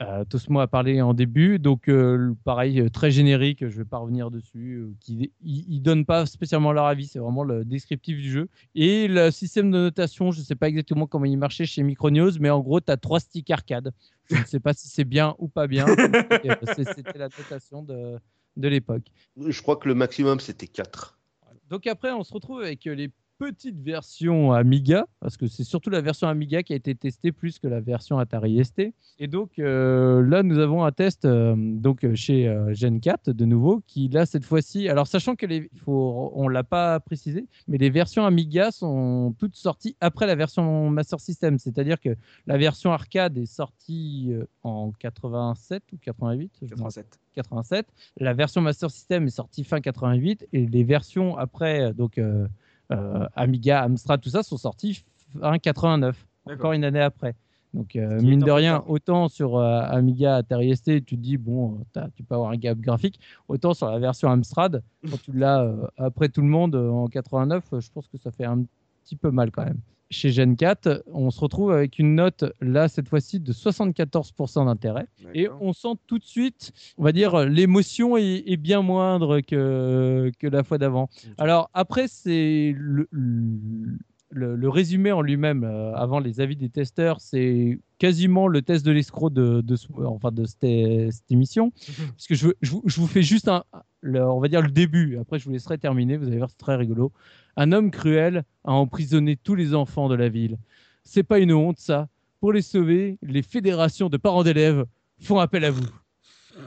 euh, Tosmo a parlé en début. Donc euh, pareil, euh, très générique, je ne vais pas revenir dessus. euh, qui, ils ne donnent pas spécialement leur avis, c'est vraiment le descriptif du jeu. Et le système de notation, je ne sais pas exactement comment il marchait chez Micronews, mais en gros, tu as trois sticks arcade. Je ne sais pas si c'est bien ou pas bien. Euh, C'était la notation de, de l'époque. Je crois que le maximum, c'était 4. Donc après, on se retrouve avec les petites versions Amiga, parce que c'est surtout la version Amiga qui a été testée plus que la version Atari ST. Et donc euh, là, nous avons un test euh, donc euh, chez euh, Gen 4 de nouveau, qui là cette fois-ci, alors sachant que les, faut, on l'a pas précisé, mais les versions Amiga sont toutes sorties après la version Master System, c'est-à-dire que la version arcade est sortie en 87 ou 88, je me rappelle 87. 87. La version Master System est sortie fin 88 et les versions après, donc Amiga, Amstrad, tout ça, sont sorties fin 89, encore une année après. Donc, euh, mine de rien, autant sur euh, Amiga, Atari ST, tu te dis, bon, tu peux avoir un gap graphique, autant sur la version Amstrad, quand tu l'as euh, après tout le monde euh, en 89, euh, je pense que ça fait un petit peu mal quand même. Chez Gen 4, on se retrouve avec une note, là, cette fois-ci, de 74% d'intérêt. Et on sent tout de suite, on va dire, l'émotion est, est bien moindre que, que la fois d'avant. Alors après, c'est le, le, le résumé en lui-même, euh, avant les avis des testeurs, c'est quasiment le test de l'escroc de, de, enfin de cette, cette émission. Parce que je, je vous fais juste, un, le- on va dire, le début. Après, je vous laisserai terminer. Vous allez voir, c'est très rigolo. Un homme cruel a emprisonné tous les enfants de la ville. C'est pas une honte, ça. Pour les sauver, les fédérations de parents d'élèves font appel à vous.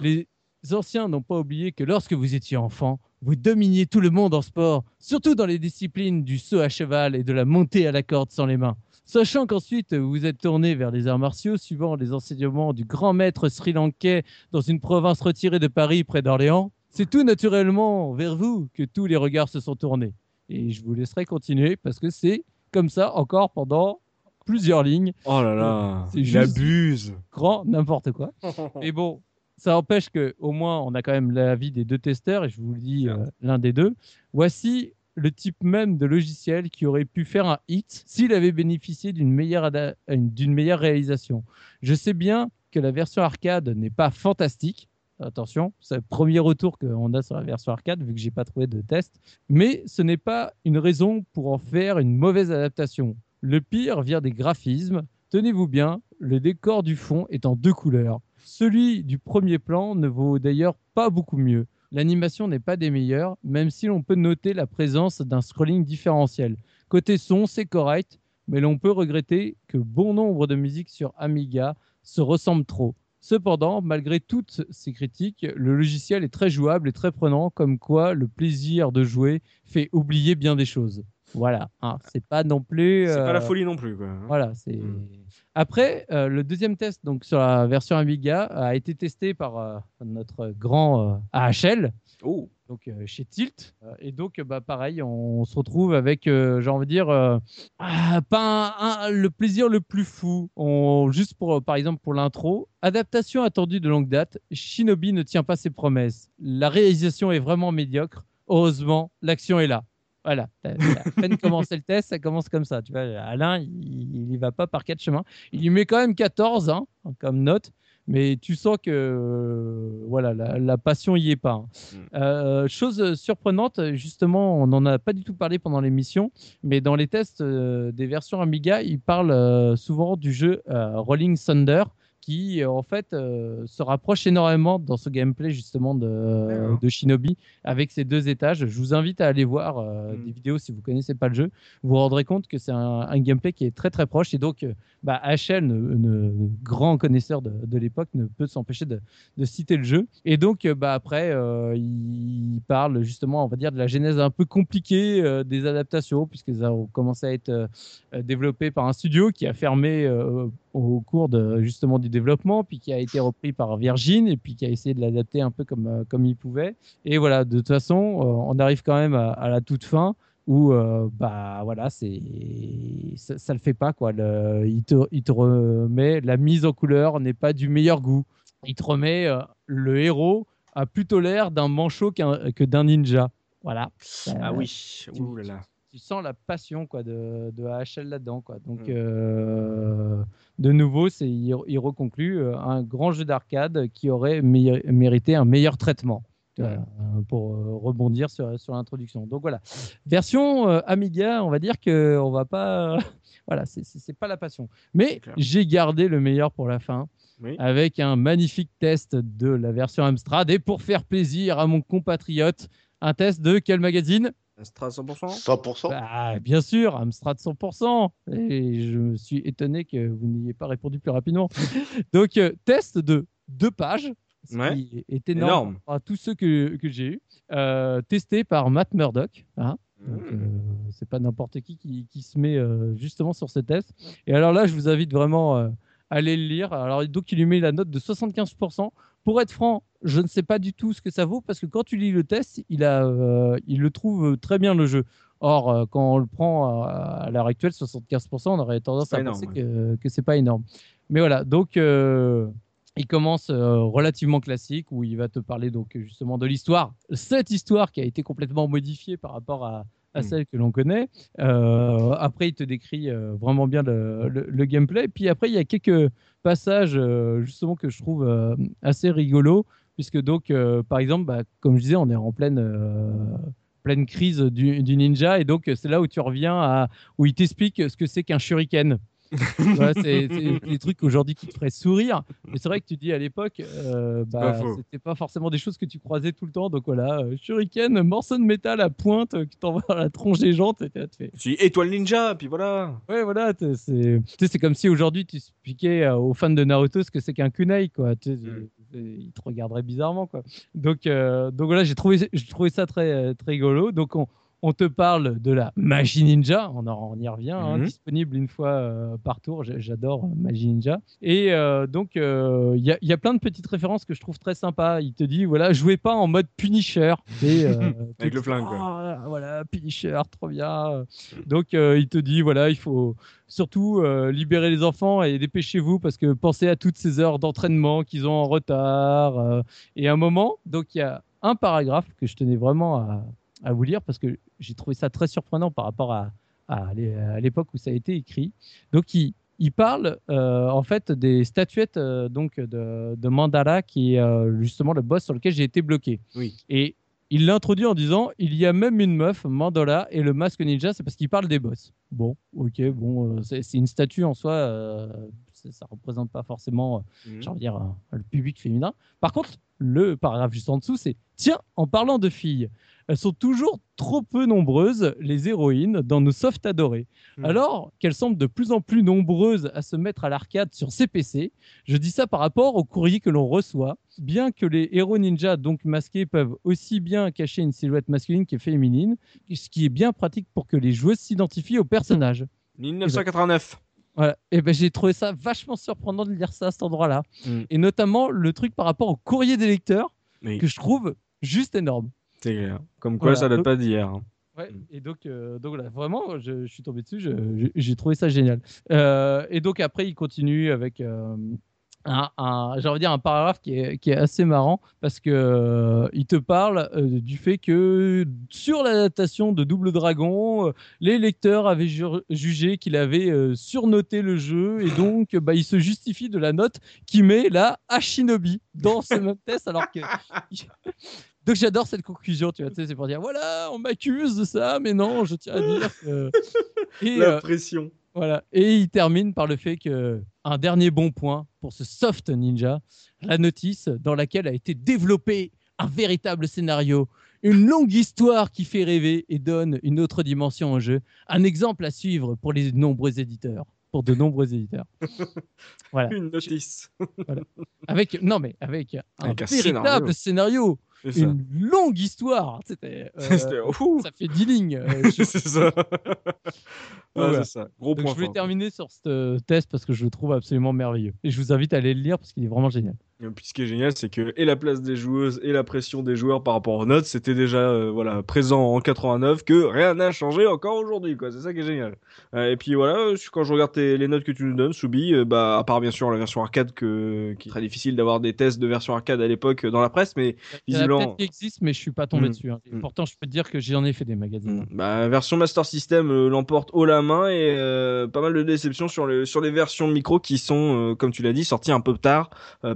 Les anciens n'ont pas oublié que lorsque vous étiez enfant, vous dominiez tout le monde en sport, surtout dans les disciplines du saut à cheval et de la montée à la corde sans les mains. Sachant qu'ensuite vous vous êtes tourné vers les arts martiaux suivant les enseignements du grand maître sri-lankais dans une province retirée de Paris près d'Orléans, c'est tout naturellement vers vous que tous les regards se sont tournés. Et je vous laisserai continuer parce que c'est comme ça encore pendant plusieurs lignes Oh là là, C'est il juste- abuse. grand n'importe quoi. Mais bon, ça empêche que au moins on a quand même l'avis des deux testeurs et je vous le dis euh, l'un des deux. Voici le type même de logiciel qui aurait pu faire un hit s'il avait bénéficié d'une meilleure, euh, d'une meilleure réalisation. Je sais bien que la version arcade n'est pas fantastique. Attention, c'est le premier retour qu'on a sur la version arcade, vu que j'ai pas trouvé de test. Mais ce n'est pas une raison pour en faire une mauvaise adaptation. Le pire vient des graphismes. Tenez-vous bien, le décor du fond est en deux couleurs. Celui du premier plan ne vaut d'ailleurs pas beaucoup mieux. L'animation n'est pas des meilleures, même si l'on peut noter la présence d'un scrolling différentiel. Côté son, c'est correct, mais l'on peut regretter que bon nombre de musiques sur Amiga se ressemblent trop. Cependant, malgré toutes ces critiques, le logiciel est très jouable et très prenant, comme quoi le plaisir de jouer fait oublier bien des choses. Voilà, hein, c'est pas non plus. C'est pas la euh, folie non plus, quoi. voilà, c'est. Mm. Après, euh, le deuxième test donc sur la version Amiga a été testé par euh, notre grand euh, AHL, Oh, donc euh, chez Tilt. Euh, et donc, euh, bah, pareil, on, se retrouve avec, euh, j'ai envie de dire, euh, ah, pas un- un- le plaisir le plus fou. On, juste pour, euh, par exemple, pour l'intro, adaptation attendue de longue date. Shinobi ne tient pas ses promesses. La réalisation est vraiment médiocre. Heureusement, l'action est là. Voilà, à peine commencé le test, ça commence comme ça. Tu vois, Alain, il, il va pas par quatre chemins. Il lui met quand même 14 hein, comme note, mais tu sens que euh, voilà, la, la passion y est pas. hein. Mm. Euh, chose surprenante, justement, on n'en a pas du tout parlé pendant l'émission, mais dans les tests euh, des versions Amiga, ils parlent euh, souvent du jeu Rolling Thunder qui euh, en fait euh, se rapproche énormément dans ce gameplay justement de, de Shinobi avec ses deux étages. Je vous invite à aller voir euh, Mm. des vidéos si vous connaissez pas le jeu. Vous vous rendrez compte que c'est un, un gameplay qui est très très proche et donc bah, HL, ne, ne- grand connaisseur de, de l'époque, ne peut s'empêcher de, de citer le jeu. Et donc bah, après, il parle justement, on va dire, de la genèse un peu compliquée des adaptations puisqu'elles ont commencé à être développées par un studio qui a fermé au cours de, justement du développement, puis qui a été repris par Virgin, et puis qui a essayé de l'adapter un peu comme, euh, comme il pouvait. Et voilà, de toute façon, euh, on arrive quand même à, à la toute fin où euh, bah voilà, c'est ça, ça le fait pas quoi. Le- il, te, il te remet la mise en couleur n'est pas du meilleur goût. Il te remet euh, le héros a plutôt l'air d'un manchot que d'un ninja. Voilà. Ah Euh, oui, ouh là là. Tu sens la passion quoi de, de AHL là-dedans quoi. Donc Mm. euh, de nouveau, c'est il, il reconclut euh, un grand jeu d'arcade qui aurait mérité un meilleur traitement. euh, pour euh, rebondir sur, sur l'introduction. Donc voilà, version Amiga, on va dire que on va pas, voilà, c'est- c'est c'est pas la passion. Mais j'ai gardé le meilleur pour la fin Oui. avec un magnifique test de la version Amstrad et pour faire plaisir à mon compatriote, un test de quel magazine? Astra 100% 100%. bah, bien sûr, Amstrad 100%. Et je me suis étonné que vous n'ayez pas répondu plus rapidement. Donc, euh, test de deux pages, ce Ouais. qui est énorme, Énorme. à tous ceux que, que j'ai eu, euh, testé par Matt Murdock. hein. Mmh. euh, c'est pas n'importe qui, qui qui se met euh, justement sur ce test. Et alors là, je vous invite vraiment euh, à aller le lire. Alors donc, il lui met la note de 75%. Pour être franc, je ne sais pas du tout ce que ça vaut parce que quand tu lis le test, il, a, euh, il le trouve très bien le jeu. Or, euh, quand on le prend à, à l'heure actuelle, 75%, on aurait tendance à penser que, que c'est pas énorme. Mais voilà, donc euh, il commence relativement classique où il va te parler donc justement de l'histoire, cette histoire qui a été complètement modifiée par rapport à, à Mm. celle que l'on connaît. Euh, après, il te décrit euh, vraiment bien le, le- le gameplay. Puis après, il y a quelques passages euh, justement que je trouve assez rigolos, puisque donc, par exemple, bah, comme je disais, on est en pleine pleine crise du, du ninja, et donc c'est là où tu reviens à où il t'explique ce que c'est qu'un shuriken. Tu vois, c'est des trucs aujourd'hui qui te feraient sourire, mais c'est vrai que tu dis à l'époque, euh, bah, c'était pas forcément des choses que tu croisais tout le temps. Donc voilà, euh, shuriken, morceau de métal à pointe euh, qui t'envoie à la tronche des gens, t'es- t'es- Tu étoile ninja, puis voilà. Ouais, voilà, c'est tu comme si aujourd'hui tu expliquais aux fans de Naruto ce que c'est qu'un kunai, quoi. Tu Mm. Ils te regarderaient bizarrement, quoi. Donc, euh, donc voilà, j'ai trouvé, trouvé ça très, très rigolo. Donc, on, on te parle de la magie ninja, on, en- on y revient, hein, Mhm. disponible une fois euh, par tour. J'adore euh, magie ninja. Et euh, donc, euh, il y, a, il y a plein de petites références que je trouve très sympas. Il te dit, voilà, jouez pas en mode Punisher. Et, Avec le flingue, quoi. Ah, voilà, Punisher, trop bien. Donc, il te dit, voilà, il faut surtout libérer les enfants et dépêchez-vous parce que pensez à toutes ces heures d'entraînement qu'ils ont en retard. et à un moment, donc il y a un paragraphe que je tenais vraiment à, à vous lire parce que j'ai trouvé ça très surprenant par rapport à, à l'é- à l'époque où ça a été écrit. Donc il, il parle euh, en fait des statuettes euh, donc de, de Mandala qui est euh, justement le boss sur lequel j'ai été bloqué. Oui. Et il l'introduit en disant il y a même une meuf, Mandala, et le masque ninja, c'est parce qu'il parle des boss. Bon, ok, bon, c'est une statue en soi, ça représente pas forcément, j'ai envie de dire, le public féminin. Par contre, le paragraphe juste en dessous, c'est tiens, en parlant de filles, elles sont toujours trop peu nombreuses, les héroïnes, dans nos softs adorés. Mhm. Alors qu'elles semblent de plus en plus nombreuses à se mettre à l'arcade sur CPC, je dis ça par rapport au courrier que l'on reçoit. Bien que les héros ninja, donc masqués, peuvent aussi bien cacher une silhouette masculine que féminine, ce qui est bien pratique pour que les joueuses s'identifient au personnage. 1989. Voilà. Et ben j'ai trouvé ça vachement surprenant de lire ça à cet endroit-là. Mm. Et notamment le truc par rapport au courrier des lecteurs Oui, que je trouve juste énorme. Clair. Comme quoi, Voilà. ça date pas d'hier. hein. Ouais, Mm. et donc, euh, donc voilà, vraiment, je, je suis tombé dessus, j'ai trouvé ça génial. Euh, et donc après, il continue avec, euh, un, un- j'ai envie de dire un paragraphe qui est, qui est assez marrant parce que il te parle du fait que sur l'adaptation de Double Dragon, les lecteurs avaient ju- jugé qu'il avait surnoté le jeu et donc bah, il se justifie de la note qu'il met là à Shinobi dans ce même test alors que donc j'adore cette conclusion, tu vois, c'est pour dire voilà, on m'accuse de ça, mais non, je tiens à dire que et, La euh, pression. voilà. Et il termine par le fait que un dernier bon point pour ce soft ninja, la notice dans laquelle a été développé un véritable scénario, une longue histoire qui fait rêver et donne une autre dimension au jeu, un exemple à suivre pour les nombreux éditeurs, pour de nombreux éditeurs. Voilà. Une notice. Avec non mais avec un Avec un véritable scénario. Une longue histoire. C'était euh, ça fait 10 lignes. euh, c'est ça. Voilà. c'est ça. Gros Donc, point je voulais terminer sur ce test parce que je le trouve absolument merveilleux. Et je vous invite à aller le lire parce qu'il est vraiment génial. Et puis ce qui est génial, c'est que et la place des joueuses et la pression des joueurs par rapport aux notes, c'était déjà euh, voilà présent en 89, que rien n'a changé encore aujourd'hui, quoi. C'est ça qui est génial. Euh, et puis voilà, euh, quand je regarde tes- les notes que tu nous donnes, Soubi, euh, bah à part bien sûr la version arcade que qui est très difficile d'avoir des tests de version arcade à l'époque dans la presse, mais Il y en a Visiblement- peut-être qui existent, mais je suis pas tombé Mm. dessus. hein. Mm. Pourtant, je peux te dire que j'en ai fait des magazines. bah version Master System l'emporte haut la main et pas mal de déceptions sur les sur les versions micro qui sont, comme tu l'as dit, sorties un peu tard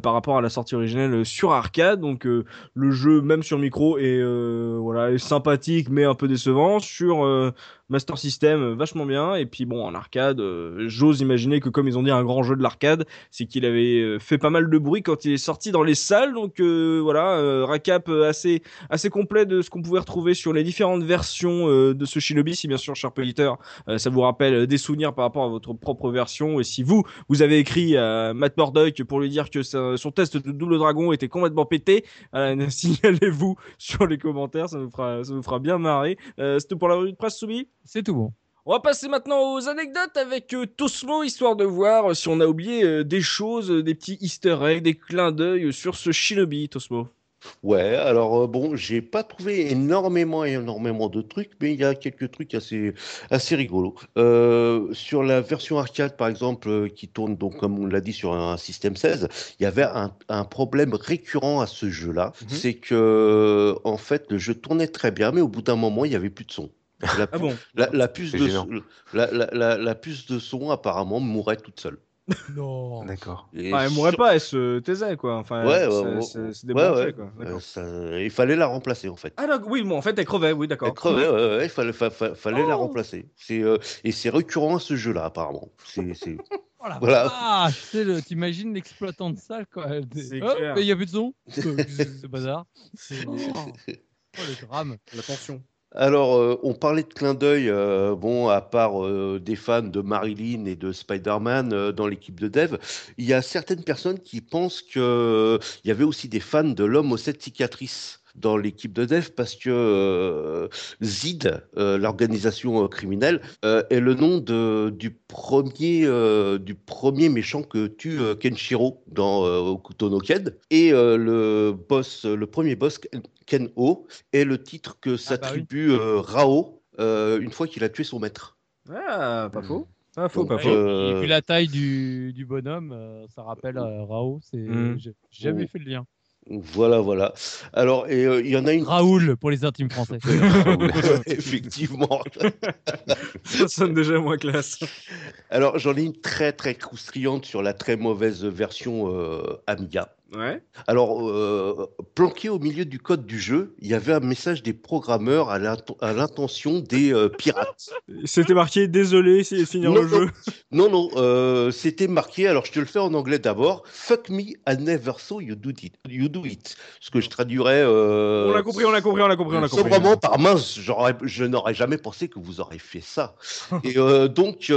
par rapport à la sortie originelle euh, sur arcade. Donc euh, le jeu même sur micro est euh, voilà est sympathique mais un peu décevant. Sur Master System euh, vachement bien et puis bon en arcade, euh, j'ose imaginer que comme ils ont dit un grand jeu de l'arcade, c'est qu'il avait euh, fait pas mal de bruit quand il est sorti dans les salles. Donc euh, voilà, euh, recap euh, assez assez complet de ce qu'on pouvait retrouver sur les différentes versions de ce Shinobi. Si bien sûr, cher auditeur, ça vous rappelle des souvenirs par rapport à votre propre version. Et si vous, vous avez écrit à Matt Murdock pour lui dire que son test de Double Dragon était complètement pété, signalez-vous sur les commentaires, ça nous fera, ça nous fera bien marrer. C'était pour la revue de presse, Soubi C'est tout bon. on va passer maintenant aux anecdotes avec euh, Tosmo, histoire de voir euh, si on a oublié euh, des choses, euh, des petits easter eggs, des clins d'œil sur ce Shinobi, Tosmo. Ouais, alors euh, bon, j'ai pas trouvé énormément, énormément de trucs, mais il y a quelques trucs assez, assez rigolos. Euh, sur la version arcade, par exemple, euh, qui tourne donc, comme on l'a dit, sur un système 16, il y avait un, un problème récurrent à ce jeu-là. Mhm. C'est que, en fait, le jeu tournait très bien, mais au bout d'un moment, il y avait plus de son. La, Ah bon la, la puce C'est de, son- la, la, la, la puce de son, apparemment, mourait toute seule. Non. D'accord. Et Ah, elle mourrait sur- pas, elle se taisait quoi. Enfin, Ouais, ouais, c'est- ouais, c'est- c'est ouais, débranché, ouais. quoi. Euh, ça- il fallait la remplacer, en fait. Ah oui, bon, en fait, elle crevait, oui, d'accord. Elle crevait, ouais, ouais, il fallait, fa- fa- fallait la Oh. remplacer. C'est, euh, et c'est récurrent à ce jeu-là, apparemment. C'est, c'est- Oh la Voilà. le- T'imagines l'exploitant de salle quoi. C'est Oh, il y a plus de son. C'est bazar. Oh, oh, le drame. La tension. Alors, euh, on parlait de clin d'œil, euh, bon, à part euh, des fans de Marilyn et de Spider-Man euh, dans l'équipe de dev, il y a certaines personnes qui pensent qu'il y avait aussi des fans de l'homme aux sept cicatrices dans l'équipe de dev parce que euh, Zid, euh, l'organisation euh, criminelle, euh, est le nom de, du, premier, euh, du premier méchant que tue euh, Kenshiro dans euh, Okuto no Ken. Et euh, le boss, le premier boss, Ken Ho, est le titre que s'attribue euh, Rao euh, une fois qu'il a tué son maître. Ah, pas faux. Pas faux, Donc, pas faux. euh, Et puis la taille du, du bonhomme, euh, ça rappelle euh, Rao. C'est Mm. j'ai jamais Oh. fait le lien. Voilà, voilà. Alors, et euh, il y en a une. Raoul pour les intimes français. Effectivement. Ça sonne déjà moins classe. Alors, j'en ai une très, très croustillante sur la très mauvaise version euh, Amiga. Ouais. Alors, euh, planqué au milieu du code du jeu, il y avait un message des programmeurs à l'inten- à l'intention des euh, pirates. C'était marqué désolé, de finir Non, le non. jeu. Non, non, euh, c'était marqué, alors je te le fais en anglais d'abord. Fuck me, I never saw you do it. You do it. Ce que je traduirais. On l'a compris, on l'a compris, on l'a compris, on l'a compris. Sobrement par mince, je n'aurais jamais pensé que vous aurez fait ça. Et donc,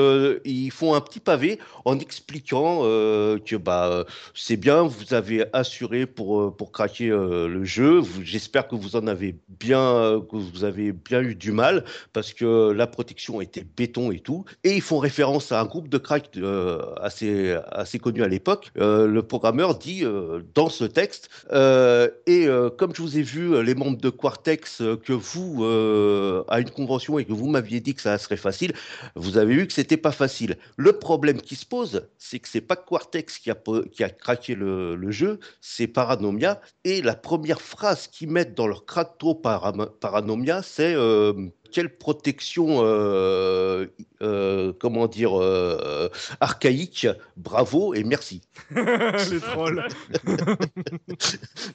ils font un petit pavé en expliquant que bah, c'est bien, vous avez assuré pour, euh, pour craquer euh, le jeu. J'espère que vous en avez bien, euh, que vous avez bien eu du mal parce que la protection était béton et tout. Et ils font référence à un groupe de crack euh, assez, assez connu à l'époque. Le programmeur dit dans ce texte, et comme je vous ai vu, les membres de Quartex, que vous, à une convention et que vous m'aviez dit que ça serait facile, vous avez vu que c'était pas facile. Le problème qui se pose, c'est que c'est pas Quartex qui a, qui a craqué le, le jeu, c'est Paranomia. Et la première phrase qu'ils mettent dans leur Param- Paranomia, c'est euh, quelle protection, euh, euh, comment dire, euh, archaïque, bravo et merci. Les trolls.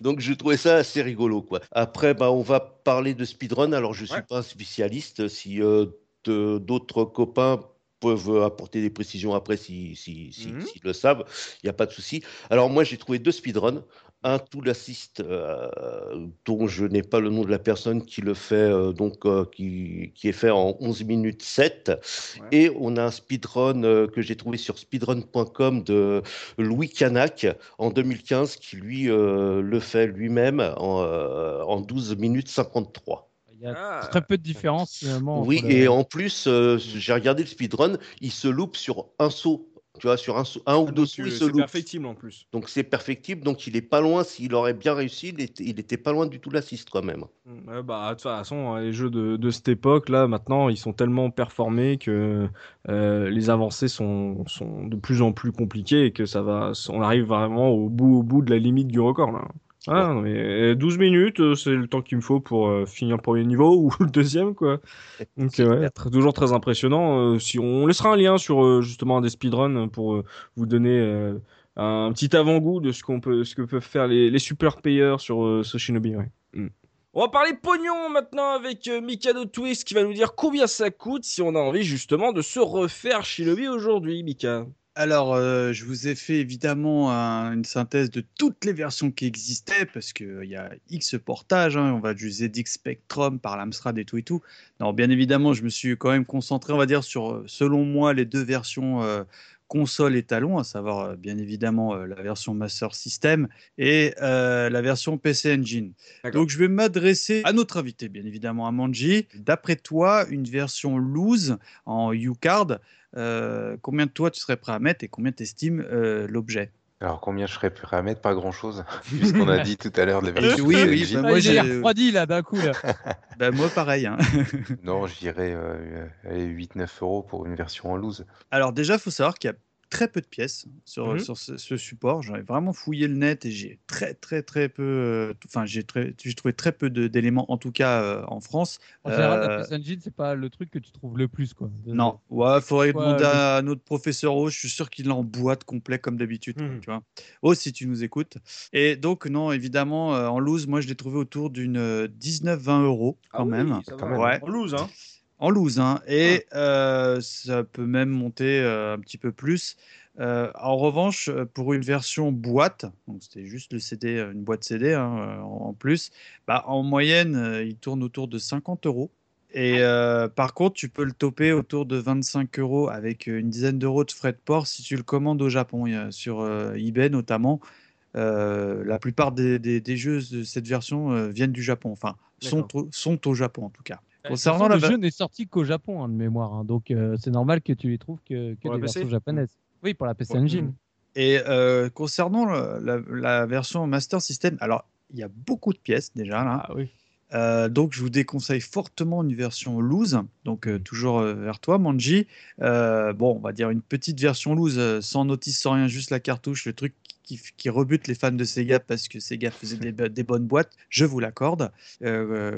Donc je trouvais ça assez rigolo quoi. Après bah on va parler de speedrun. Alors je suis Ouais. pas un spécialiste. Si euh, d'autres copains peuvent apporter des précisions après si si si- s'ils le savent, il n'y a pas de souci. Alors moi j'ai trouvé deux speedruns. Un Tool Assist euh, dont je n'ai pas le nom de la personne qui le fait, euh, donc euh, qui, qui est fait en 11 minutes 7. Ouais. Et on a un speedrun euh, que j'ai trouvé sur speedrun.com de Louis Canac en 2015 qui lui euh, le fait lui-même en, euh, en 12 minutes 53. Il y a Ah. très peu de différence finalement. Oui, le- et en plus, euh, j'ai regardé le speedrun, il se loupe sur un saut. Tu vois, sur un, saut- un ou deux Donc, sauts, il se c'est loupe. perfectible en plus. Donc c'est perfectible, donc il est pas loin. S'il aurait bien réussi, il était, il était pas loin du tout l'assist quand même. Ouais, bah, de toute façon, hein, les jeux de, de cette époque, là, maintenant, ils sont tellement performés que euh, les avancées sont, sont de plus en plus compliquées et que ça va, on arrive vraiment au bout, au bout de la limite du record, là. Ah, mais euh, 12 minutes, euh, c'est le temps qu'il me faut pour euh, finir le premier niveau ou le deuxième, quoi. Donc, euh, toujours très impressionnant. Euh, si on laissera un lien sur euh, justement des speedruns pour euh, vous donner euh, un petit avant-goût de ce qu'on peut, ce que peuvent faire les, super payeurs sur euh, ce Shinobi. Mm. On va parler pognon maintenant avec euh, Mikado Twist qui va nous dire combien ça coûte si on a envie justement de se refaire Shinobi aujourd'hui, Mika. Alors, euh, je vous ai fait évidemment un- une synthèse de toutes les versions qui existaient, parce qu'il y a X portages, hein, on va du ZX Spectrum par l'Amstrad et tout et tout. Non, bien évidemment, je me suis quand même concentré, on va dire, sur, euh, selon moi, les deux versions euh, console et talon, à savoir, euh, bien évidemment, euh, la version Master System et euh, la version PC Engine. Donc, je vais m'adresser à notre invité, bien évidemment, à Manji. D'après toi, une version loose en U-Card, euh, combien de toi tu serais prêt à mettre et combien t'estimes euh, l'objet? Alors combien je serais prêt à mettre Pas grand-chose, puisqu'on a dit tout à l'heure de la version Oui, oui, bah, Ah, moi, j'ai- refroidi là d'un coup. Là. Ben, Moi, pareil. hein. Non, je dirais euh, allez, 8-9 euros pour une version en loose. Alors déjà, il faut savoir qu'il y a très peu de pièces sur, sur ce, ce support. J'avais vraiment fouillé le net et j'ai très très très peu, euh, enfin j'ai trouvé très peu d'éléments, en tout cas euh, en France. En général, la Euh, Engine, c'est pas le truc que tu trouves le plus. Quoi. Non, ouais, faudrait Ouais, demander à notre professeur O. Je suis sûr qu'il l'a en boîte complet comme d'habitude. Mhm. Tu vois. O, si tu nous écoutes. Et donc non, évidemment, euh, en loose, moi je l'ai trouvé autour d'une euh, 19-20 euros quand même. ça Quand va. même. Ouais. En loose, hein. En loose, hein. Et euh, ça peut même monter euh, un petit peu plus. Euh, en revanche, pour une version boîte, donc c'était juste le CD, une boîte CD hein, en en plus, bah, en moyenne, il tourne autour de 50 euros. Et euh, par contre, tu peux le toper autour de 25 euros avec une dizaine d'euros de frais de port si tu le commandes au Japon, sur eBay notamment. Euh, la plupart des, des- des jeux de cette version euh, viennent du Japon, enfin sont sont au Japon en tout cas. Concernant la le jeu n'est sorti qu'au Japon hein, de mémoire, hein, donc euh, c'est normal que tu les trouves que, que des versions japonaises. Oui, pour la PC Ouais. Engine. Et euh, concernant le- la, la version Master System, alors il y a beaucoup de pièces déjà là. Ah oui. Euh, donc je vous déconseille fortement une version loose. Donc euh, toujours euh, vers toi, Manji. Bon, on va dire une petite version loose, sans notice, sans rien, juste la cartouche, le truc qui, qui rebute les fans de Sega parce que Sega faisait des, des bonnes boîtes. Je vous l'accorde.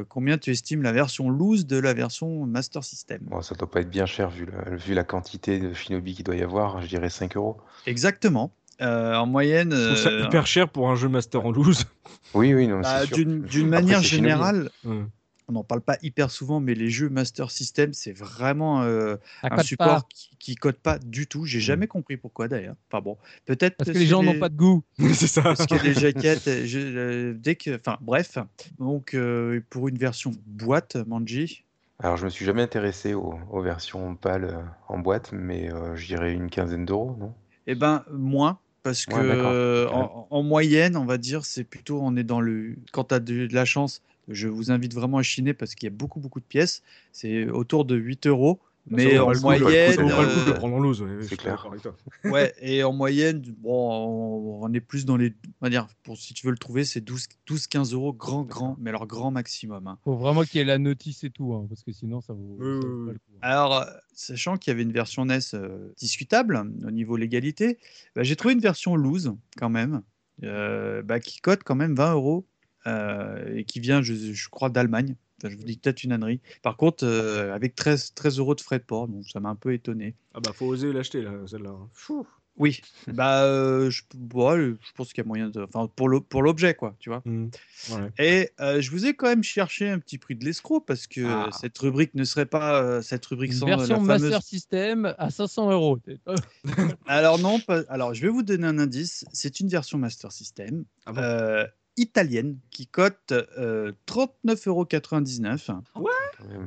Combien tu estimes la version loose de la version Master System? Bon, ça doit pas être bien cher vu la, vu la quantité de Shinobi qu'il doit y avoir. Je dirais 5 euros. Exactement. Euh, en moyenne. Je trouve ça euh, hyper cher pour un jeu Master en loose. Oui, oui, non, bah, d'une Après, manière Shinobi. générale, on n'en parle pas hyper souvent, mais les jeux Master System, c'est vraiment euh, un support pas, qui, qui code pas du tout. J'ai jamais compris pourquoi d'ailleurs. Enfin bon, peut-être parce que les gens n'ont pas de goût. c'est ça. parce que les jaquettes, je- dès que, enfin bref. Donc euh, pour une version boîte, Manji, Alors, je me suis jamais intéressé aux, aux versions pâles euh, en boîte, mais euh, je dirais une quinzaine d'euros, non? Eh ben moins. Parce que Ouais, d'accord. en, en moyenne, on va dire, c'est plutôt on est dans le. Quand tu as de, de la chance, je vous invite vraiment à chiner parce qu'il y a beaucoup beaucoup de pièces. C'est autour de 8 euros. Mais en moyenne, Ça vaut pas le coup de le euh, prendre en loose. ouais, je suis clair. ouais, et en moyenne, bon, on, est plus dans les. On va dire, pour, si tu veux le trouver, c'est 12-15 euros grand, grand, mais alors grand maximum. hein. Faut vraiment qu'il y ait la notice et tout, hein, parce que sinon ça vaut, Oui, ça vaut oui, pas le coup. hein. Alors, euh, sachant qu'il y avait une version NES euh, discutable au niveau légalité, bah, j'ai trouvé une version loose quand même, euh, bah, qui cote quand même 20 euros euh, et qui vient, je, je crois, d'Allemagne. Enfin, je vous dis peut-être une ânnerie. Par contre, euh, avec 13, 13 euros de frais de port, donc ça m'a un peu étonné. Ah bah faut oser l'acheter là, celle-là. Fou. Oui, bah, euh, je, bon, je pense qu'il y a moyen de. Enfin, pour l'o- pour l'objet, quoi, tu vois. Ouais. Et euh, je vous ai quand même cherché un petit prix de l'escroc parce que Ah. cette rubrique ne serait pas euh, cette rubrique Une sans version la fameuse Master System à 500 euros. Alors non, pas- alors je vais vous donner un indice. C'est une version Master System Ah bon? Euh, italienne qui cote euh, 39,99 euros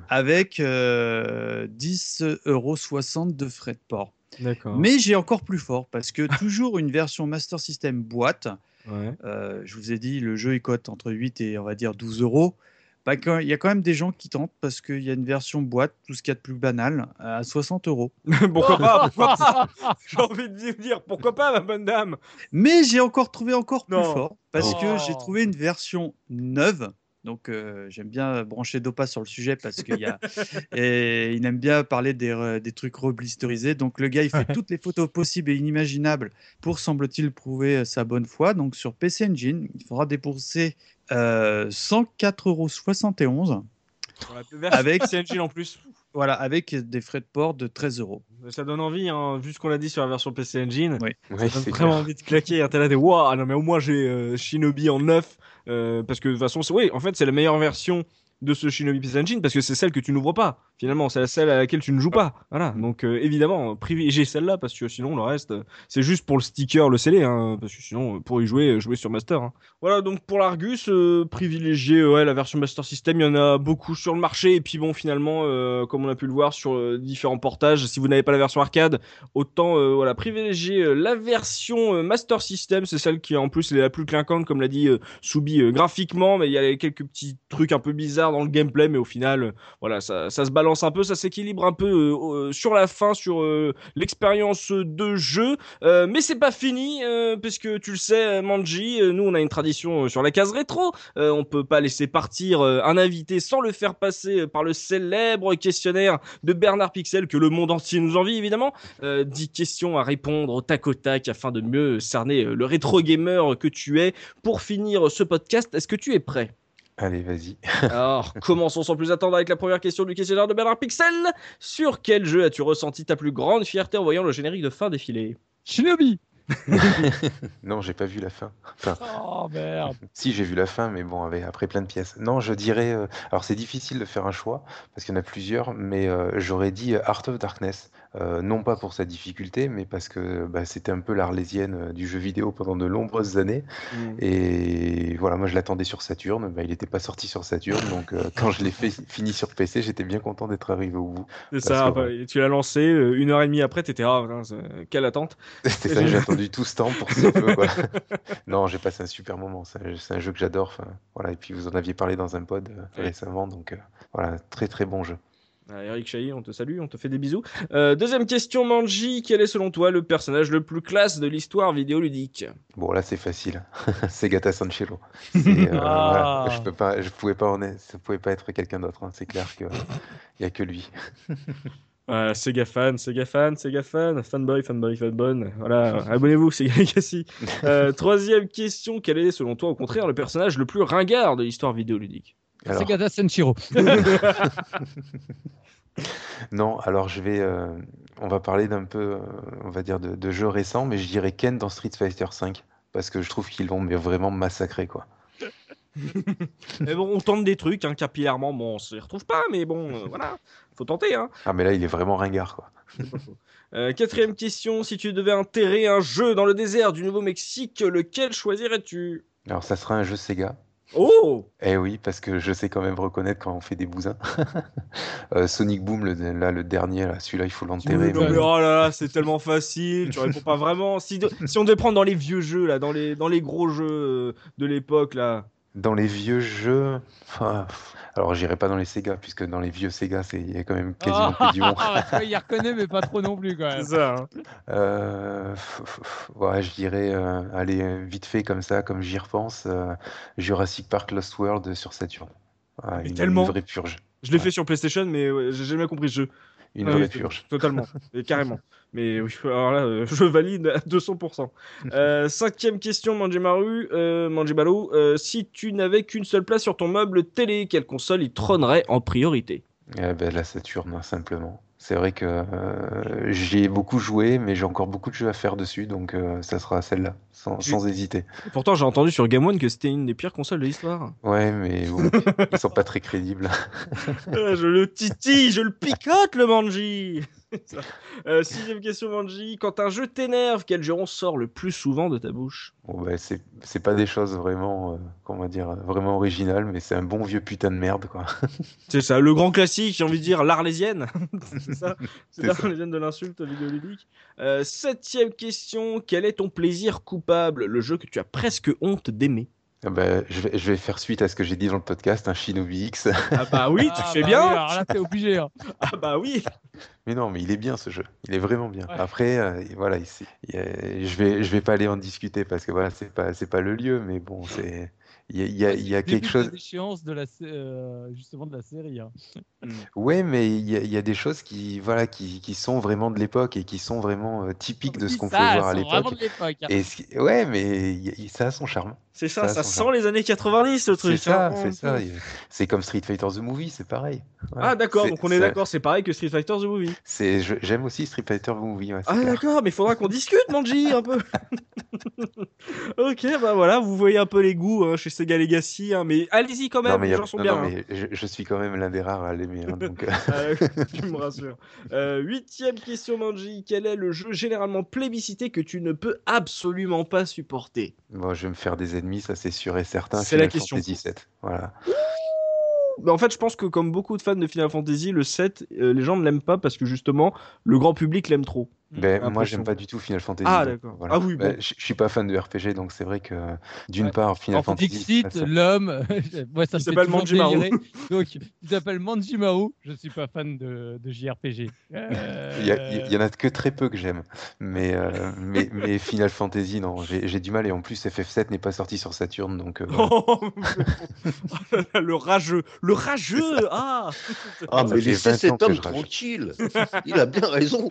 avec euh, 10,60 euros de frais de port. Mais j'ai encore plus fort parce que toujours une version Master System boîte. Ouais. euh, je vous ai dit, le jeu il cote entre 8 et on va dire 12 euros. Bah, quand- Il y a quand même des gens qui tentent parce qu'il y a une version boîte, tout ce qu'il y a de plus banal, à 60 euros. pourquoi pas pourquoi pas J'ai envie de dire pourquoi pas, ma bonne dame. Mais j'ai encore trouvé encore plus Non. fort parce Oh. que j'ai trouvé une version neuve. Donc euh, j'aime bien brancher Dopa sur le sujet parce qu'il y a et il aime bien parler des, trucs reblisterisés. Donc le gars il fait toutes les photos possibles et inimaginables pour semble-t-il prouver sa bonne foi. Donc sur PC Engine il faudra débourser euh, 104,71 euros Avec- avec CNG en plus. Voilà avec des frais de port de 13 euros. Ça donne envie, hein, vu ce qu'on a dit sur la version PC Engine. Oui. Ouais, Ça donne vraiment clair. envie de claquer. hein, T'es là, des waouh, non mais au moins j'ai euh, Shinobi en neuf. euh, parce que de toute façon, oui, en fait, c'est la meilleure version de ce Shinobi PC Engine parce que c'est celle que tu n'ouvres pas. Finalement, c'est celle à laquelle tu ne joues pas. Voilà. Donc euh, évidemment, privilégier celle-là parce que sinon le reste, euh, c'est juste pour le sticker, le scellé, hein, parce que sinon euh, pour y jouer, jouer sur Master. hein. Voilà. Donc pour l'Argus, euh, privilégier ouais la version Master System. Il y en a beaucoup sur le marché et puis bon, finalement, comme on a pu le voir sur différents portages, si vous n'avez pas la version arcade, autant voilà privilégier la version Master System. C'est celle qui en plus est la plus clinquante, comme l'a dit Soubi graphiquement, mais il y a quelques petits trucs un peu bizarres dans le gameplay, mais au final, euh, voilà, ça, se balance un peu, ça s'équilibre un peu euh, euh, sur la fin, sur l'expérience de jeu. Mais c'est pas fini, euh, parce que tu le sais, Manji, nous on a une tradition sur la case rétro. On peut pas laisser partir un invité sans le faire passer par le célèbre questionnaire de Bernard Pixel que le monde entier nous envie évidemment. Euh, 10 questions à répondre au tac au tac afin de mieux cerner le rétro gamer que tu es. Pour finir ce podcast, est-ce que tu es prêt? Allez, vas-y. alors, commençons sans plus attendre avec la première question du questionnaire de Bernard Pixel. Sur quel jeu as-tu ressenti ta plus grande fierté en voyant le générique de fin défiler? Shinobi Non, j'ai pas vu la fin. Enfin, Oh merde si, j'ai vu la fin, mais bon, avec, après plein de pièces. Non, je dirais. euh, alors, c'est difficile de faire un choix, parce qu'il y en a plusieurs, mais euh, j'aurais dit euh, Art of Darkness. Euh, non pas pour sa difficulté, mais parce que bah, c'était un peu l'arlésienne euh, du jeu vidéo pendant de nombreuses années. Et voilà, moi je l'attendais sur Saturn. Bah, il n'était pas sorti sur Saturn, donc euh, quand je l'ai fait fini sur PC, j'étais bien content d'être arrivé au bout. C'est ça, que, bah, tu l'as lancé, une heure et demie après, t'étais ah, putain, c'est- quelle attente. C'était ça, j'ai attendu tout ce temps pour ce peu. Quoi. non, j'ai passé un super moment. C'est un, jeu que j'adore. Voilà. Et puis vous en aviez parlé dans un pod Ouais. récemment, donc euh, voilà, très très bon jeu. Ah, Eric Chahi, on te salue, on te fait des bisous. Euh, deuxième question, Manji, quel est selon toi le personnage le plus classe de l'histoire vidéoludique? Bon, là c'est facile. c'est Gata euh, Ah. voilà, je peux pas, je pouvais pas en être- ça pouvait pas être quelqu'un d'autre. hein. C'est clair que il y a que lui. Voilà, Sega fan, Sega fan, Sega fan, fanboy, fanboy, fanbone. Voilà, abonnez-vous, Sega Legacy. Euh, troisième question, quel est selon toi au contraire le personnage le plus ringard de l'histoire vidéoludique? Alors, Segata Senshiro. non, alors je vais, euh, on va parler d'un peu, euh, on va dire de, de jeux récents, mais je dirais Ken dans Street Fighter V parce que je trouve qu'ils l'ont mais vraiment massacré quoi. Mais bon, on tente des trucs, hein, capillairement, bon, on s'y retrouve pas, mais bon, euh, voilà, faut tenter, hein. Ah mais là il est vraiment ringard quoi. Euh, quatrième question, si tu devais enterrer un jeu dans le désert du Nouveau-Mexique, lequel choisirais-tu? Alors ça sera un jeu Sega Oh Eh oui, parce que je sais quand même reconnaître quand on fait des bousins. Euh, Sonic Boom, le, là, le dernier, là, celui-là, il faut l'enterrer. Non, mais- mais oh là là, c'est tellement facile, tu réponds pas vraiment. Si, de- si on devait prendre dans les vieux jeux, là, dans les, dans les gros jeux de l'époque, là. Dans les vieux jeux, alors j'irai pas dans les Sega, puisque dans les vieux Sega, c'est il y a quand même quasiment que du bon. Ah, vois, il reconnaît, mais pas trop non plus quand même. C'est ça. hein. Euh, ouais, je dirais, euh, allez, vite fait comme ça, comme j'y repense, euh, Jurassic Park Lost World sur Saturn. Mais une, tellement. une vraie purge. Je l'ai Ouais. fait sur PlayStation, mais ouais, j'ai jamais compris ce jeu. Une Ah vraie oui, purge. Totalement, et carrément. Mais oui, alors là, euh, je valide à 200%. Euh, cinquième question, Manjimaru, euh, Manjimaru, euh, si tu n'avais qu'une seule place sur ton meuble télé, quelle console y trônerait en priorité? Eh ben, la Saturn, hein, simplement. C'est vrai que euh, j'y ai beaucoup joué, mais j'ai encore beaucoup de jeux à faire dessus, donc euh, ça sera celle-là, sans, hésiter. Pourtant, j'ai entendu sur Game One que c'était une des pires consoles de l'histoire. Ouais, mais bon, ils sont pas très crédibles. Euh, je le titille, je le picote, le Manji Ça. Euh, Sixième question, Manji. Quand un jeu t'énerve, quel jeu sort le plus souvent de ta bouche? Bon, ben, c'est c'est pas des choses vraiment, euh, comment dire, vraiment originales, mais c'est un bon vieux putain de merde, quoi. C'est ça, le grand classique, j'ai envie de dire l'Arlésienne. c'est ça, c'est l'Arlésienne de l'insulte vidéoludique. Euh, septième question, quel est ton plaisir coupable? Le jeu que tu as presque honte d'aimer. Ah ben, je vais, je vais faire suite à ce que j'ai dit dans le podcast, un Shinobi X. Ah bah oui, tu Ah, fais bah bien oui, alors là, t'es obligé. hein. Ah bah oui Mais non, mais il est bien ce jeu. Il est vraiment bien. Ouais. Après, euh, voilà, a- je vais, je vais pas aller en discuter parce que voilà, c'est pas, c'est pas le lieu, mais bon, c'est, il y a, il y a- il y a quelque chose. la déchéance de la, euh, justement de la série. hein. Ouais, mais il y a, il y a des choses qui, voilà, qui, qui sont vraiment de l'époque et qui sont vraiment euh, typiques de ce qu'on pouvait voir à l'époque. hein. Et ouais, mais il y a- ça a son charme. C'est ça, Ça, ça sent les années 90 ce C'est truc. ça, hein. c'est ça. C'est comme Street Fighter The Movie, c'est pareil. Ouais. Ah d'accord, donc on est ça- d'accord, c'est pareil que Street Fighter The Movie. C'est, j'aime aussi Street Fighter The Movie. ouais, Ah d'accord, mais il faudra qu'on discute, Manji, un peu. ok, bah voilà, vous voyez un peu les goûts hein, chez Sega Legacy, hein, mais allez-y quand Non, même, mais les a- gens sont non, bien. non, hein. mais je, je suis quand même l'un des rares à l'aimer. hein, donc, euh, Euh, tu me rassures. Euh, huitième question, Manji. Quel est le jeu généralement plébiscité que tu ne peux absolument pas supporter? Bon, je vais me faire des ennemis, ça c'est sûr et certain. C'est la question. Fantasy VII. Voilà. Bah, En fait, je pense que comme beaucoup de fans de Final Fantasy, le 7, euh, les gens ne l'aiment pas parce que justement, le grand public l'aime trop. Ben, moi, j'aime pas du tout Final Fantasy. Ah, d'accord. voilà. Ah oui, Ben, bon. je je suis pas fan de RPG, donc c'est vrai que d'une Ouais. part, Final Alors, Fantasy. Dixit, ça- l'homme, ouais, ça Il s'appelle Manjimaru. Donc, il s'appelle Manjimaru. Je suis pas fan de, de JRPG. Euh, Il y, a- il y en a que très peu que j'aime, mais, euh, mais, mais Final Fantasy, non, j'ai j'ai du mal et en plus FF7 n'est pas sorti sur Saturn, donc euh, voilà. Oh, le rageux, le rageux Ah Ah, Ça mais laissez 20 ans cet homme tranquille. Il a bien raison.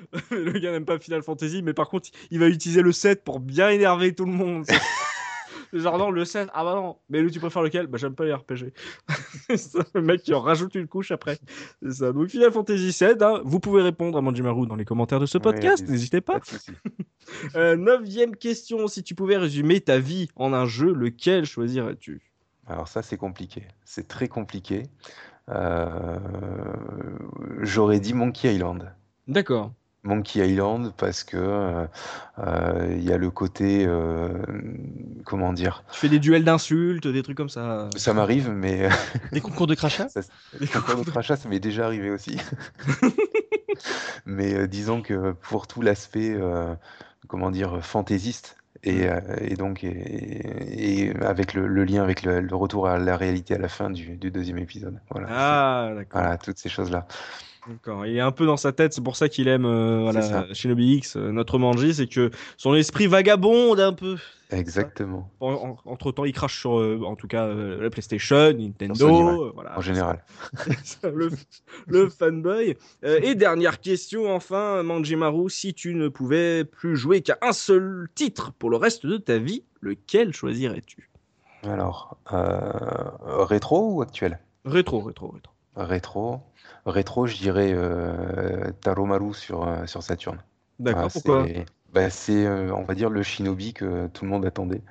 Le gars n'aime pas Final Fantasy, mais par contre, il va utiliser le 7 pour bien énerver tout le monde. Genre, non, le 7, ah bah non, mais tu préfères lequel? Bah, j'aime pas les RPG. Ça, le mec qui en rajoute une couche après. C'est ça. Donc, Final Fantasy 7, hein, vous pouvez répondre à Manjimaru dans les commentaires de ce podcast, n'hésitez pas. Euh, neuvième question, si tu pouvais résumer ta vie en un jeu, lequel choisirais-tu? Alors ça, c'est compliqué, c'est très compliqué. Euh, J'aurais dit Monkey Island. D'accord. Monkey Island parce que euh, euh, il y a le côté euh, comment dire? Tu fais des duels d'insultes, des trucs comme ça. ça m'arrive mais Des concours de crachat les concours de crachat ça m'est déjà arrivé aussi. Mais euh, disons que pour tout l'aspect euh, comment dire fantaisiste et, et donc et, et avec le, le lien avec le, le retour à la réalité à la fin du, du deuxième épisode. Voilà Ah, d'accord. voilà toutes ces choses là D'accord. Il est un peu dans sa tête, c'est pour ça qu'il aime euh, voilà. Shinobi X, euh, notre Manji, c'est que son esprit vagabonde un peu. exactement entre temps, il crache sur, euh, en tout cas, euh, la PlayStation, Nintendo, Sony, ouais. voilà, en général le, le fanboy. Et dernière question, enfin, Manjimaru, si tu ne pouvais plus jouer qu'à un seul titre pour le reste de ta vie, lequel choisirais-tu? Alors rétro ou actuel? Rétro, rétro, rétro. Rétro, rétro, je dirais euh, Taromaru sur, euh, sur Saturn. D'accord, pourquoi? c'est bah, c'est, euh, on va dire, le Shinobi que tout le monde attendait.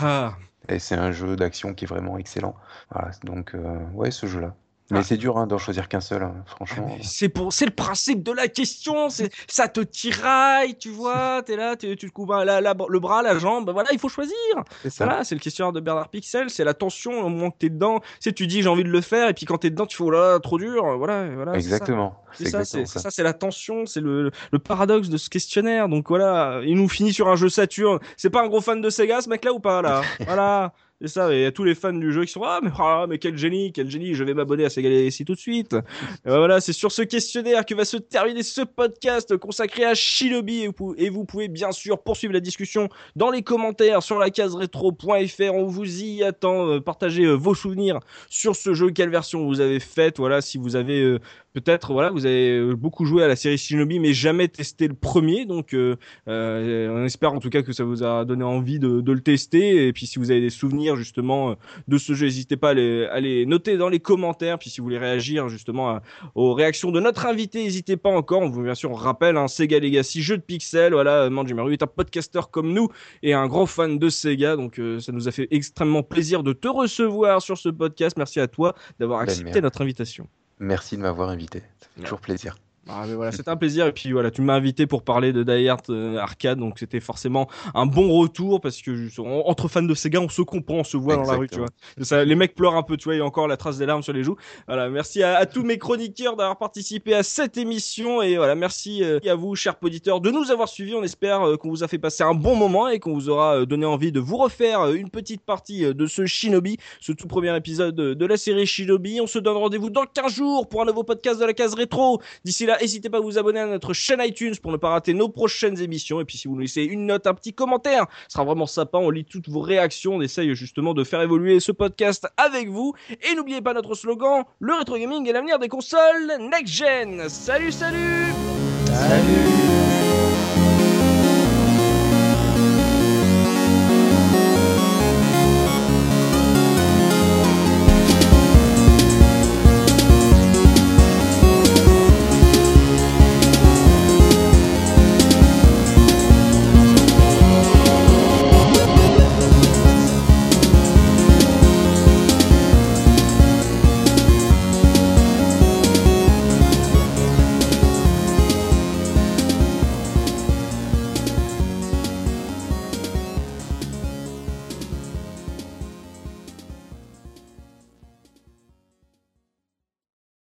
Ah, Et c'est un jeu d'action qui est vraiment excellent. Voilà, donc, ouais, ce jeu-là. Mais Ah. c'est dur hein, d'en choisir qu'un seul, hein, franchement. Mais C'est pour, c'est le principe de la question. C'est, ça te tiraille, tu vois. T'es là, t'es- tu te coupes la- la- le bras, la jambe. Voilà, il faut choisir. C'est ça. Voilà, c'est le questionnaire de Bernard Pixel. C'est la tension au moment que t'es dedans. Tu sais, tu dis j'ai envie de le faire, et puis quand t'es dedans, tu fais oh là, là, trop dur. Voilà, voilà. c'est ça. exactement. C'est exactement ça, c'est la tension, c'est le, le paradoxe de ce questionnaire. Donc voilà, il nous finit sur un jeu Saturn. C'est pas un gros fan de Sega, ce mec-là ou pas là? Voilà. C'est ça, et il y a tous les fans du jeu qui sont ah mais, ah, mais quel génie, quel génie, je vais m'abonner à Sega Legacy tout de suite. Et ben voilà, c'est sur ce questionnaire que va se terminer ce podcast consacré à Shinobi et vous, et vous pouvez bien sûr poursuivre la discussion dans les commentaires sur la case rétro.fr. On vous y attend. Euh, Partagez euh, vos souvenirs sur ce jeu, quelle version vous avez faite. Voilà, si vous avez euh, peut-être, voilà, vous avez euh, beaucoup joué à la série Shinobi, mais jamais testé le premier. Donc, euh, euh, on espère en tout cas que ça vous a donné envie de, de le tester. Et puis, si vous avez des souvenirs justement de ce jeu, n'hésitez pas à les, à les noter dans les commentaires. Puis, si vous voulez réagir justement à- aux réactions de notre invité, n'hésitez pas encore. On vous bien sûr on rappelle un Sega Legacy jeu de pixels. Voilà, Manjimaru est un podcaster comme nous et un grand fan de Sega. Donc, euh, ça nous a fait extrêmement plaisir de te recevoir sur ce podcast. Merci à toi d'avoir Ben, accepté notre invitation. Merci de m'avoir invité. Ça fait Ouais. toujours plaisir. Ah, mais voilà, c'était un plaisir. Et puis voilà, tu m'as invité pour parler de Die Hard euh, Arcade, donc c'était forcément un bon retour parce que juste, on- entre fans de Sega, on se comprend, on se voit dans la rue, tu vois. Ça, les mecs pleurent un peu, tu vois, il y a encore la trace des larmes sur les joues. Voilà, merci à, à tous mes chroniqueurs d'avoir participé à cette émission et voilà, merci euh, à vous, chers auditeurs, de nous avoir suivis. On espère euh, qu'on vous a fait passer un bon moment et qu'on vous aura donné envie de vous refaire une petite partie de ce Shinobi, ce tout premier épisode de la série Shinobi. On se donne rendez-vous dans 15 jours pour un nouveau podcast de la case rétro. D'ici là, n'hésitez pas à vous abonner à notre chaîne iTunes pour ne pas rater nos prochaines émissions. Et puis si vous nous laissez une note, un petit commentaire, ce sera vraiment sympa. On lit toutes vos réactions. On essaye justement de faire évoluer ce podcast avec vous. Et n'oubliez pas notre slogan, le rétro gaming est l'avenir des consoles next-gen. Salut, salut Salut